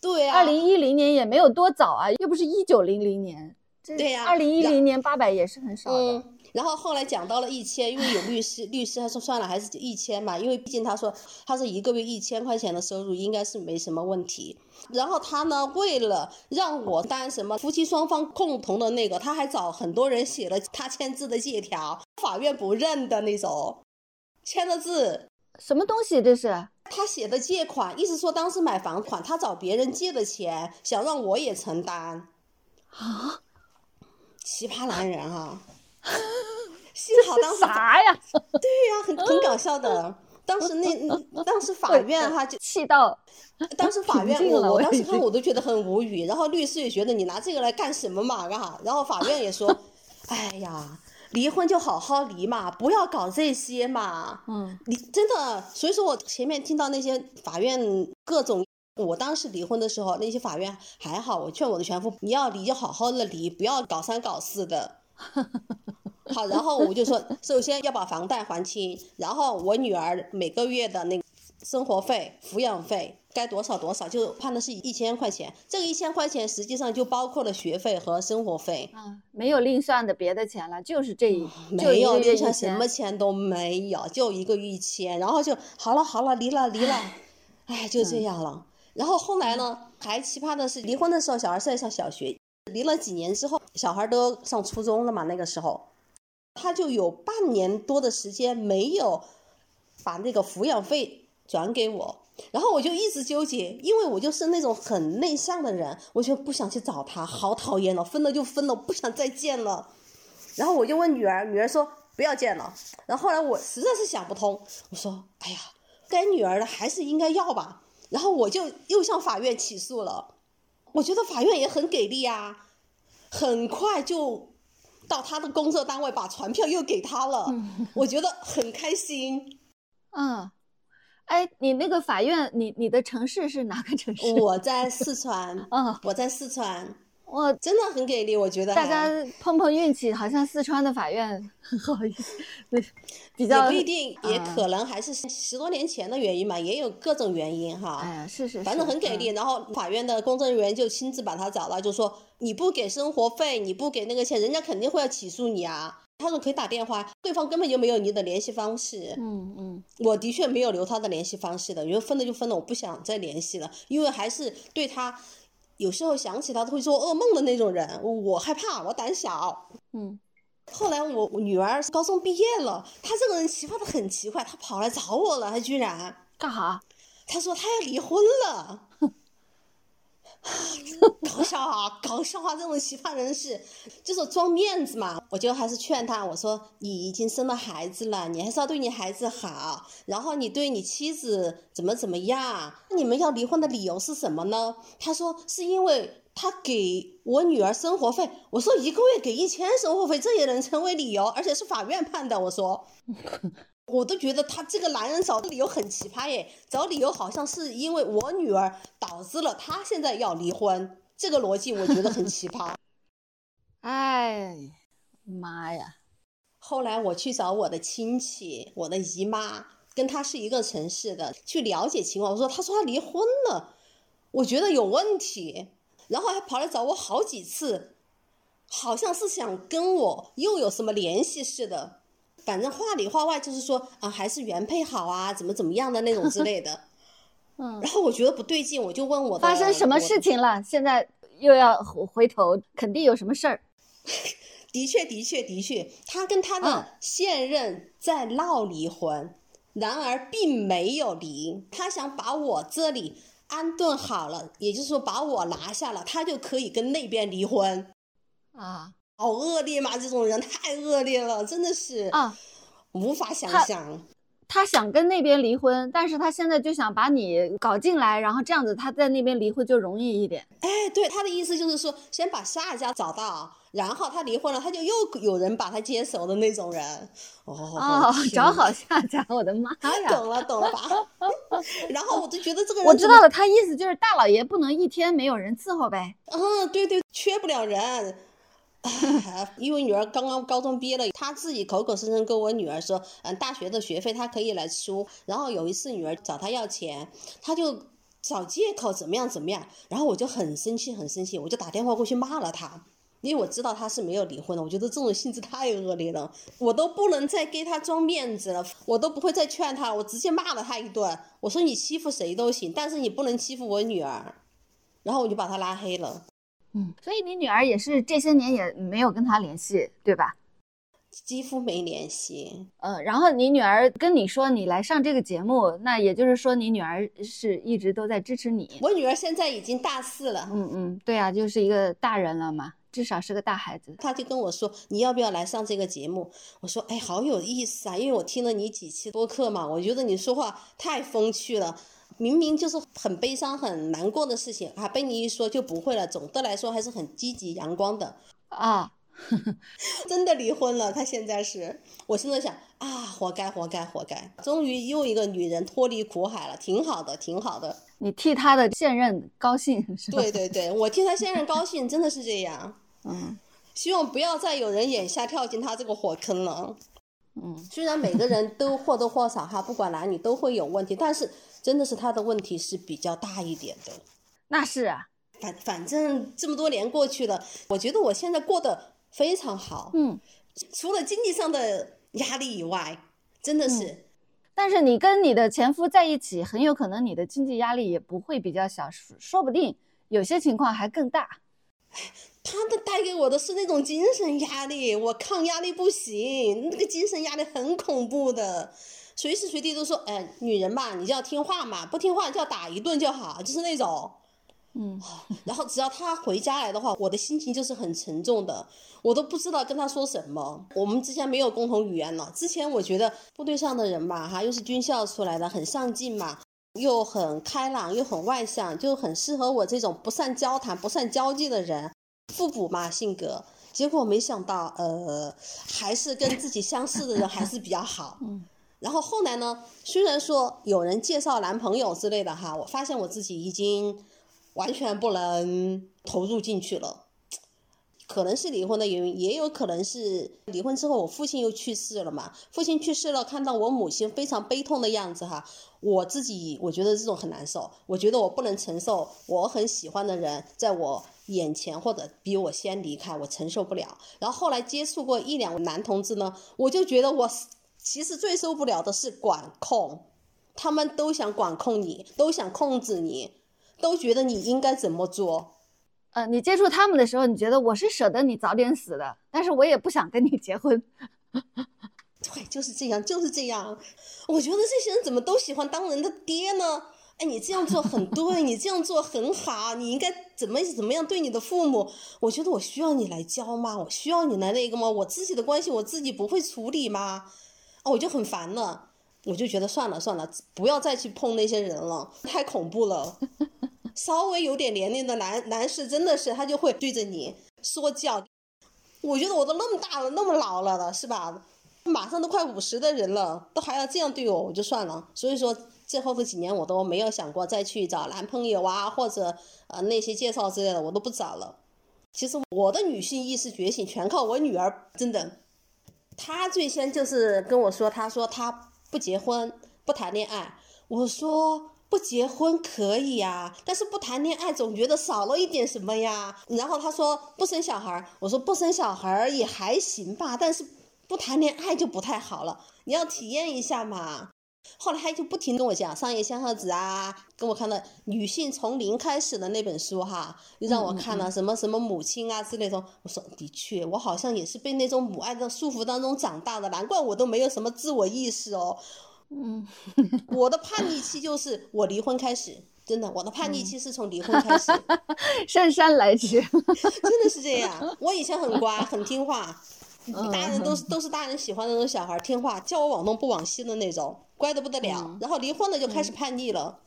G: 对啊，
A: 二零一零年也没有多早啊，又不是一九零零年。
G: 对呀，
A: 二零一零年八百也是很少的。
G: 然后后来讲到了一千，因为有律师，律师他说算了，还是一千嘛，因为毕竟他说他是一个月一千块钱的收入，应该是没什么问题。然后他呢，为了让我担什么夫妻双方共同的那个，他还找很多人写了他签字的借条，法院不认的那种，签的字，
A: 什么东西这是？
G: 他写的借款，意思说当时买房款，他找别人借的钱，想让我也承担。
A: 啊，
G: 奇葩男人哈。(laughs) 幸好当时
A: 啥呀？(laughs)
G: 对呀，很很搞笑的。当时那当时法院哈就
A: 气到，
G: 当时法院 (laughs) 我我当时看我都觉得很无语。然后律师也觉得你拿这个来干什么嘛？哈。然后法院也说，哎呀，离婚就好好离嘛，不要搞这些嘛。
A: 嗯，
G: 你真的，所以说我前面听到那些法院各种，我当时离婚的时候，那些法院还好，我劝我的前夫，你要离就好好的离，不要搞三搞四的。(laughs) 好，然后我就说，首先要把房贷还清，然后我女儿每个月的那个生活费、抚养费该多少多少，就判的是一千块钱。这个一千块钱实际上就包括了学费和生活费，
A: 啊，没有另算的别的钱了，就是这一，
G: 没有另算什么钱都没有，就一个一千，然后就好了好了，离了离了，哎，就这样了。然后后来呢，还奇葩的是，离婚的时候小孩是在上小学，离了几年之后，小孩都上初中了嘛，那个时候。他就有半年多的时间没有把那个抚养费转给我，然后我就一直纠结，因为我就是那种很内向的人，我就不想去找他，好讨厌了，分了就分了，不想再见了。然后我就问女儿，女儿说不要见了。然后后来我实在是想不通，我说哎呀，该女儿的还是应该要吧。然后我就又向法院起诉了，我觉得法院也很给力啊，很快就。到他的工作单位把传票又给他了，我觉得很开心。
A: 嗯，哎，你那个法院，你你的城市是哪个城市？
G: 我在四川。(laughs)
A: 嗯，
G: 我在四川。
A: 我
G: 真的很给力，我觉得。
A: 大家碰碰运气，好像四川的法院很好意思，比较
G: 也不一定，也可能还是十多年前的原因嘛，也有各种原因哈。
A: 哎呀，是是，
G: 反正很给力。然后法院的公证人员就亲自把他找到，就说你不给生活费，你不给那个钱，人家肯定会要起诉你啊。他说可以打电话，对方根本就没有你的联系方式。
F: 嗯嗯，
G: 我的确没有留他的联系方式的，因为分了就分了，我不想再联系了，因为还是对他，有时候想起他都会做噩梦的那种人，我害怕，我胆小。
F: 嗯，
G: 后来我女儿高中毕业了，她这个人奇葩的很奇怪，她跑来找我了，她居然
F: 干哈？
G: 她说她要离婚了。(laughs) 搞笑啊，搞笑啊！这种奇葩人士就是装面子嘛。我就还是劝他，我说你已经生了孩子了，你还是要对你孩子好。然后你对你妻子怎么怎么样？你们要离婚的理由是什么呢？他说是因为他给我女儿生活费。我说一个月给一千生活费，这也能成为理由？而且是法院判的。我说。我都觉得他这个男人找的理由很奇葩耶，找理由好像是因为我女儿导致了他现在要离婚，这个逻辑我觉得很奇葩。(laughs)
F: 哎，妈呀！
G: 后来我去找我的亲戚，我的姨妈跟她是一个城市的，去了解情况。我说，她说她离婚了，我觉得有问题，然后还跑来找我好几次，好像是想跟我又有什么联系似的。反正话里话外就是说啊，还是原配好啊，怎么怎么样的那种之类的。(laughs)
F: 嗯，
G: 然后我觉得不对劲，我就问我
F: 发生什么事情了？现在又要回头，肯定有什么事儿。(laughs)
G: 的确，的确，的确，他跟他的现任在闹离婚，然而并没有离。他想把我这里安顿好了，也就是说把我拿下了，他就可以跟那边离婚。
F: 啊。
G: 好恶劣嘛！这种人太恶劣了，真的是
F: 啊，
G: 无法想象。
F: 他想跟那边离婚，但是他现在就想把你搞进来，然后这样子他在那边离婚就容易一点。
G: 哎，对，他的意思就是说，先把下家找到，然后他离婚了，他就又有人把他接手的那种人。哦，
F: 找好下家，我的妈呀！(laughs)
G: 懂了，懂了吧？(laughs) 然后我就觉得这个人，
F: 我知道了，他意思就是大老爷不能一天没有人伺候呗。
G: 嗯，对对，缺不了人。(laughs) 因为女儿刚刚高中毕业了，他自己口口声声跟我女儿说，嗯，大学的学费他可以来出。然后有一次女儿找他要钱，他就找借口怎么样怎么样。然后我就很生气，很生气，我就打电话过去骂了他，因为我知道他是没有离婚的。我觉得这种性质太恶劣了，我都不能再给他装面子了，我都不会再劝他，我直接骂了他一顿。我说你欺负谁都行，但是你不能欺负我女儿。然后我就把他拉黑了。
F: 嗯，所以你女儿也是这些年也没有跟他联系，对吧？
G: 几乎没联系。
F: 嗯，然后你女儿跟你说你来上这个节目，那也就是说你女儿是一直都在支持你。
G: 我女儿现在已经大四了。
F: 嗯嗯，对啊，就是一个大人了嘛，至少是个大孩子。
G: 她就跟我说你要不要来上这个节目？我说哎，好有意思啊，因为我听了你几期播客嘛，我觉得你说话太风趣了。明明就是很悲伤、很难过的事情啊，被你一说就不会了。总的来说还是很积极、阳光的
F: 啊。(laughs)
G: 真的离婚了，他现在是，我现在想啊，活该，活该，活该。终于又一个女人脱离苦海了，挺好的，挺好的。
F: 你替他的现任高兴是吧？
G: 对对对，(laughs) 我替他现任高兴，真的是这样。
F: 嗯，
G: 希望不要再有人眼下跳进他这个火坑了。
F: 嗯，
G: 虽然每个人都或多或少哈，不管男女都会有问题，但是真的是他的问题是比较大一点的。
F: 那是啊，
G: 反反正这么多年过去了，我觉得我现在过得非常好。
F: 嗯，
G: 除了经济上的压力以外，真的是。
F: 但是你跟你的前夫在一起，很有可能你的经济压力也不会比较小，说不定有些情况还更大。
G: 他的带给我的是那种精神压力，我抗压力不行，那个精神压力很恐怖的，随时随地都说，哎，女人嘛，你就要听话嘛，不听话就要打一顿就好，就是那种，
F: 嗯，
G: 然后只要他回家来的话，我的心情就是很沉重的，我都不知道跟他说什么。我们之前没有共同语言了。之前我觉得部队上的人嘛，哈，又是军校出来的，很上进嘛，又很开朗，又很外向，就很适合我这种不善交谈、不善交际的人。互补嘛性格，结果没想到，呃，还是跟自己相似的人还是比较好。
F: 嗯，
G: 然后后来呢，虽然说有人介绍男朋友之类的哈，我发现我自己已经完全不能投入进去了。可能是离婚的原因，也有可能是离婚之后我父亲又去世了嘛。父亲去世了，看到我母亲非常悲痛的样子哈，我自己我觉得这种很难受。我觉得我不能承受我很喜欢的人在我。眼前或者比我先离开，我承受不了。然后后来接触过一两男同志呢，我就觉得我其实最受不了的是管控，他们都想管控你，都想控制你，都觉得你应该怎么做。
A: 呃，你接触他们的时候，你觉得我是舍得你早点死的，但是我也不想跟你结婚。
G: 对，就是这样，就是这样。我觉得这些人怎么都喜欢当人的爹呢？哎，你这样做很对，你这样做很好，你应该怎么怎么样对你的父母？我觉得我需要你来教吗？我需要你来那个吗？我自己的关系我自己不会处理吗？哦，我就很烦了，我就觉得算了算了，不要再去碰那些人了，太恐怖了。稍微有点年龄的男男士真的是他就会对着你说教。我觉得我都那么大了，那么老了的是吧？马上都快五十的人了，都还要这样对我，我就算了。所以说。最后这几年我都没有想过再去找男朋友啊，或者呃那些介绍之类的，我都不找了。其实我的女性意识觉醒全靠我女儿，真的。他最先就是跟我说，他说他不结婚，不谈恋爱。我说不结婚可以呀，但是不谈恋爱总觉得少了一点什么呀。然后他说不生小孩，我说不生小孩也还行吧，但是不谈恋爱就不太好了，你要体验一下嘛。后来他就不停跟我讲《商业仙鹤子》啊，跟我看了《女性从零开始》的那本书哈，又让我看了什么什么母亲啊之类的。我说的确，我好像也是被那种母爱的束缚当中长大的，难怪我都没有什么自我意识哦。嗯，我的叛逆期就是我离婚开始，真的，我的叛逆期是从离婚开始，(laughs)
A: 姗姗来迟，(laughs)
G: 真的是这样。我以前很乖，很听话。大人都是都是大人喜欢的那种小孩，听话，叫我往东不往西的那种，乖的不得了。然后离婚了就开始叛逆了，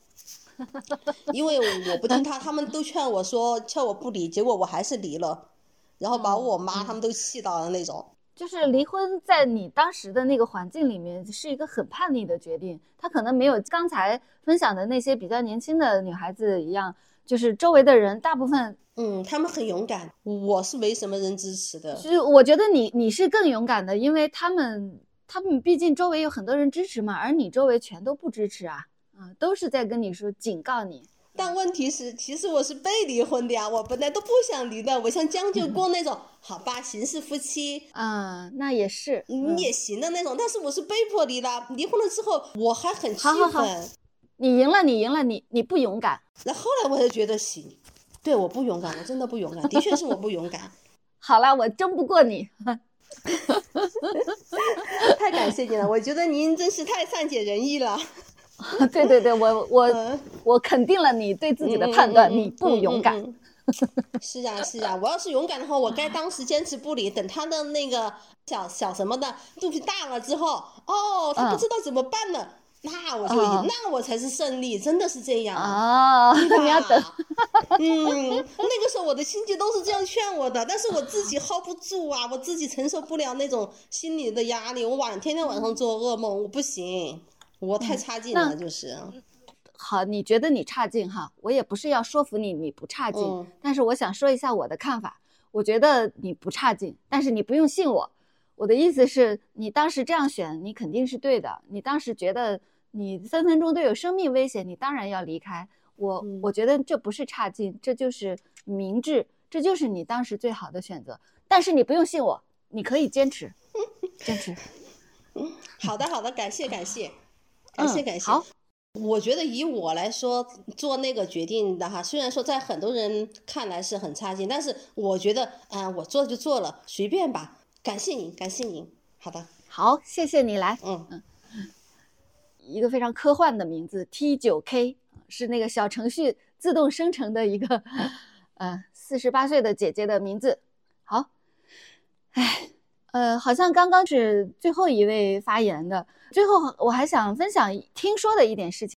G: 因为我不听他，他们都劝我说劝我不离，结果我还是离了，然后把我妈他们都气到了那种。
A: 就是离婚在你当时的那个环境里面是一个很叛逆的决定，他可能没有刚才分享的那些比较年轻的女孩子一样，就是周围的人大部分。
G: 嗯，他们很勇敢，我是没什么人支持的。
A: 其实我觉得你你是更勇敢的，因为他们他们毕竟周围有很多人支持嘛，而你周围全都不支持啊，啊，都是在跟你说警告你。
G: 但问题是，其实我是被离婚的呀，我本来都不想离的，我想将就过那种，好吧，形式夫妻
A: 啊，那也是
G: 你也行的那种。但是我是被迫离的，离婚了之后我还很气愤。
A: 你赢了，你赢了，你你不勇敢。
G: 那后来我就觉得行。对，我不勇敢，我真的不勇敢，的确是我不勇敢。(laughs)
A: 好了，我争不过你，(laughs)
G: 太感谢你了，我觉得您真是太善解人意了。(laughs)
A: 对对对，我我我肯定了你对自己的判断，你不勇敢。
G: 是啊是啊，我要是勇敢的话，我该当时坚持不理，等他的那个小小什么的肚皮大了之后，哦，他不知道怎么办了。那我就那我才是胜利，真的是这样
A: 啊！(laughs) 你要等，(laughs)
G: 嗯，那个时候我的亲戚都是这样劝我的，但是我自己 hold 不住啊，我自己承受不了那种心理的压力，我晚天天晚上做噩梦，我不行，我太差劲了，就是。
A: 好，你觉得你差劲哈？我也不是要说服你，你不差劲，但是我想说一下我的看法，我觉得你不差劲，但是你不用信我。我的意思是你当时这样选，你肯定是对的。你当时觉得你三分钟都有生命危险，你当然要离开。我我觉得这不是差劲，这就是明智，这就是你当时最好的选择。但是你不用信我，你可以坚持，坚持。
G: 嗯，好的好的，感谢感谢，感谢感谢。
A: 好，
G: 我觉得以我来说做那个决定的哈，虽然说在很多人看来是很差劲，但是我觉得啊，我做就做了，随便吧。感谢您，感谢您。好的，
A: 好，谢谢你来。
G: 嗯嗯，
A: 一个非常科幻的名字，T 九 K 是那个小程序自动生成的一个，(laughs) 呃，四十八岁的姐姐的名字。好，哎，呃，好像刚刚是最后一位发言的。最后，我还想分享听说的一点事情：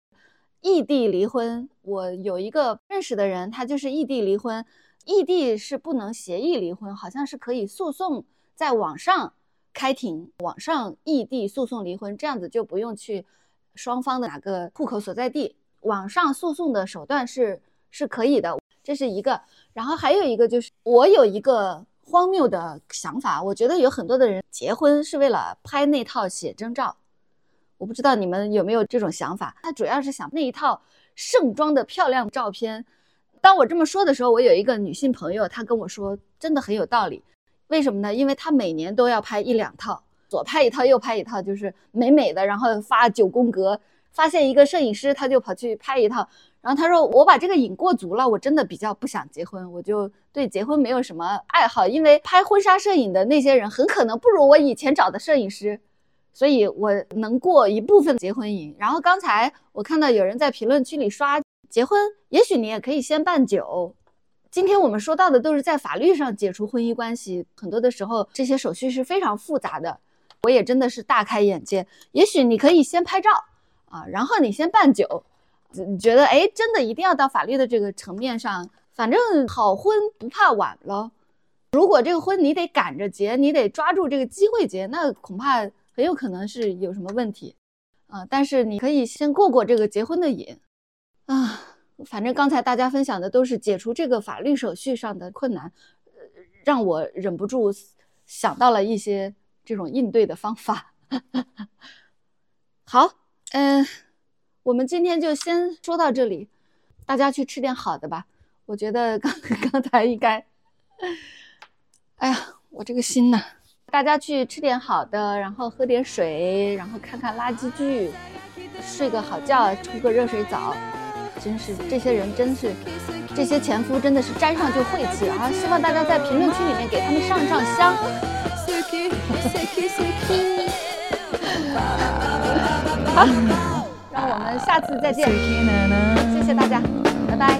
A: 异地离婚。我有一个认识的人，他就是异地离婚。异地是不能协议离婚，好像是可以诉讼。在网上开庭，网上异地诉讼离婚，这样子就不用去双方的哪个户口所在地，网上诉讼的手段是是可以的，这是一个。然后还有一个就是，我有一个荒谬的想法，我觉得有很多的人结婚是为了拍那套写真照，我不知道你们有没有这种想法。他主要是想那一套盛装的漂亮照片，当我这么说的时候，我有一个女性朋友，她跟我说，真的很有道理。为什么呢？因为她每年都要拍一两套，左拍一套，右拍一套，就是美美的，然后发九宫格。发现一个摄影师，他就跑去拍一套。然后他说：“我把这个瘾过足了，我真的比较不想结婚，我就对结婚没有什么爱好。因为拍婚纱摄影的那些人很可能不如我以前找的摄影师，所以我能过一部分结婚瘾。然后刚才我看到有人在评论区里刷结婚，也许你也可以先办酒。今天我们说到的都是在法律上解除婚姻关系，很多的时候这些手续是非常复杂的。我也真的是大开眼界。也许你可以先拍照啊，然后你先办酒。”你觉得哎，真的一定要到法律的这个层面上？反正好婚不怕晚了。如果这个婚你得赶着结，你得抓住这个机会结，那恐怕很有可能是有什么问题啊。但是你可以先过过这个结婚的瘾啊。反正刚才大家分享的都是解除这个法律手续上的困难，让我忍不住想到了一些这种应对的方法。好，嗯。我们今天就先说到这里，大家去吃点好的吧。我觉得刚刚才应该，哎呀，我这个心呐，大家去吃点好的，然后喝点水，然后看看垃圾剧，睡个好觉，冲个热水澡。真是这些人，真是这些前夫，真的是沾上就晦气啊！希望大家在评论区里面给他们上上香。好。让我们下次再见，谢谢大家，拜拜。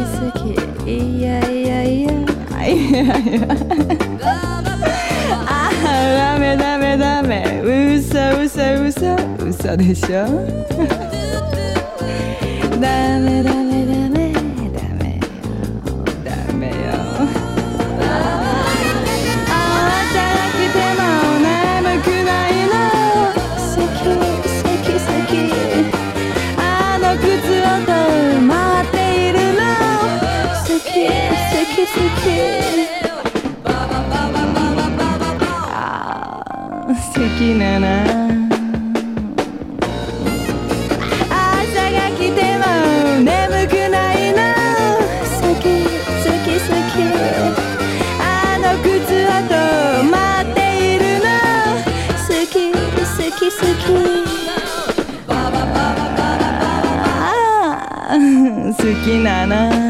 H: ダメダメダメ嘘嘘嘘嘘でしょダメダメダメ きなな